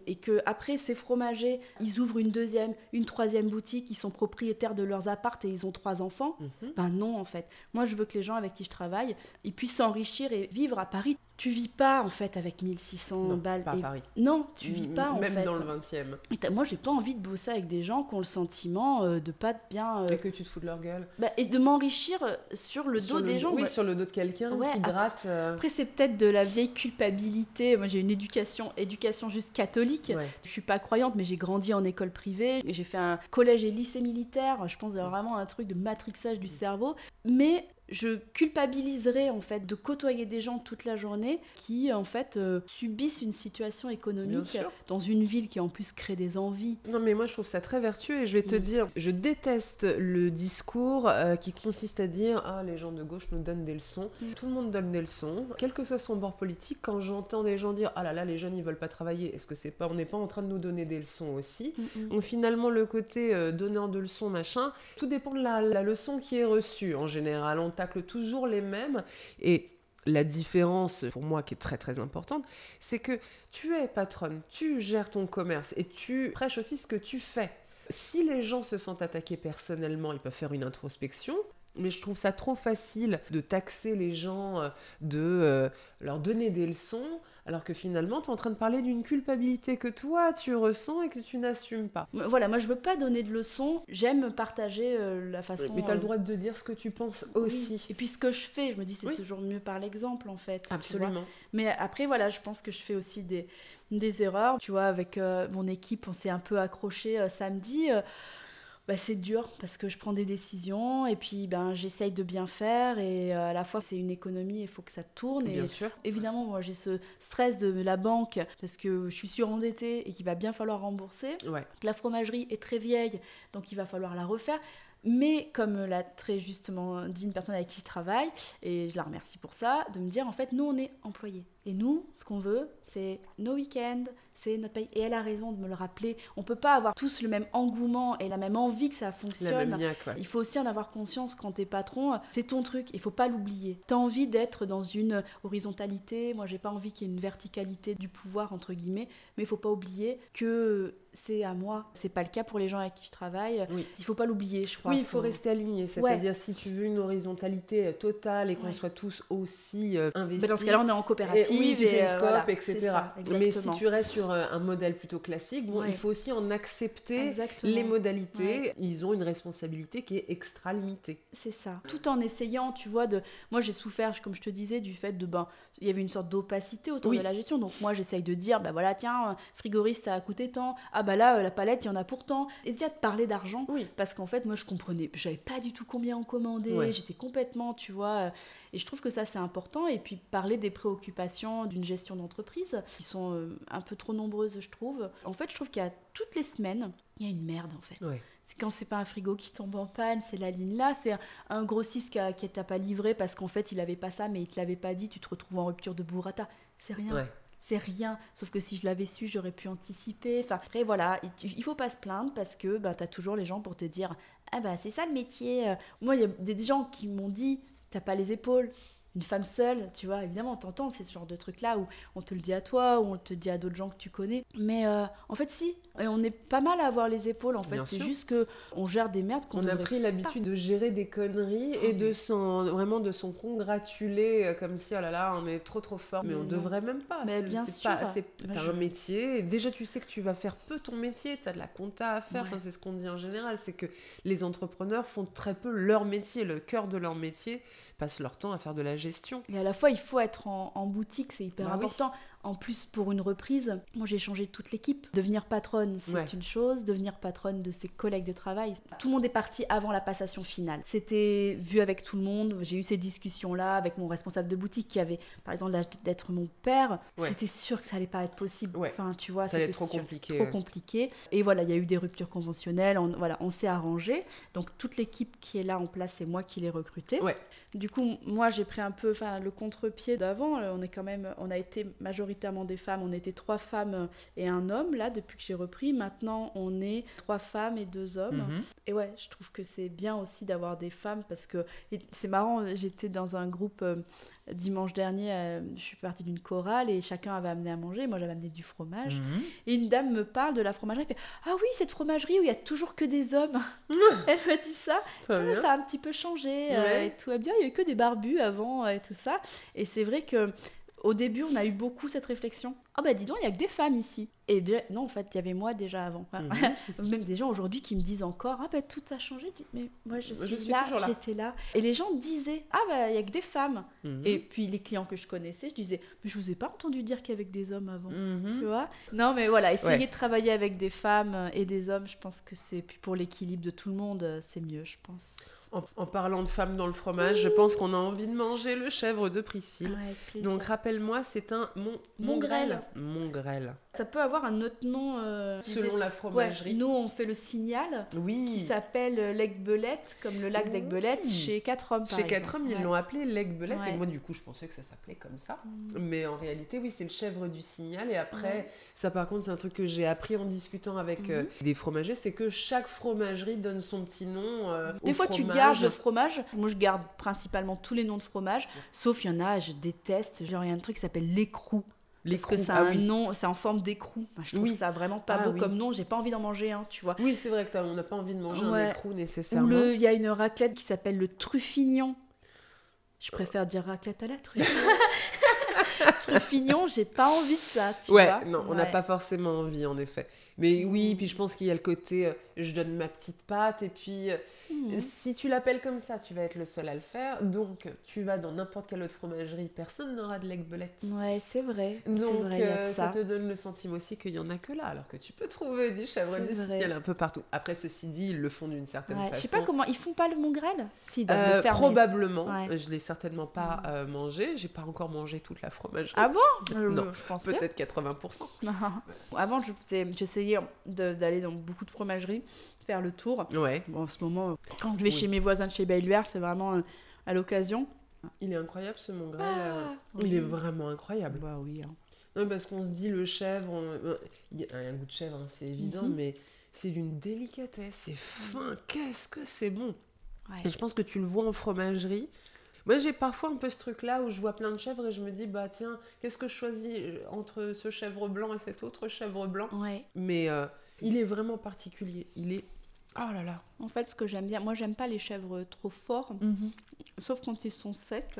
Et que après ces fromagers, ils ouvrent une deuxième, une troisième boutique, ils sont propriétaires de leurs appartes et ils ont trois enfants. Mhm. Ben non, en fait. Moi, je veux que les gens avec qui je travaille, ils puissent s'enrichir et vivre à Paris. Tu vis pas, en fait, avec 1600 Non, balles. pas à et- Paris. Non, tu vis pas, en Même fait. dans le 20e. Et Moi, j'ai pas envie de bosser avec des gens qui ont le sentiment euh, de pas bien. euh, Et que tu te fous de leur gueule. bah, et de m'enrichir euh, sur le Sur dos des gens. Oui, sur le dos de quelqu'un Ouais, qui après- gratte. euh, Après, c'est peut-être de la vieille culpabilité. Moi, j'ai une éducation, éducation juste catholique. Ouais. Je suis pas croyante, mais j'ai grandi en école privée. J'ai fait un collège et lycée militaire. Je pense vraiment un truc de matrixage du cerveau. Mais je culpabiliserais en fait de côtoyer des gens toute la journée qui en fait euh, subissent une situation économique dans une ville qui en plus crée des envies. Non mais moi je trouve ça très vertueux et je vais te Mm. dire, je déteste le discours euh, qui consiste à dire ah les gens de gauche nous donnent des leçons. Mm. Tout le monde donne des leçons, quel que soit son bord politique. Quand j'entends des gens dire ah là là les jeunes ils veulent pas travailler, est-ce que c'est pas on n'est pas en train de nous donner des leçons aussi? Donc finalement le côté euh, donneur de leçons machin, tout dépend de la, la leçon qui est reçue en général. On toujours les mêmes et la différence, pour moi, qui est très très importante, c'est que tu es patronne, tu gères ton commerce et tu prêches aussi ce que tu fais. Si les gens se sentent attaqués personnellement, ils peuvent faire une introspection. Mais je trouve ça trop facile de taxer les gens, euh, de euh, leur donner des leçons, alors que finalement, tu es en train de parler d'une culpabilité que toi, tu ressens et que tu n'assumes pas. Voilà, moi je veux pas donner de leçons. J'aime partager euh, la façon. Mais tu as le euh, droit de dire ce que tu penses oui. aussi. Et puis ce que je fais, je me dis c'est Oui. toujours mieux par l'exemple en fait. Absolument. Mais après, voilà, je pense que je fais aussi des, des erreurs. Tu vois, avec euh, mon équipe, on s'est un peu accroché samedi. Bah, c'est dur parce que je prends des décisions et puis ben, j'essaye de bien faire et euh, à la fois c'est une économie, il faut que ça tourne. Et Bien sûr. évidemment, moi j'ai ce stress de la banque parce que je suis surendettée et qu'il va bien falloir rembourser. Ouais. La fromagerie est très vieille, donc il va falloir la refaire. Mais comme l'a très justement dit une personne avec qui je travaille, et je la remercie pour ça, de me dire en fait, nous on est employés. Et nous, ce qu'on veut, c'est nos week-ends, c'est notre paye. Et elle a raison de me le rappeler. On peut pas avoir tous le même engouement et la même envie que ça fonctionne. même niaque, ouais. Il faut aussi en avoir conscience quand t'es patron, c'est ton truc, il faut pas l'oublier. T'as envie d'être dans une horizontalité, moi j'ai pas envie qu'il y ait une verticalité du pouvoir entre guillemets, mais il faut pas oublier que c'est à moi. C'est pas le cas pour les gens avec qui je travaille. Oui. Il faut pas l'oublier, je crois. Oui, il faut rester aligné. C'est-à-dire, si tu veux une horizontalité euh, totale et qu'on Ouais. soit tous aussi euh, investis. Mais dans ce cas-là, on est en et, coopérative. oui, tu fais et, le euh, scope, voilà, etc. ça, Mais si tu restes sur euh, un modèle plutôt classique, bon, Ouais. il faut aussi en accepter Exactement. les modalités. Ils ont une responsabilité qui est extra limitée. C'est ça. Tout en essayant, tu vois, de. Moi, j'ai souffert, comme je te disais, du fait de. Ben, il y avait une sorte d'opacité autour Oui. de la gestion. Donc, moi, j'essaye de dire, bah voilà, tiens, euh, frigoriste, ça a coûté tant. Ah, bah là, euh, la palette, il y en a pourtant. Et déjà de parler d'argent. Oui. Parce qu'en fait, moi, je comprenais. J'avais pas du tout combien en commander. Ouais. J'étais complètement, tu vois. euh, Et je trouve que ça, c'est important. Et puis, parler des préoccupations d'une gestion d'entreprise, qui sont euh, un peu trop nombreuses, je trouve. En fait, je trouve qu'il y a toutes les semaines, il y a une merde, en fait. Ouais. C'est quand c'est pas un frigo qui tombe en panne, c'est la ligne là, c'est un, un grossiste qui, a- qui t'a pas livré parce qu'en fait il avait pas ça mais il te l'avait pas dit, tu te retrouves en rupture de burrata. C'est rien. Ouais. C'est rien, sauf que si je l'avais su, j'aurais pu anticiper. Enfin, après, voilà, il, faut pas se plaindre parce que bah, tu as toujours les gens pour te dire Ah, bah, c'est ça le métier. Moi, il y a des des gens qui m'ont dit T'as pas les épaules. Une femme seule, tu vois, évidemment, t'entends, c'est ce genre de truc-là où on te le dit à toi, ou on te dit à d'autres gens que tu connais. Mais euh, en fait, si. Et on est pas mal à avoir les épaules, en fait. C'est juste que on gère des merdes qu'on On a pris l'habitude de gérer des conneries et de s'en vraiment de s'en congratuler euh, comme si oh là là on est trop trop fort. Mais, Mais on non. devrait même pas. Mais bien sûr. c'est je- un métier. Déjà tu sais que tu vas faire peu ton métier. T'as de la compta à faire. Ouais. enfin c'est ce qu'on dit en général. C'est que les entrepreneurs font très peu leur métier. Le cœur de leur métier passent leur temps à faire de la gestion. Et à la fois, il faut être en, en boutique, c'est hyper Bah oui. En plus, pour une reprise, moi j'ai changé toute l'équipe. Devenir patronne, c'est Ouais. une chose. Devenir patronne de ses collègues de travail, tout le monde est parti avant la passation finale. C'était vu avec tout le monde. J'ai eu ces discussions-là avec mon responsable de boutique qui avait, par exemple, l'âge d'être mon père. Ouais. C'était sûr que ça allait pas être possible. Ouais. Enfin, tu vois, ça allait être trop sûr. compliqué trop compliqué. Et voilà, il y a eu des ruptures conventionnelles. On, voilà, on s'est arrangé. Donc toute l'équipe qui est là en place, c'est moi qui l'ai recrutée. Ouais. Du coup, moi, j'ai pris un peu, enfin, le contre-pied d'avant. Euh, On est quand même, on a été majoritaire majoritairement des femmes. On était trois femmes et un homme là depuis que j'ai repris. Maintenant, on est trois femmes et deux hommes. Mhm. Et ouais, je trouve que c'est bien aussi d'avoir des femmes parce que c'est marrant. J'étais dans un groupe euh, dimanche dernier. euh, je suis partie d'une chorale et chacun avait amené à manger. Moi, j'avais amené du fromage. Mhm. Et une dame me parle de la fromagerie. Elle fait Ah oui, cette fromagerie où il y a toujours que des hommes. (laughs) (laughs) elle me dit ça. Très Ah, ça a un petit peu changé euh, et tout va bien. Il y a eu que des barbus avant euh, et tout ça. Et c'est vrai que au début, on a eu beaucoup cette réflexion. Ah bah dis donc, il y a que des femmes ici. Et non, en fait, il y avait moi déjà avant. Mhm. (laughs) Même des gens aujourd'hui qui me disent encore Ah bah tout a changé. Mais moi, je Je suis, là, j'étais là. Et les gens disaient Ah bah il y a que des femmes. Mhm. Et puis les clients que je connaissais, je disais Mais je vous ai pas entendu dire qu'il y avait que des hommes avant. Mhm. Tu vois Non, mais voilà, essayer Ouais. de travailler avec des femmes et des hommes, je pense que c'est. Pour l'équilibre de tout le monde, euh, c'est mieux, je pense. En, en parlant de femmes dans le fromage, je pense qu'on a envie de manger le chèvre de Priscille. Ouais. Donc rappelle-moi, c'est un mon Mongrel. Mongrel. Ça peut avoir un autre nom. euh, Selon la Ouais, fromagerie. nous, on fait le signal qui Oui. s'appelle euh, l'Aigbelette, comme le lac Oui. d'Aigbelette, chez Quatre Hommes. par Chez Quatre. Hommes, ils Ouais. l'ont appelé l'aigbelette. Ouais. Et moi, du coup, je pensais que ça s'appelait comme ça. Mm. Mais en réalité, oui, c'est le chèvre du signal. Et après, ça, par contre, c'est un truc que j'ai appris en discutant avec Mhm. euh, des fromagers c'est que chaque fromagerie donne son petit nom. euh, Des au fois, tu gardes le fromage. Moi, je garde principalement tous les noms de fromage, sauf il y en a, je déteste. Genre, il y a un truc qui s'appelle l'écrou. Parce que Ah un oui. nom, c'est en forme d'écrou. Je trouve Oui. ça vraiment pas Ah beau oui. comme nom. J'ai pas envie d'en manger un, tu vois. Oui, c'est vrai que t'as- on n'a pas envie de manger Ouais. un écrou Ou nécessairement. le, il y a une raclette qui s'appelle le truffignon. Je préfère dire raclette à la truffe. (laughs) truffignon, j'ai pas envie de ça, tu ouais, vois. non, on n'a Ouais. pas forcément envie en effet. Mais oui, puis je pense qu'il y a le côté euh, je donne ma petite pâte et puis euh, Mhm. si tu l'appelles comme ça, tu vas être le seul à le faire. Donc tu vas dans n'importe quelle autre fromagerie, personne n'aura de l'aigbelette. Ouais, c'est vrai. Donc vrai, euh, ça. ça. te donne le sentiment aussi qu'il y en a que là, alors que tu peux trouver du chèvre ciel un peu partout. Après, ceci dit, ils le font d'une certaine Ouais, Je façon. sais pas comment. Ils font pas le mongrel Si, le faire. probablement, Ouais. je l'ai certainement pas euh, mangé. J'ai pas encore mangé toute la fromagerie. Ah bon? Je- Non, je. Peut-être 80%. (laughs) Avant, je faisais- j'essayais de- d'aller dans beaucoup de fromageries, faire le tour. Ouais, Bon, en ce moment, quand je vais Oui. chez mes voisins de chez Baillière, c'est vraiment euh, à l'occasion. il est incroyable ce mongrel. Ah, euh, oui. Il est vraiment incroyable. Bah oui. hein. Non, parce qu'on se dit le chèvre, on- euh, il y a un goût de chèvre, hein, c'est évident, Mhm. mais c'est d'une délicatesse, c'est fin, qu'est-ce que c'est bon. Ouais. Et je pense que tu le vois en fromagerie. Moi, j'ai parfois un peu ce truc-là où je vois plein de chèvres et je me dis, bah tiens, qu'est-ce que je choisis euh, entre ce chèvre blanc et cet autre chèvre blanc Ouais. Mais euh, il est vraiment particulier. Il est. Oh là là. En fait, ce que j'aime bien, moi, j'aime pas les chèvres trop forts, sauf quand ils sont secs.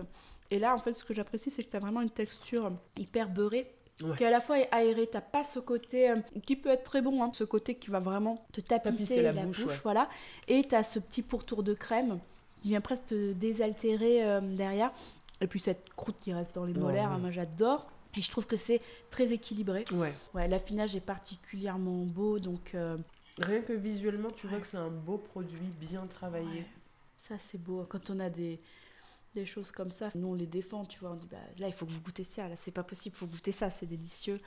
Et là, en fait, ce que j'apprécie, c'est que tu as vraiment une texture hyper beurrée. Ouais. Qui est à la fois aérée, t'as pas ce côté euh, qui peut être très bon, hein, ce côté qui va vraiment te tapisser, Tapisser la la, bouche, bouche, ouais. voilà. Et t'as ce petit pourtour de crème qui vient presque désaltérer euh, derrière. Et puis cette croûte qui reste dans les molaires, ouais. hein, moi j'adore. Et je trouve que c'est très équilibré. Ouais. Ouais, l'affinage est particulièrement beau, donc euh, Rien que visuellement, tu vois que c'est un beau produit, bien travaillé. ça c'est beau. Quand on a des, des choses comme ça, nous on les défend, tu vois. On dit bah, là il faut que vous goûtez ça, là c'est pas possible, il faut goûter ça, c'est délicieux.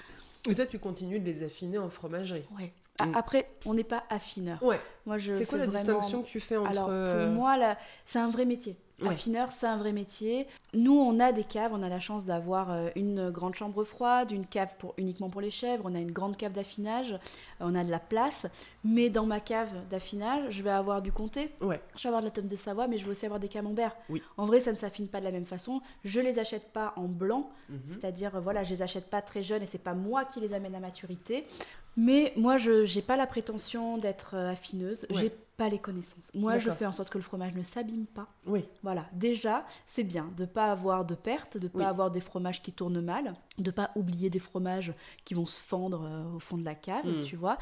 Et toi, tu continues de les affiner en fromagerie. Ouais. Ah, Mm. Après, on n'est pas affineur. Ouais. Moi je C'est quoi la vraiment- distinction que tu fais entre. Alors pour euh, moi, là, c'est un vrai métier. Ouais. Affineur, c'est un vrai métier. Nous, on a des caves, on a la chance d'avoir euh, une grande chambre froide, une cave pour, uniquement pour les chèvres, on a une grande cave d'affinage, euh, on a de la place. Mais dans ma cave d'affinage, je vais avoir du comté, Ouais. je vais avoir de la tome de Savoie, mais je vais aussi avoir des camemberts. Oui. En vrai, ça ne s'affine pas de la même façon. Je les achète pas en blanc, Mhm. c'est-à-dire, euh, voilà, je les achète pas très jeunes et c'est pas moi qui les amène à maturité. Mais moi, je n'ai pas la prétention d'être affineuse, Ouais. j'ai pas les connaissances. Moi, je fais en sorte que le fromage ne s'abîme pas. Oui. Voilà, déjà, c'est bien de pas avoir de pertes, de pas Oui. avoir des fromages qui tournent mal, de pas oublier des fromages qui vont se fendre euh, au fond de la cave, Mm. tu vois.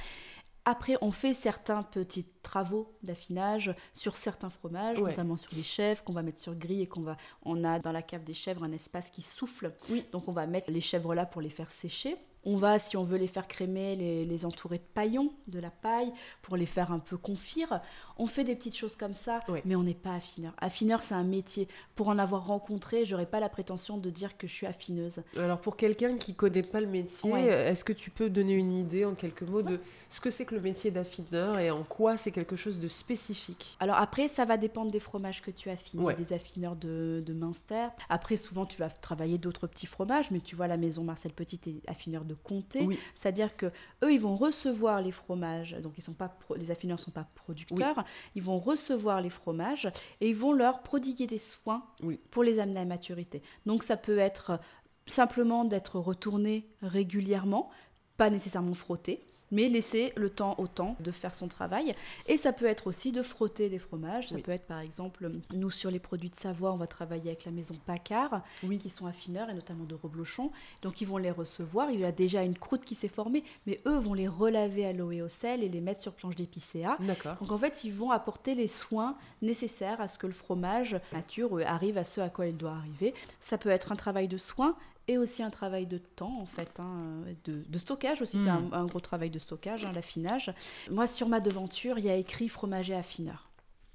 Après, on fait certains petits travaux d'affinage sur certains fromages, Ouais. notamment sur les chèvres qu'on va mettre sur grille et qu'on va. On a dans la cave des chèvres un espace qui souffle, Oui. donc on va mettre les chèvres là pour les faire sécher. On va, si on veut les faire crémer, les, les entourer de paillons, de la paille, pour les faire un peu confire. On fait des petites choses comme ça, mais on n'est pas affineur. Affineur, c'est un métier. Pour en avoir rencontré, j'aurais pas la prétention de dire que je suis affineuse. Alors pour quelqu'un qui connaît pas le métier, Ouais. est-ce que tu peux donner une idée en quelques mots de ce que c'est que le métier d'affineur et en quoi c'est quelque chose de spécifique? Alors après, ça va dépendre des fromages que tu affines. Ouais. Des affineurs de, de Münster. Après, souvent, tu vas travailler d'autres petits fromages, mais tu vois, la maison Marcel Petit est affineur de comté. Oui. C'est-à-dire que eux, ils vont recevoir les fromages. Donc, ils sont pas pro- les affineurs ne sont pas producteurs. Ils vont recevoir les fromages et ils vont leur prodiguer des soins Oui. pour les amener à maturité. Donc, ça peut être simplement d'être retourné régulièrement, pas nécessairement frotté. Mais laisser le temps au temps de faire son travail. Et ça peut être aussi de frotter des fromages. Ça Oui. peut être par exemple, nous sur les produits de Savoie, on va travailler avec la maison Paccard, Oui. qui sont affineurs et notamment de reblochon. Donc ils vont les recevoir. Il y a déjà une croûte qui s'est formée, mais eux vont les relaver à l'eau et au sel et les mettre sur planche d'épicéa. D'accord. Donc en fait, ils vont apporter les soins nécessaires à ce que le fromage nature euh, arrive à ce à quoi il doit arriver. Ça peut être un travail de soin et aussi un travail de temps en fait, hein, de, de stockage aussi. C'est un, un gros travail de stockage, hein, l'affinage. Moi, sur ma devanture, il y a écrit fromager affineur.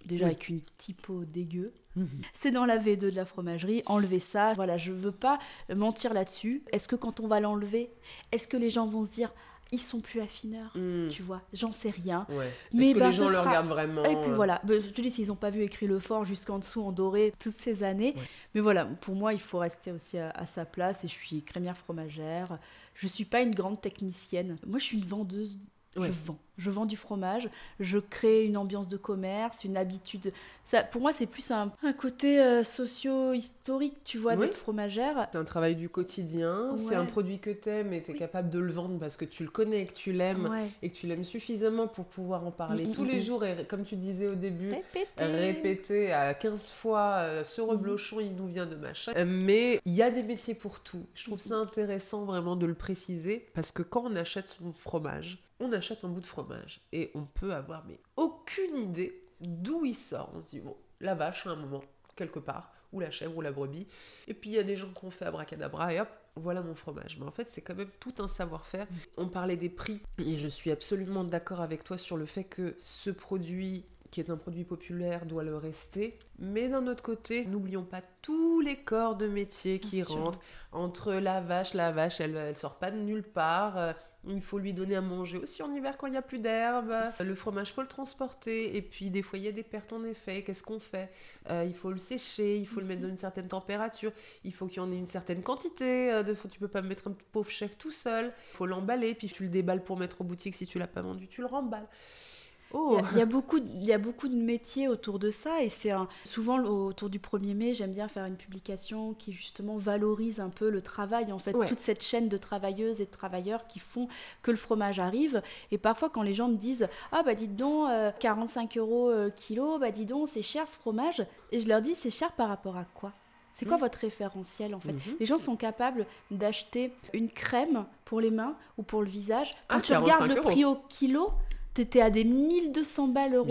Déjà Oui. avec une typo dégueu. Mhm. C'est dans la V2 de la fromagerie, enlevez ça. Voilà, je veux pas mentir là-dessus. Est-ce que quand on va l'enlever, est-ce que les gens vont se dire ils sont plus affineurs Hmm, Tu vois, j'en sais rien. Ouais. Mais que bah, les gens le sera- regardent vraiment Et puis euh, voilà, Bah, je te dis, s'ils n'ont pas vu écrit le fort jusqu'en dessous en doré toutes ces années. Ouais. Mais voilà, pour moi, il faut rester aussi à, à sa place. Et je suis crémière fromagère. Je suis pas une grande technicienne. Moi, je suis une vendeuse. Ouais. Je vends. Je vends du fromage. Je crée une ambiance de commerce, une habitude. Ça, pour moi, c'est plus un, un côté euh, socio-historique, tu vois, Oui. d'être fromagère. C'est un travail du quotidien, c'est un produit que t'aimes et t'es Oui. capable de le vendre parce que tu le connais et que tu l'aimes Ouais. et que tu l'aimes suffisamment pour pouvoir en parler Mm, mm, tous mm, les jours et comme tu disais au début, répéter à 15 fois euh, ce reblochon il nous vient de machin Euh, mais il y a des métiers pour tout je trouve ça intéressant vraiment de le préciser parce que quand on achète son fromage on achète un bout de fromage et on peut avoir mais aucune idée d'où il sort on se dit bon la vache à un moment quelque part ou la chèvre ou la brebis et puis il y a des gens qui ont fait abracadabra et hop voilà mon fromage. Mais en fait, c'est quand même tout un savoir-faire. On parlait des prix et je suis absolument d'accord avec toi sur le fait que ce produit qui est un produit populaire doit le rester. Mais d'un autre côté, n'oublions pas tous les corps de métier qui Bien sûr. rentrent. Entre la vache, la vache, elle, elle sort pas de nulle part. Euh, Il faut lui donner à manger aussi en hiver quand il n'y a plus d'herbe. Le fromage, faut le transporter. Et puis, des fois, il y a des pertes en effet. Qu'est-ce qu'on fait? Euh, Il faut le sécher, il faut le mettre dans une certaine température. Il faut qu'il y en ait une certaine quantité. euh, de- Tu peux pas mettre un pauvre chef tout seul. Il faut l'emballer, puis tu le déballes pour mettre aux boutiques. Si tu l'as pas vendu, tu le remballes. Il Oh y, a, il y a beaucoup, de- il y a beaucoup de métiers autour de ça et c'est souvent autour du 1er mai, j'aime bien faire une publication qui justement valorise un peu le travail, en fait, Ouais. toute cette chaîne de travailleuses et de travailleurs qui font que le fromage arrive. Et parfois, quand les gens me disent Ah, bah dites donc, euh, 45 euros euh, kilo, bah dis donc, c'est cher ce fromage. Et je leur dis C'est cher par rapport à quoi? C'est quoi Mhm. votre référentiel en fait? Mhm. Les gens sont capables d'acheter une crème pour les mains ou pour le visage. Quand Ah, tu regardes 45 le euros. prix au kilo, t'étais à des 1200 balles euros.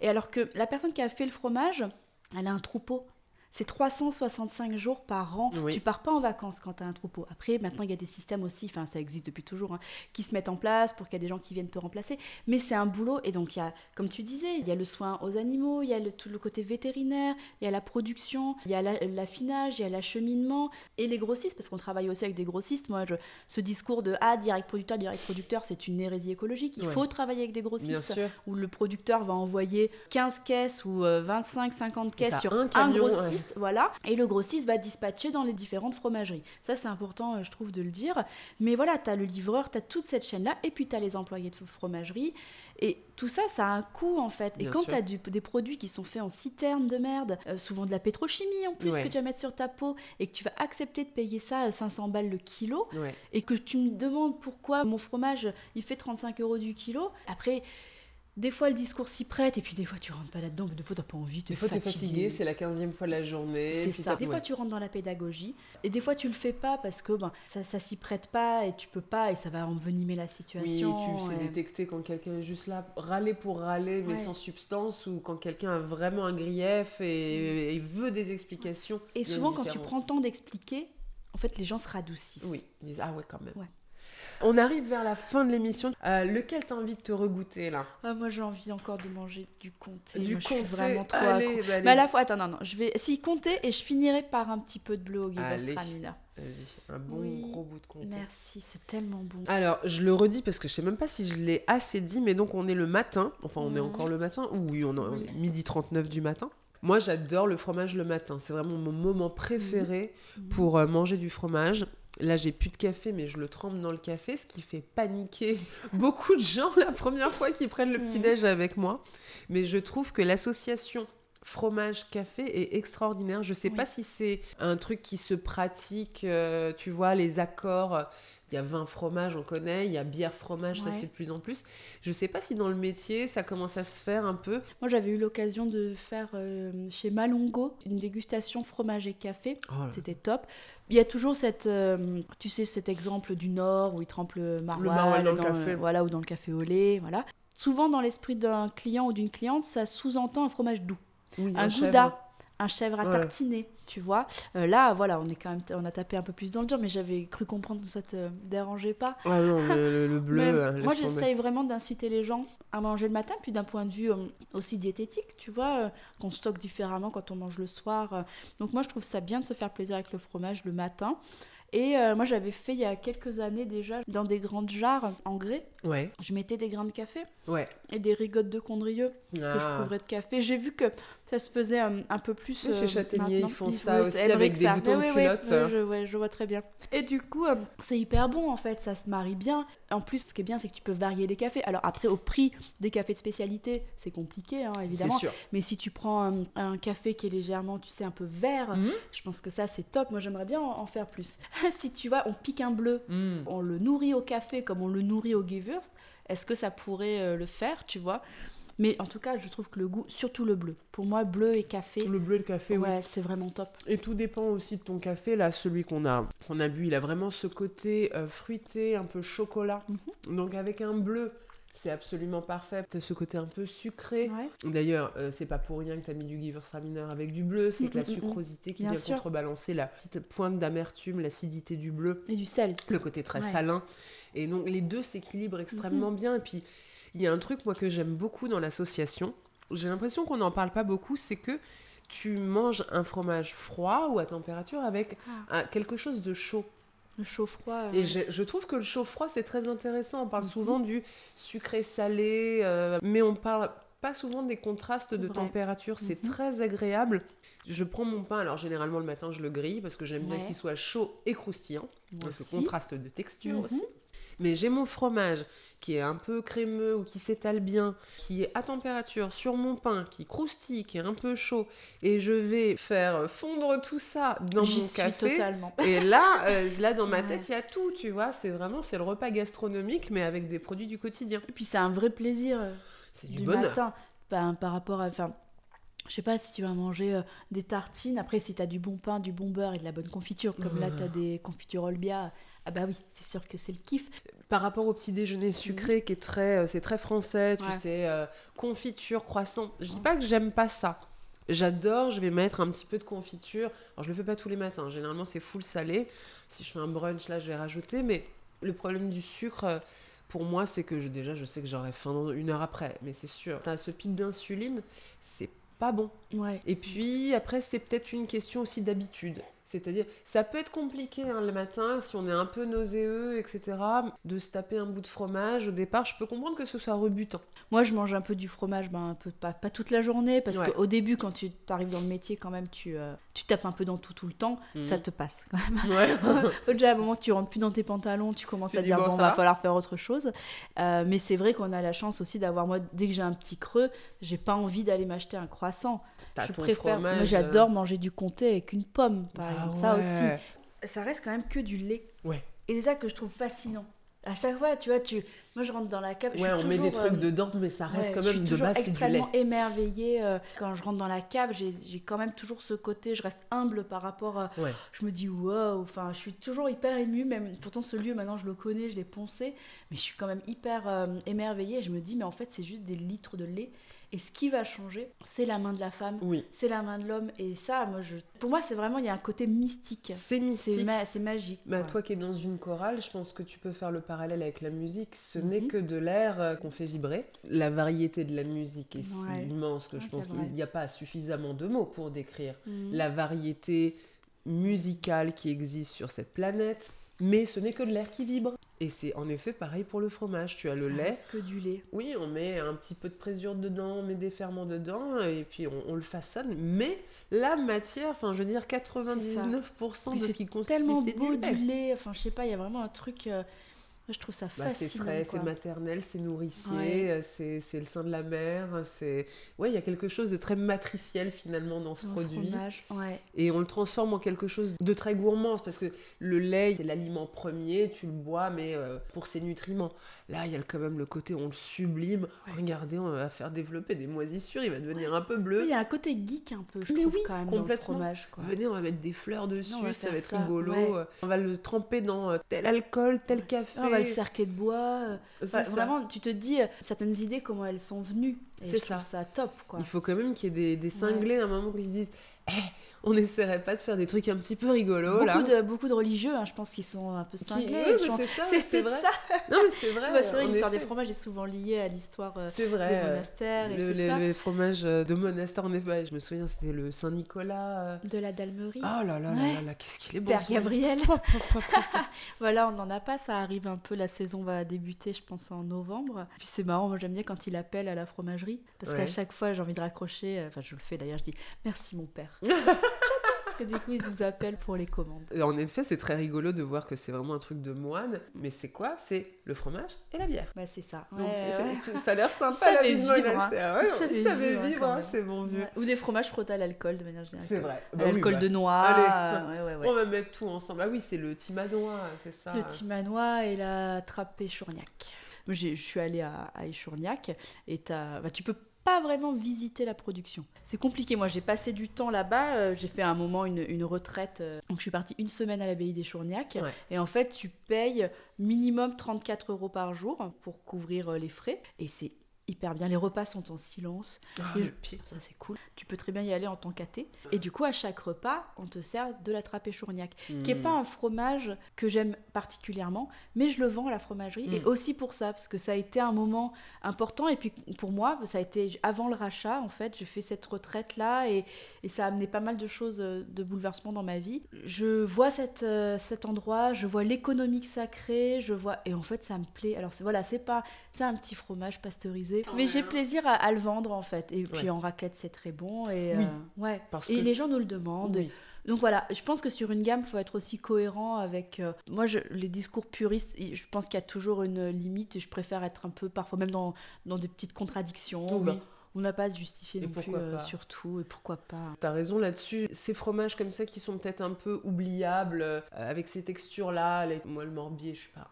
Et alors que la personne qui a fait le fromage, elle a un troupeau. C'est 365 jours par an. Oui. Tu pars pas en vacances quand tu as un troupeau. Après, maintenant, il y a des systèmes aussi, enfin, ça existe depuis toujours, hein, qui se mettent en place pour qu'il y ait des gens qui viennent te remplacer. Mais c'est un boulot. Et donc, il y a, comme tu disais, il y a le soin aux animaux, il y a le, tout le côté vétérinaire, il y a la production, il y a la- l'affinage, il y a l'acheminement. Et les grossistes, parce qu'on travaille aussi avec des grossistes. Moi, je- ce discours de Ah, direct producteur, direct producteur, c'est une hérésie écologique. Il Ouais. faut travailler avec des grossistes où le producteur va envoyer 15 caisses ou euh, 25, 50 caisses sur un un, camion, grossiste, voilà, et le grossiste va dispatcher dans les différentes fromageries. Ça, c'est important, euh, je trouve, de le dire. Mais voilà, tu as le livreur, tu as toute cette chaîne-là, et puis tu as les employés de fromagerie. Et tout ça, ça a un coût, en fait. Et quand tu as des produits qui sont faits en citerne de merde, euh, souvent de la pétrochimie en plus, Ouais. que tu vas mettre sur ta peau, et que tu vas accepter de payer ça euh, 500 balles le kilo, Ouais. et que tu me demandes pourquoi mon fromage il fait 35 euros du kilo. Après, des fois le discours s'y prête, et puis des fois tu rentres pas là-dedans, mais des fois t'as pas envie, Des fois, t'es fatigué. c'est la 15e fois de la journée. C'est ça. Des fois, tu rentres dans la pédagogie, et des fois, tu le fais pas parce que ben, ça, ça s'y prête pas, et tu peux pas, et ça va envenimer la Oui, situation. tu sais et- détecter quand quelqu'un est juste là, râler pour râler, mais Ouais. sans substance, ou quand quelqu'un a vraiment un grief et, et veut des explications. Et souvent, quand tu prends le temps d'expliquer, en fait, les gens se radoucissent. Oui, ils disent Ah ouais, quand même. Ouais. On arrive vers la fin de l'émission. Euh, lequel t'as envie de te regoûter là? Ah, Moi j'ai envie encore de manger du comté. Du moi, comté, vraiment trop allez, bah, allez. Mais à la fois, attends, non, non, je vais. Si comté et je finirai par un petit peu de bleu au. Gewürztraminer. Vas-y, un bon Oui. gros bout de comté. Merci, c'est tellement bon. Alors, je le redis parce que je sais même pas si je l'ai assez dit, mais donc on est le matin. Enfin, on est Mhm. encore le matin. Oui, on est Oui. midi 39 du matin. Moi, j'adore le fromage le matin. C'est vraiment mon moment préféré Mhm. pour euh, manger du fromage. Là, j'ai plus de café, mais je le trempe dans le café, ce qui fait paniquer (laughs) beaucoup de gens la première fois qu'ils prennent le petit-déj avec moi. Mais je trouve que l'association fromage-café est extraordinaire. Je sais Oui. pas si c'est un truc qui se pratique, euh, tu vois, les accords. Il y a 20 fromages, on connaît. Il y a bière fromage, ça se fait de plus en plus. Je sais pas si dans le métier, ça commence à se faire un peu. Moi j'avais eu l'occasion de faire euh, chez Malongo une dégustation fromage et café. Oh. C'était top. Il y a toujours cette, euh, tu sais, cet exemple du Nord où ils trempent le maroilles, dans le café. voilà, ou dans le café au lait, voilà. Souvent dans l'esprit d'un client ou d'une cliente, ça sous-entend un fromage doux, Oui, un gouda, un chèvre à Ouais. tartiner, tu vois. Euh, là, voilà, on est quand même, on a tapé un peu plus dans le dur, mais j'avais cru comprendre que ça te dérangeait pas. Non, le, le- le (laughs) bleu. Euh, moi, j'essaye vraiment d'inciter les gens à manger le matin, puis d'un point de vue euh, aussi diététique, tu vois, euh, qu'on stocke différemment quand on mange le soir. Donc moi, je trouve ça bien de se faire plaisir avec le fromage le matin. Et euh, moi, j'avais fait il y a quelques années déjà, dans des grandes jarres en grès, Ouais, je mettais des grains de café ouais. et des rigottes de condrieux que je Ah. couvrais de café. J'ai vu que ça se faisait euh, un peu plus. Oui, chez euh, Châtaignier, ils font ça aussi avec des ça- boutons Oui, de oui, oui, culotte. oui, je, vois très bien. Et du coup, c'est hyper bon en fait, ça se marie bien. En plus, ce qui est bien, c'est que tu peux varier les cafés. Alors après, au prix des cafés de spécialité, c'est compliqué, hein, C'est évidemment. sûr. Mais si tu prends un, un café qui est légèrement, tu sais, un peu vert, Mhm. je pense que ça, c'est top. Moi, j'aimerais bien en, en faire plus. (laughs) si tu vois, on pique un bleu, Mm. on le nourrit au café comme on le nourrit au Gewürz, est-ce que ça pourrait euh, le faire, tu vois? Mais en tout cas, je trouve que le goût, surtout le bleu, pour moi, bleu et café, Le bleu et le café, oui. ouais, c'est vraiment top. Et tout dépend aussi de ton café. Là, celui qu'on a, qu'on a bu, il a vraiment ce côté euh, fruité, un peu chocolat. Mhm. Donc avec un bleu, c'est absolument parfait. T'as ce côté un peu sucré. Ouais. D'ailleurs, euh, c'est pas pour rien que t'as mis du Gewürztraminer avec du bleu. C'est que la Mm, mm, mm, sucrosité qui vient sûr. contrebalancer la petite pointe d'amertume, l'acidité du bleu, Et du sel. le côté très Ouais. salin. Et donc les deux s'équilibrent extrêmement Mhm. bien. Et puis, il y a un truc, moi, que j'aime beaucoup dans l'association. J'ai l'impression qu'on n'en parle pas beaucoup. C'est que tu manges un fromage froid ou à température avec Ah. un- quelque chose de chaud. Le chaud-froid. euh, Et je, je trouve que le chaud-froid, c'est très intéressant. On parle Mhm. souvent du sucré-salé, euh, mais on parle pas souvent des contrastes de vrai. température. C'est Mhm. très agréable. Je prends mon pain, alors généralement le matin, je le grille parce que j'aime bien qu'il soit chaud et croustillant. moi Ce aussi. contraste de texture Mhm. aussi. Mais j'ai mon fromage qui est un peu crémeux ou qui s'étale bien, qui est à température sur mon pain, qui croustille, qui est un peu chaud, et je vais faire fondre tout ça dans J'y mon suis café. totalement. Et là, euh, là dans ma (laughs) Ouais. tête, il y a tout, tu vois. C'est vraiment, c'est le repas gastronomique, mais avec des produits du quotidien. Et puis c'est un vrai plaisir euh, C'est du, du bonheur. matin. Ben, par rapport à. Enfin, je sais pas si tu vas manger euh, des tartines. Après, si tu as du bon pain, du bon beurre et de la bonne confiture, comme là, tu as des confitures Olbia. Ah bah oui, c'est sûr que c'est le kiff. Par rapport au petit déjeuner sucré, qui est très, euh, c'est très français, tu Ouais. sais, euh, confiture, croissant. Je dis pas que j'aime pas ça. J'adore, je vais mettre un petit peu de confiture. Alors je le fais pas tous les matins, généralement c'est full salé. Si je fais un brunch là, je vais rajouter. Mais le problème du sucre, euh, pour moi, c'est que je- déjà je sais que j'aurai faim une heure après. Mais c'est sûr, t'as ce pic d'insuline, c'est pas bon. Ouais. Et puis après, c'est peut-être une question aussi d'habitude. C'est-à-dire, ça peut être compliqué hein, le matin, si on est un peu nauséeux, etc., de se taper un bout de fromage. Au départ, je peux comprendre que ce soit rebutant. Moi, je mange un peu du fromage, ben, un peu, pas, pas toute la journée, parce Ouais. qu'au début, quand tu arrives dans le métier, quand même, tu, euh, tu tapes un peu dans tout tout le temps, Mhm. ça te passe. quand même. (laughs) Ouais. (laughs) Déjà, à un moment, tu rentres plus dans tes pantalons, tu commences à dire, bon, bon, va falloir faire autre chose. Euh, mais c'est vrai qu'on a la chance aussi d'avoir, moi, dès que j'ai un petit creux, j'ai pas envie d'aller m'acheter un croissant. T'as je ton préfère. fromage, Moi, j'adore manger du comté avec une pomme, par Ah exemple. Ça ouais. aussi. Ça reste quand même que du lait. Ouais. Et c'est ça que je trouve fascinant. À chaque fois, tu vois, tu... moi, je rentre dans la cave. je Ouais, suis on met des trucs euh, dedans, mais ça reste Ouais, quand je même suis de toujours base, c'est du lait. extrêmement émerveillée euh, quand je rentre dans la cave. J'ai j'ai quand même toujours ce côté, je reste humble par rapport. à- Ouais. Je me dis waouh, enfin, je suis toujours hyper émue. Même pourtant, ce lieu maintenant, je le connais, je l'ai poncé, mais je suis quand même hyper euh, émerveillée. Et je me dis, mais en fait, c'est juste des litres de lait. Et ce qui va changer, c'est la main de la femme, Oui. c'est la main de l'homme. Et ça, moi, je... pour moi, c'est vraiment, il y a un côté mystique. C'est C'est mystique. ma- c'est magique. Bah, toi qui es dans une chorale, je pense que tu peux faire le parallèle avec la musique. Ce Mhm. n'est que de l'air euh, qu'on fait vibrer. La variété de la musique est Ouais. si immense que je pense c'est qu'il n'y a pas suffisamment de mots pour décrire Mhm. la variété musicale qui existe sur cette planète. Mais ce n'est que de l'air qui vibre. Et c'est en effet pareil pour le fromage. Tu as le Ça lait. que du lait. Oui, on met un petit peu de présure dedans, on met des ferments dedans, et puis on, on le façonne. Mais la matière, enfin, je veux dire, 99% Puis de c'est ce qui constitue, Tellement c'est beau du lait. Enfin, je sais pas, il y a vraiment un truc. euh, je trouve ça Bah, c'est fascinant. frais, c'est maternel, c'est nourricier, Ouais. euh, c'est c'est le sein de la mère. C'est ouais, il y a quelque chose de très matriciel finalement dans ce le produit, fromage, ouais. et on le transforme en quelque chose de très gourmand parce que le lait c'est l'aliment premier, tu le bois mais euh, pour ses nutriments. Là, il y a quand même le côté on le sublime. Ouais. Regardez, on va faire développer des moisissures, il va devenir un peu bleu. Il y a un côté geek un peu, je Mais trouve, oui, quand même, dans le complètement. fromage. Quoi. Venez, on va mettre des fleurs dessus, va ça va être ça, rigolo. ouais. On va le tremper dans euh, tel alcool, tel café. On va le cercler de bois. euh, enfin, ça. vraiment, tu te dis euh, certaines idées, comment elles sont venues. C'est trouve ça top, quoi. Il faut quand même qu'il y ait des, des cinglés à un moment qui se disent Eh, on n'essaierait pas de faire des trucs un petit peu rigolos là Beaucoup de, beaucoup de religieux, hein, je pense qu'ils sont un peu cinglés. Oui, c'est ça, C'est vrai. ça. Non, mais c'est vrai. (laughs) Bah, vrai, l'histoire des fromages est souvent liée à l'histoire euh, des monastères et le- tout les, ça. les fromages euh, de monastère, en effet, je me souviens, c'était le Saint-Nicolas. euh. De la dalmerie. Oh là là là Ouais. là là, qu'est-ce qu'il est bon. Père. Gabriel. (laughs) Voilà, on n'en a pas, ça arrive un peu, la saison va débuter, je pense, en novembre. Puis c'est marrant, moi j'aime bien quand il appelle à la fromagerie, parce Ouais. qu'à chaque fois j'ai envie de raccrocher, euh, enfin je le fais d'ailleurs, je dis merci mon père. (laughs) parce que du coup il nous appelle pour les commandes. En effet, c'est très rigolo de voir que c'est vraiment un truc de moine. Mais c'est quoi? C'est le fromage et la bière. Bah c'est ça. Donc, Ouais, ouais. ça a l'air sympa la vie vivre, hein. monastère. Ouais, Il il savait savait vivre, hein, même. c'est bon vieux. Ouais. Ou des fromages frottés à l'alcool de manière générale. C'est vrai. Bah oui, l'alcool bah. de noix. Allez. ouais, ouais, ouais. On va mettre tout ensemble. Ah oui, c'est le timanois, c'est ça. Le timanois et la trappe échourniac. Je suis allée à, à Échourniac et bah, tu peux pas vraiment visiter la production. C'est compliqué. Moi, j'ai passé du temps là-bas. euh, j'ai fait à un moment une, une retraite. euh, donc, je suis partie une semaine à l'abbaye d'Échourniac. Ouais. Et en fait, tu payes minimum 34 euros par jour pour couvrir euh, les frais. Et c'est hyper bien. Les repas sont en silence. Ah, le pire. Ça, c'est cool. Tu peux très bien y aller en tant qu'athée. Et du coup, à chaque repas, on te sert de la trappe échourniac qui n'est Hmm. pas un fromage que j'aime particulièrement, mais je le vends à la fromagerie et Mm. aussi pour ça, parce que ça a été un moment important. Et puis pour moi, ça a été avant le rachat, en fait, j'ai fait cette retraite-là et, et ça a amené pas mal de choses, euh, de bouleversements dans ma vie. Je vois cette, euh, cet endroit, je vois l'économie que ça crée, je vois. Et en fait, ça me plaît. Alors voilà, c'est pas. C'est un petit fromage pasteurisé, mais j'ai plaisir à, à le vendre en fait. Et puis Ouais. en raclette, c'est très bon. Et, Oui, euh, ouais. parce et que- les gens nous le demandent. Oui. Donc voilà, je pense que sur une gamme, il faut être aussi cohérent avec... euh, moi, je- les discours puristes, et je pense qu'il y a toujours une limite et je préfère être un peu, parfois même dans, dans des petites contradictions. Oui. On n'a pas à se justifier Et non plus, pourquoi euh, pas. surtout, et pourquoi pas. T'as raison là-dessus. Ces fromages comme ça qui sont peut-être un peu oubliables, euh, avec ces textures-là, les- moi le morbier, je suis pas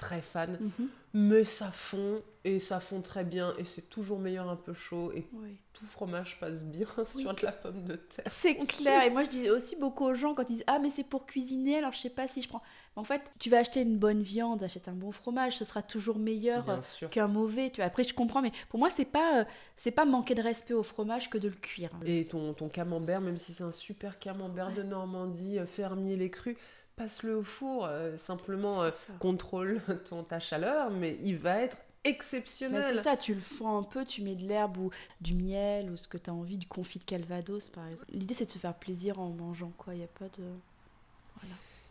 très fan, Mhm. mais ça fond et ça fond très bien et c'est toujours meilleur un peu chaud et Oui. tout fromage passe bien (laughs) sur de la pomme de terre. C'est clair, et moi je dis aussi beaucoup aux gens quand ils disent Ah, mais c'est pour cuisiner, alors je sais pas si je prends. En fait, tu vas acheter une bonne viande, achète un bon fromage, ce sera toujours meilleur sûr. qu'un mauvais. Tu vois. Après, je comprends, mais pour moi, c'est pas, euh, c'est pas manquer de respect au fromage que de le cuire. Et ton, ton camembert, même si c'est un super camembert de Normandie, euh, fermier les crus, passe-le au four, euh, simplement euh, contrôle (laughs) ton, ta chaleur, mais il va être Bah, exceptionnel. c'est ça, tu le fends un peu, tu mets de l'herbe ou du miel ou ce que tu as envie, du confit de calvados par exemple. L'idée c'est de se faire plaisir en mangeant quoi, il n'y a pas de...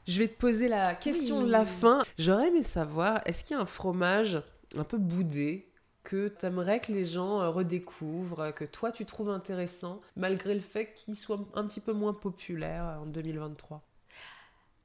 Je vais te poser la question Oui. de la fin. J'aurais aimé savoir, est-ce qu'il y a un fromage un peu boudé que t'aimerais que les gens euh, redécouvrent, que toi tu trouves intéressant, malgré le fait qu'il soit un petit peu moins populaire en 2023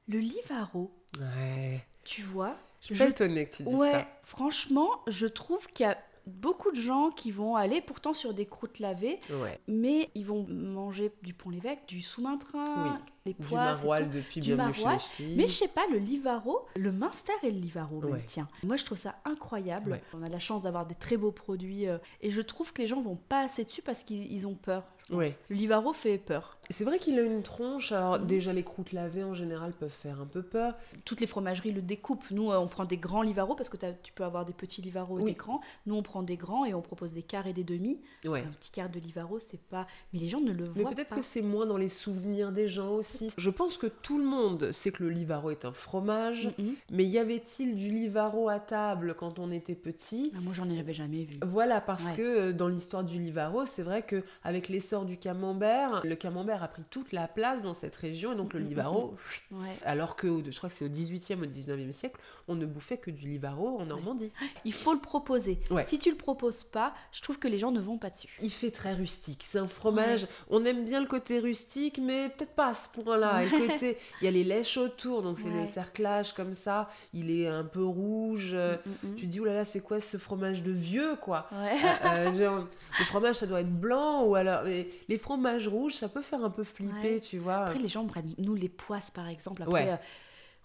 Le livaro, Ouais. tu vois, Je suis étonnée que tu dises ouais, ça. franchement, je trouve qu'il y a beaucoup de gens qui vont aller pourtant sur des croûtes lavées, Ouais. mais ils vont manger du pont l'évêque, du sous-maintrin, Oui. les Du pois, maroilles depuis Du chez maroilles. Mais je sais pas, le Livaro, le Minster et le Livaro, même, Ouais. tiens. Moi, je trouve ça incroyable. Ouais. On a la chance d'avoir des très beaux produits. euh, et je trouve que les gens vont pas assez dessus parce qu'ils ils ont peur. Ouais. Le Livaro fait peur. C'est vrai qu'il a une tronche. Alors, Mhm. déjà, les croûtes lavées en général peuvent faire un peu peur. Toutes les fromageries le découpent. Nous, euh, on prend des grands Livaro parce que tu peux avoir des petits Livaro et Oui. des grands. Nous, on prend des grands et on propose des quarts et des demi. Ouais. Un petit quart de Livaro, c'est pas. Mais les gens ne le Mais voient peut-être pas. que c'est moins dans les souvenirs des gens aussi. Je pense que tout le monde sait que le Livaro est un fromage. Mais y avait-il du Livaro à table quand on était petit? Ah, moi, j'en ai jamais vu. Voilà, parce Ouais. que euh, dans l'histoire du Livaro, c'est vrai que avec l'essor du camembert, le camembert a pris toute la place dans cette région et donc le Mm, mm, Livaro, Ouais. alors que je crois que c'est au 18e, au 19e siècle, on ne bouffait que du Livaro en Normandie. Il faut le proposer. Ouais. Si tu le proposes pas, je trouve que les gens ne vont pas dessus. Il fait très rustique. C'est un fromage. On aime bien le côté rustique, mais peut-être pas à ce point-là. Le côté, il y a les lèches autour, donc c'est le cerclage comme ça. Il est un peu rouge. euh, Mm, mm, Tu te dis, oh là là, c'est quoi ce fromage de vieux, quoi? Mm. Euh, euh, genre, le fromage, ça doit être blanc, ou alors. mais les fromages rouges, ça peut faire un peu flipper, Ouais. tu vois. Après, les gens prennent, nous, les poisses, par exemple. Après, Ouais. euh,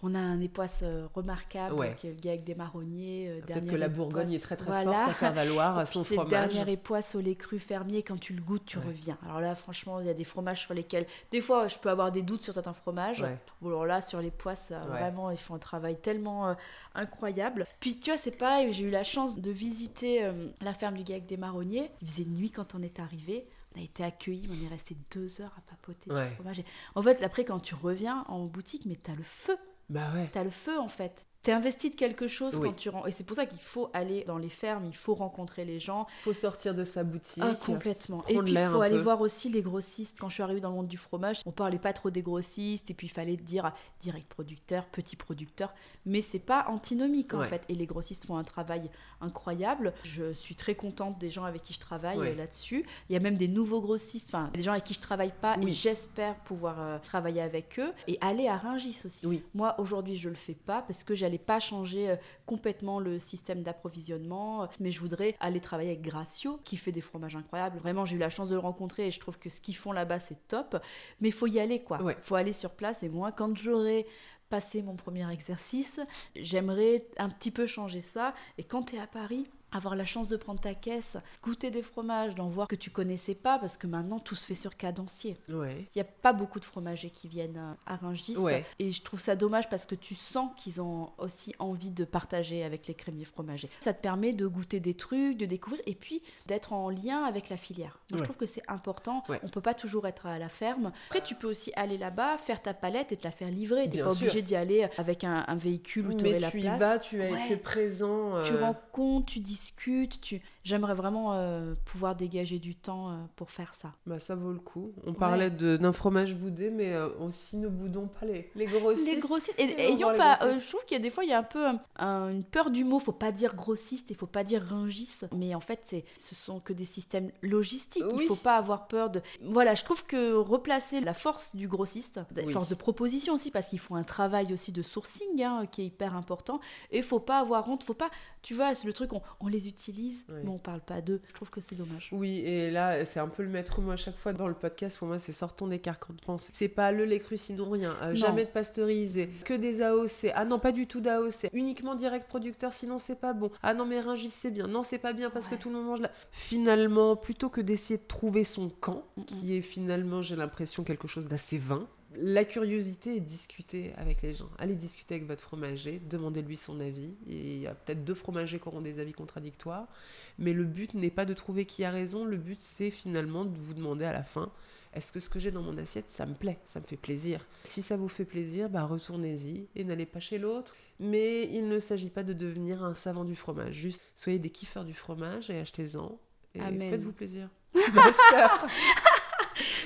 on a un époisse euh, remarquable, Ouais. qui est le gars avec des marronniers. euh, Peut-être que la époisse. Bourgogne est très très Voilà. forte à faire valoir (laughs) son c'est le fromage. dernier époisse au lait cru fermier, quand tu le goûtes, tu Ouais. reviens. Alors là, franchement, il y a des fromages sur lesquels, des fois, je peux avoir des doutes sur certains fromages. Ouais. Bon, alors là, sur les poisses, euh, vraiment, ils font un travail tellement euh, incroyable. Puis, tu vois, c'est pareil, j'ai eu la chance de visiter la ferme du gars avec des marronniers. Il faisait nuit quand on est arrivé. On a été accueillis, on est resté deux heures à papoter Ouais. du fromage. En fait, après, quand tu reviens en boutique, mais t'as le feu. Bah ouais. T'as le feu en fait. T'es investi de quelque chose Oui. quand tu rentres. Et c'est pour ça qu'il faut aller dans les fermes, il faut rencontrer les gens. Faut sortir de sa boutique. Ah, complètement. Et puis il faut aller peu. voir aussi les grossistes. Quand je suis arrivée dans le monde du fromage, on parlait pas trop des grossistes. Et puis il fallait dire direct producteur, petit producteur. Mais c'est pas antinomique en Ouais. fait. Et les grossistes font un travail incroyable. Je suis très contente des gens avec qui je travaille Ouais. euh, là-dessus. Il y a même des nouveaux grossistes, enfin des gens avec qui je travaille pas. Oui. Et j'espère pouvoir euh, travailler avec eux. Et aller à Rungis aussi. Oui. Moi, aujourd'hui, je le fais pas parce que j'allais pas changer euh, complètement le système d'approvisionnement. Mais je voudrais aller travailler avec Gracio, qui fait des fromages incroyables. Vraiment, j'ai eu la chance de le rencontrer et je trouve que ce qu'ils font là-bas, c'est top. Mais il faut y aller, quoi. Ouais. faut aller sur place. Et moi, quand j'aurai passé mon premier exercice, j'aimerais un petit peu changer ça. Et quand tu es à Paris, avoir la chance de prendre ta caisse, goûter des fromages, d'en voir que tu connaissais pas, parce que maintenant tout se fait sur cadencier. Ouais. Il n'y a pas beaucoup de fromagers qui viennent euh, à Rungis. Ouais. Et je trouve ça dommage parce que tu sens qu'ils ont aussi envie de partager avec les crémiers fromagers. Ça te permet de goûter des trucs, de découvrir et puis d'être en lien avec la filière. Moi, Ouais. je trouve que c'est important. Ouais. On peut pas toujours être à la ferme. Après, tu peux aussi aller là-bas, faire ta palette et te la faire livrer. Tu Bien pas sûr. obligé d'y aller avec un, un véhicule où tu aurais Mais la tu y place. vas, tu es, Ouais. tu es présent. Tu euh, rencontres, tu discutes, tu... J'aimerais vraiment euh, pouvoir dégager du temps euh, pour faire ça. Bah, ça vaut le coup. On parlait de- d'un fromage boudé, mais euh, aussi ne boudons pas les, les grossistes. Les grossistes. Et, Et ayons pas. je trouve qu'il y a des fois, il y a un peu un- un- une peur du mot. Faut pas dire grossiste, il faut pas dire ringis. Mais en fait, ce sont que des systèmes logistiques. Oui. Il faut pas avoir peur de. Voilà, je trouve que replacer la force du grossiste, la Oui. force de proposition aussi, parce qu'ils font un travail aussi de sourcing hein, qui est hyper important. Et faut pas avoir honte. Faut pas. Tu vois, c'est le truc, on, on les utilise, Oui. mais on parle pas d'eux. Je trouve que c'est dommage. Oui, et là, c'est un peu le maître mot à chaque fois dans le podcast. Pour moi, c'est sortons des carcans de pensée. C'est pas le lait cru, sinon rien. Euh, jamais de pasteurisé. Que des AOC. Ah non, pas du tout d'AOC. Uniquement direct producteur, sinon c'est pas bon. Ah non, mais Ringis, c'est bien. Non, c'est pas bien parce Ouais. que tout le monde mange là. Finalement, plutôt que d'essayer de trouver son camp, qui est finalement, j'ai l'impression, quelque chose d'assez vain. La curiosité est de discuter avec les gens. Allez discuter avec votre fromager, demandez-lui son avis. Et il y a peut-être deux fromagers qui auront des avis contradictoires. Mais le but n'est pas de trouver qui a raison, le but c'est finalement de vous demander à la fin est-ce que ce que j'ai dans mon assiette, ça me plaît, ça me fait plaisir? Si ça vous fait plaisir, bah retournez-y et n'allez pas chez l'autre. Mais il ne s'agit pas de devenir un savant du fromage, juste soyez des kiffeurs du fromage et achetez-en et Amen. faites-vous plaisir. (laughs) Ma sœur.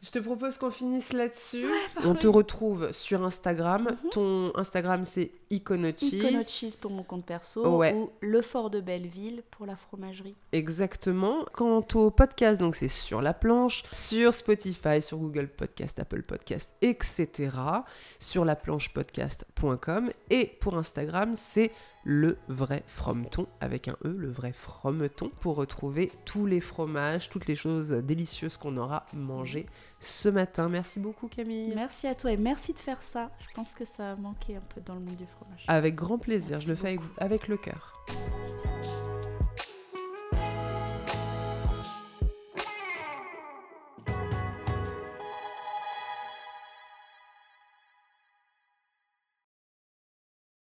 Je te propose qu'on finisse là-dessus. On te retrouve sur Instagram. Ton Instagram c'est Iconocheese. Iconot Cheese pour mon compte perso Ouais. ou Le Fort de Belleville pour la fromagerie. Exactement. Quant au podcast, donc c'est sur la planche, sur Spotify, sur Google Podcast, Apple Podcast, etc. Sur la planchepodcast.com. Et pour Instagram, c'est le vrai frometon avec un E, le vrai frometon, pour retrouver tous les fromages, toutes les choses délicieuses qu'on aura mangées ce matin. Merci beaucoup Camille. Merci à toi et merci de faire ça. Je pense que ça a manqué un peu dans le monde du fromage. Avec grand plaisir, Merci je le fais avec le cœur.